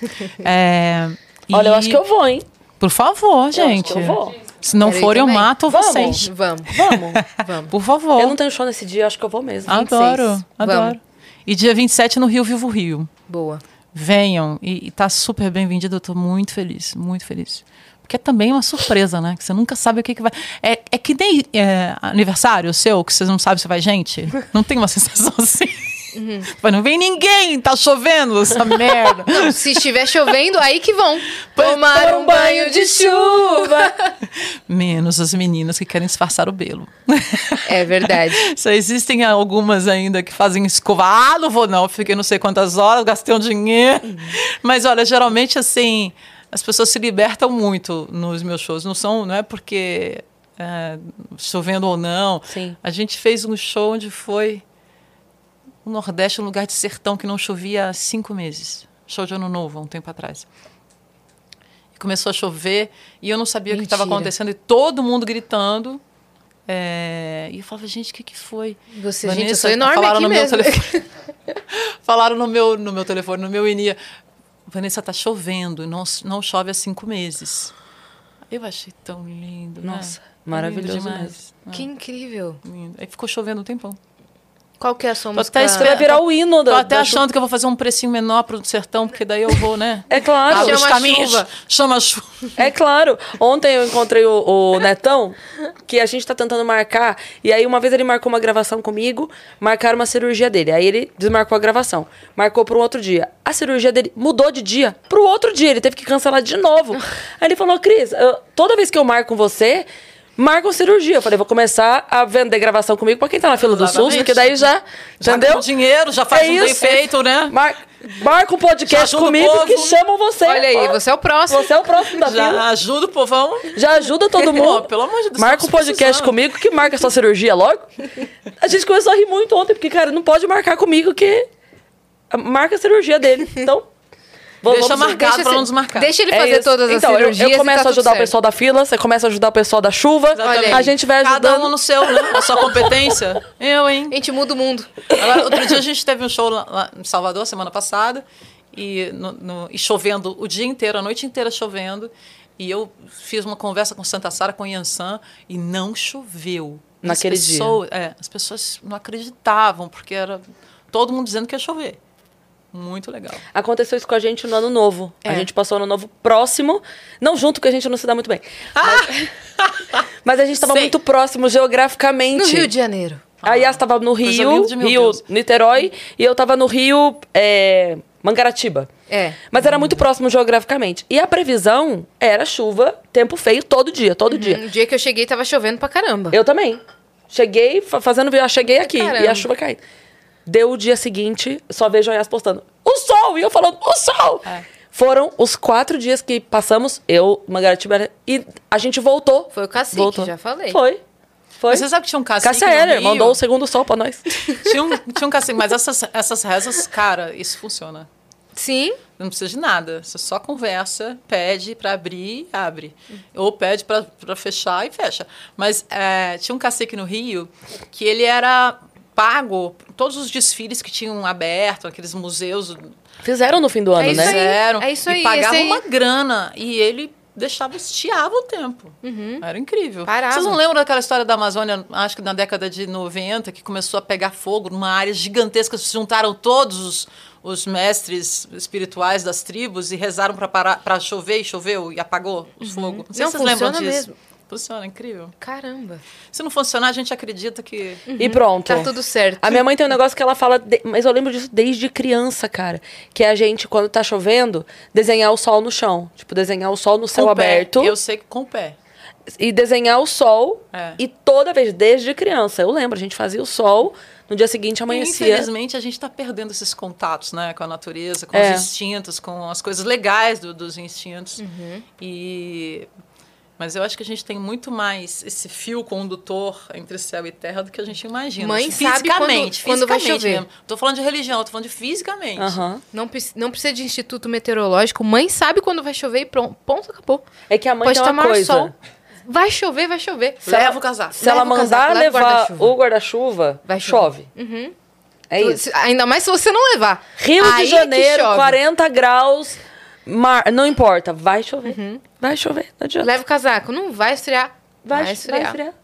É, Olha, eu e- acho que eu vou, hein? Por favor, Eu acho gente. que eu vou. Se não Quero for, eu mato Vamos. vocês. Vamos, Vamos. vamos. Por favor. Eu não tenho show nesse dia, acho que eu vou mesmo. 26. Adoro, adoro. Vamos. E dia 27 no Rio Vivo Rio. Boa. Venham. E, e tá super bem vendido. Eu tô muito feliz, muito feliz. que é também uma surpresa, né? Que você nunca sabe o que, que vai. É, é que nem é, aniversário seu, que você não sabe se vai gente. Não tem uma sensação assim. Uhum. Mas não vem ninguém, tá chovendo essa merda. Não, se estiver chovendo, aí que vão. Tomar um banho de chuva. Menos as meninas que querem disfarçar o belo. É verdade. Só existem algumas ainda que fazem escovar. Ah, não vou não, fiquei não sei quantas horas, gastei um dinheiro. Uhum. Mas olha, geralmente assim, as pessoas se libertam muito nos meus shows. Não são, não é porque é, chovendo ou não. Sim. A gente fez um show onde foi o Nordeste, um lugar de sertão que não chovia há cinco meses. Show de Ano Novo, há um tempo atrás. E começou a chover e eu não sabia Mentira. o que estava acontecendo e todo mundo gritando. É, e eu falava, gente, o que, que foi? Você, Vanessa, gente, eu sou enorme falaram aqui no mesmo. Meu telefone, falaram no meu, no meu telefone, no meu INIA. Vanessa, tá chovendo, não, não chove há cinco meses. Eu achei tão lindo. Né? Nossa, né? maravilhoso lindo demais. Mesmo. Que incrível. Lindo. Aí ficou chovendo um tempão. Qual que é a sua tô música? Até vai virar o hino da. Tô até da achando que eu vou fazer um precinho menor pro sertão, porque daí eu vou, né? É claro. Chama os caminhos. Chuva. Chama chuva. É claro. Ontem eu encontrei o, o, Netão, que a gente tá tentando marcar. E aí, uma vez ele marcou uma gravação comigo, marcaram uma cirurgia dele. Aí ele desmarcou a gravação. Marcou para um outro dia. A cirurgia dele mudou de dia pro outro dia. Ele teve que cancelar de novo. aí ele falou: Cris, eu, toda vez que eu marco com você marcam cirurgia. Eu falei, vou começar a vender gravação comigo pra quem tá na fila Exatamente. do SUS, porque daí já, já entendeu? dinheiro, já faz é um bem feito, né? Mar marca um podcast comigo que chamam você. Olha aí, você é o próximo. Você é o próximo da já fila. Já ajuda o povão. Já ajuda todo mundo. pelo amor de Deus. Marca um podcast precisando. comigo que marca sua cirurgia logo. A gente começou a rir muito ontem, porque, cara, não pode marcar comigo que marca a cirurgia dele. Então... Deixa marcado deixa pra não desmarcar. Deixa ele é fazer todas então, as cirurgias. Eu, eu começo tá a ajudar o pessoal da fila, você começa a ajudar o pessoal da chuva. A gente vai ajudando. Cada um no seu, né? A sua competência. Eu, hein? A gente muda o mundo. Agora, outro dia a gente teve um show lá, lá em Salvador, semana passada, e, no, no, e chovendo o dia inteiro, a noite inteira chovendo. E eu fiz uma conversa com Santa Sara, com Yansan, e não choveu. Naquele as pessoas, dia. É, as pessoas não acreditavam, porque era todo mundo dizendo que ia chover. Muito legal. Aconteceu isso com a gente no ano novo. É. A gente passou ano novo próximo. Não junto, porque a gente não se dá muito bem. Mas, mas a gente estava muito próximo geograficamente. No Rio de Janeiro. A Yas estava no Rio, Rio, Niterói, e eu estava no Rio é, Mangaratiba. É. Mas era muito próximo geograficamente. E a previsão era chuva, tempo feio, todo dia, todo uhum. dia. O dia que eu cheguei tava chovendo pra caramba. Eu também. Cheguei fazendo, eu cheguei aqui caramba. e a chuva caindo. Deu o dia seguinte, só vejo a Yas postando. O sol! E eu falando, o sol! É. Foram os quatro dias que passamos, eu, Mangaratiba, e a gente voltou. Foi o cacique, voltou. já falei. Foi. Foi. Você sabe que tinha um cacique Cássia Heller, mandou o segundo sol pra nós. tinha, um, tinha um cacique, mas essas, essas rezas, cara, isso funciona. Sim. Não precisa de nada. Você só conversa, pede para abrir, abre. Ou pede para fechar e fecha. Mas é, tinha um cacique no Rio que ele era pago todos os desfiles que tinham aberto, aqueles museus. Fizeram no fim do ano, é né? Fizeram. É isso aí. E pagavam uma grana. E ele deixava, estiava o tempo. Uhum. Era incrível. Parava. Vocês não lembram daquela história da Amazônia, acho que na década de 90, que começou a pegar fogo numa área gigantesca, se juntaram todos os, os mestres espirituais das tribos e rezaram para chover e choveu e apagou o uhum. fogo. Não sei não, se vocês lembram disso. Mesmo. Funciona, incrível. Caramba. Se não funcionar, a gente acredita que. Uhum. E pronto. Tá tudo certo. A minha mãe tem um negócio que ela fala, de... mas eu lembro disso desde criança, cara. Que é a gente, quando tá chovendo, desenhar o sol no chão. Tipo, desenhar o sol no céu com aberto. Eu sei que com o pé. E desenhar o sol. É. E toda vez, desde criança. Eu lembro, a gente fazia o sol. No dia seguinte amanhecia. E, infelizmente, a gente está perdendo esses contatos né, com a natureza, com é. os instintos, com as coisas legais do, dos instintos. Uhum. E mas eu acho que a gente tem muito mais esse fio condutor entre céu e terra do que a gente imagina. Mãe fisicamente, sabe quando, quando vai chover. Mesmo. Tô falando de religião, tô falando de fisicamente. Uhum. Não, não precisa de instituto meteorológico. Mãe sabe quando vai chover e pronto, ponto, acabou. É que a mãe Pode tem uma coisa. sol. Vai chover, vai chover. Se Leva ela, o casaco. Se ela mandar casaco, levar o guarda-chuva, vai chove. Uhum. É isso. Ainda mais se você não levar. Rio Aí de Janeiro, 40 graus Mar, não importa, vai chover. Uhum. Vai chover, não adianta. Leva o casaco, não vai esfriar. Vai, vai esfriar. Vai esfriar.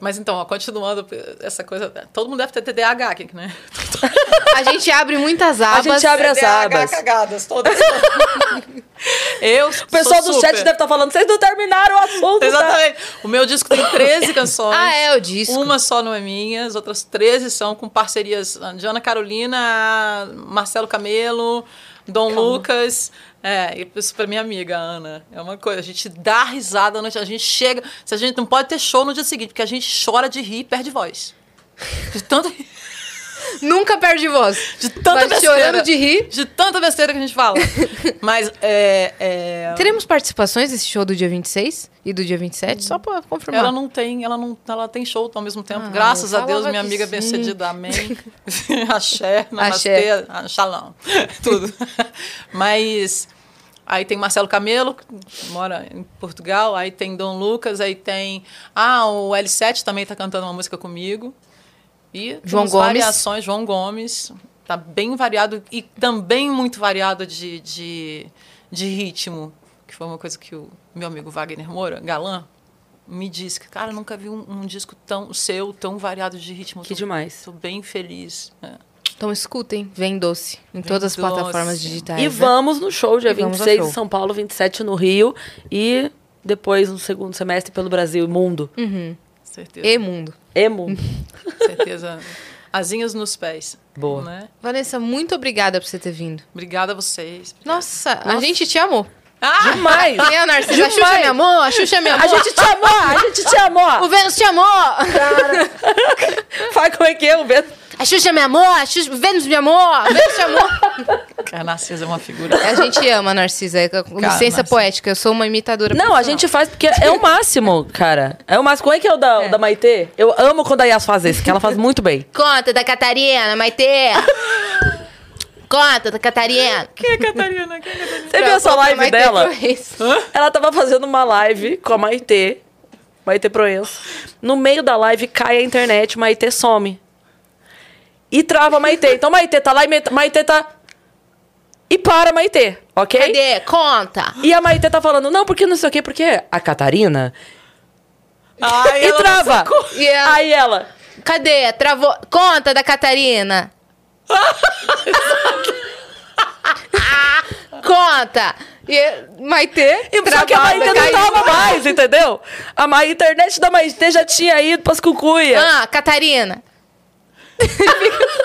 Mas então, ó, continuando essa coisa, todo mundo deve ter TDAH aqui, né? A gente abre muitas abas. A gente abre as TDAH abas. cagadas, todas. Eu O pessoal do chat deve estar falando, vocês não terminaram o assunto. tá?" Exatamente. O meu disco tem 13 canções. Ah, é, o disco. Uma só não é minha, as outras 13 são com parcerias de Ana Carolina, Marcelo Camelo, Dom Lucas. É, isso pra minha amiga, Ana. É uma coisa, a gente dá risada, a gente chega. Se a gente não pode ter show no dia seguinte, porque a gente chora de rir e perde voz. De tanto. Nunca perde voz. De tanta Vai besteira. chorando de rir. De tanta besteira que a gente fala. Mas é, é, Teremos participações desse show do dia 26 e do dia 27? Só pra confirmar. Ela não tem, ela não, ela tem show ao mesmo tempo. Ah, Graças a Deus, minha amiga bem cedida, amém. Axé, namastê, xalão, tudo. Mas aí tem Marcelo Camelo, que mora em Portugal, aí tem Dom Lucas, aí tem ah, o L7 também tá cantando uma música comigo. E João Gomes. variações, João Gomes, tá bem variado e também muito variado de, de, de ritmo, que foi uma coisa que o meu amigo Wagner Moura, galã, me disse que, cara, nunca vi um, um disco tão seu, tão variado de ritmo. Que Tô- demais. Tô bem feliz. É. Então escutem, Vem Doce, em Vem todas as Doce. plataformas digitais. E né? vamos no show, dia E vamos ao 26 show. em São Paulo, 27 no Rio. E depois no segundo semestre pelo Brasil e mundo. Certeza. E mundo. E mundo. Certeza. Asinhas nos pés. Boa. Né? Vanessa, muito obrigada por você ter vindo. Obrigada a vocês. Nossa, a gente te amou. Ah! Demais! Quem é a Narcisa? A Xuxa me amou, a Xuxa me amou. A gente te amou! A gente te O amou! Vênus te amou! Faz como é que é o Beto? A Xuxa me amou, a Xuxa... Vênus me amou, a Vênus te amou. A Narcisa é uma figura. A gente ama, Narcisa. É com licença Narcisa. poética, eu sou uma imitadora. Não, a gente faz porque é o máximo, cara. É o máximo. Como é que é o da, o da Maitê? Eu amo quando a Yas faz isso, que ela faz muito bem. Conta da Catarina, Maitê. Conta da Catarina. Quem é Catarina? Quem é Catarina? Você viu essa live Maitê dela? Ela tava fazendo uma live com a Maitê. Maitê Proença. No meio da live cai a internet, Maitê some. E trava a Maitê. Então Maitê tá lá e Maitê- tá. E para Maitê, ok? Cadê? Conta. E a Maitê tá falando, não, porque não sei o quê, porque a Catarina. Ai, E trava. E ela- Aí ela. Cadê? Travou. Conta da Catarina. Conta. E Maitê. E só que a Maitê não tava mais, entendeu? A, ma- a internet da Maitê já tinha ido pras cucuia. Ah, Catarina.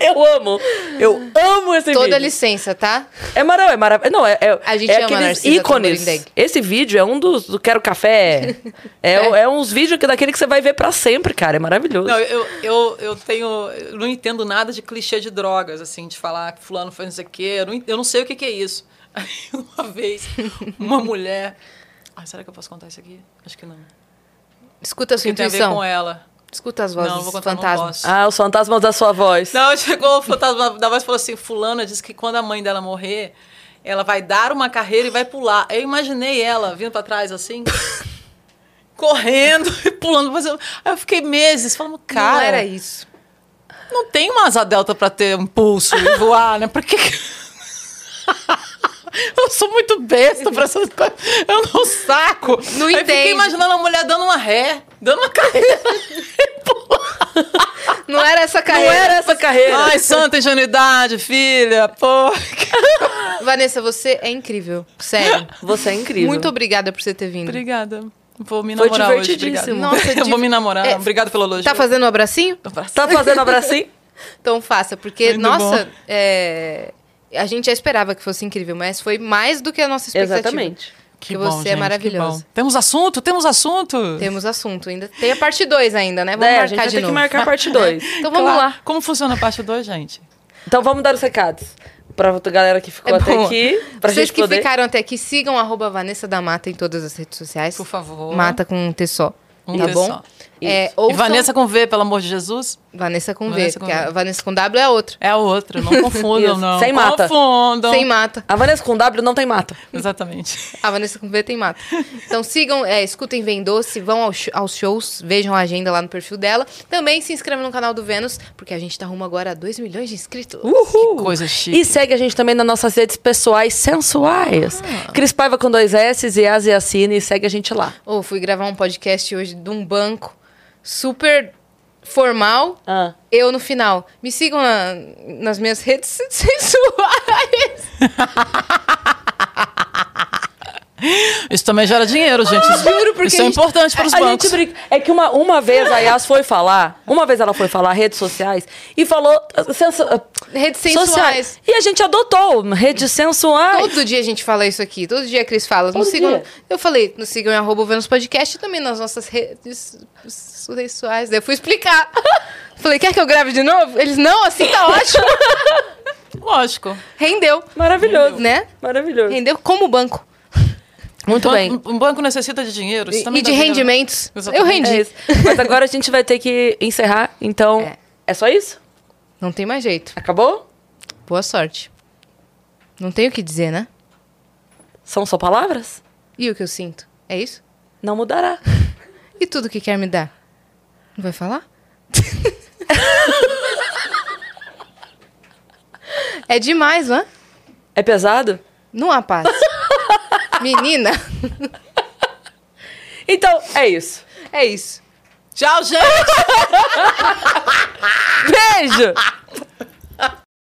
Eu amo. Eu amo esse Toda vídeo. licença, tá? É maravilhoso. É marav Não, é, é, A gente é ama aqueles Narcisa ícones. Esse vídeo é um dos do Quero Café. É, é. uns vídeos que, daquele que você vai ver pra sempre, cara. É maravilhoso. Não, eu, eu, eu tenho. Eu não entendo nada de clichê de drogas, assim, de falar que fulano faz não sei o quê. Eu não, eu não sei o que, que é isso. Aí, uma vez, uma mulher. Ai, será que eu posso contar isso aqui? Acho que não. Escuta a sua Porque tem a ver intuição. com ela. Escuta as vozes Não, vou contar, fantasmas. Ah, os fantasmas da sua voz. Não, chegou o fantasma da voz e falou assim: Fulana disse que quando a mãe dela morrer, ela vai dar uma carreira e vai pular. Eu imaginei ela vindo pra trás assim, correndo e pulando. Mas eu, aí eu fiquei meses falando, cara. não era isso. Não tem uma asa delta pra ter um pulso e voar, né? Por que. Eu sou muito besta pra essas coisas. Eu não saco. Não Aí entende. fiquei imaginando a mulher dando uma ré, dando uma carreira. Não era essa Não carreira. era essa carreira. Ai, santa ingenuidade, filha. Pô. Vanessa, você é incrível. Sério. Você é incrível. Muito obrigada por você ter vindo. Obrigada. Vou me Foi namorar hoje. divertidíssimo. Obrigada. Nossa, eu vou me namorar. É, Obrigado pelo elogio. Tá fazendo um abracinho? Tá fazendo abracinho? Então faça, porque, Muito nossa, bom. é, a gente já esperava que fosse incrível, mas foi mais do que a nossa expectativa. Exatamente. Que você é gente, maravilhosa. que bom. Temos assunto? Temos assunto? Temos assunto ainda. Tem a parte 2 ainda, né? Vamos É, a marcar gente vai de ter novo. que marcar a parte 2. Então vamos Claro. lá. Como funciona a parte 2, gente? Então vamos dar os recados. Pra galera que ficou É até bom. aqui. Pra Vocês gente que poder... ficaram até aqui, sigam arroba Vanessa da Mata em todas as redes sociais. Por favor. Mata com um T só. Um tá T bom? só. É. E Vanessa com V, pelo amor de Jesus? Vanessa com Vanessa V, com porque V. a Vanessa com W é outra. É a outra, não confundam, não. Sem mata. Confundam. Sem mata. A Vanessa com W não tem mata. Exatamente. A Vanessa com V tem mata. Então sigam, é, escutem Vem Doce, vão ao sh- aos shows, vejam a agenda lá no perfil dela. Também se inscrevam no canal do Vênus, porque a gente tá rumo agora a 2 milhões de inscritos. Uhul! Coisa chique. E segue a gente também nas nossas redes pessoais sensuais. Cris Paiva com dois S e Asiacine. E segue a gente lá. Ou fui gravar um podcast hoje de um banco super formal. Ah. Eu no final. Me sigam na- nas minhas redes sensuais. Isso também gera dinheiro, gente. Juro, porque Isso é importante para os A bancos. gente brinca. É que uma, uma vez a Yas foi falar, uma vez ela foi falar redes sociais e falou sensu- uh, Redes sensuais. E a gente adotou redes sensuais. Todo dia a gente fala isso aqui. Todo dia a Cris fala. Todo sigam, dia. eu falei, nos sigam em arroba Vênus Podcast e também nas nossas redes sensuais. Daí eu fui explicar. falei, quer que eu grave de novo? Eles, não, assim tá ótimo. Lógico. Rendeu. Maravilhoso. Né? Maravilhoso. Rendeu como banco. Muito um bem. banco- Um banco necessita de dinheiro. isso E, também e de dinheiro. rendimentos. Exatamente. Eu rendi. É isso. Mas agora a gente vai ter que encerrar, então. É. É, só isso? Não tem mais jeito. Acabou? Boa sorte. Não tenho o que dizer, né? São só palavras? E o que eu sinto? É isso? Não mudará. E tudo que quer me dar? Não vai falar? é demais, não é? É pesado? Não há paz. Menina, Então, é isso. é isso. Tchau, gente! Beijo!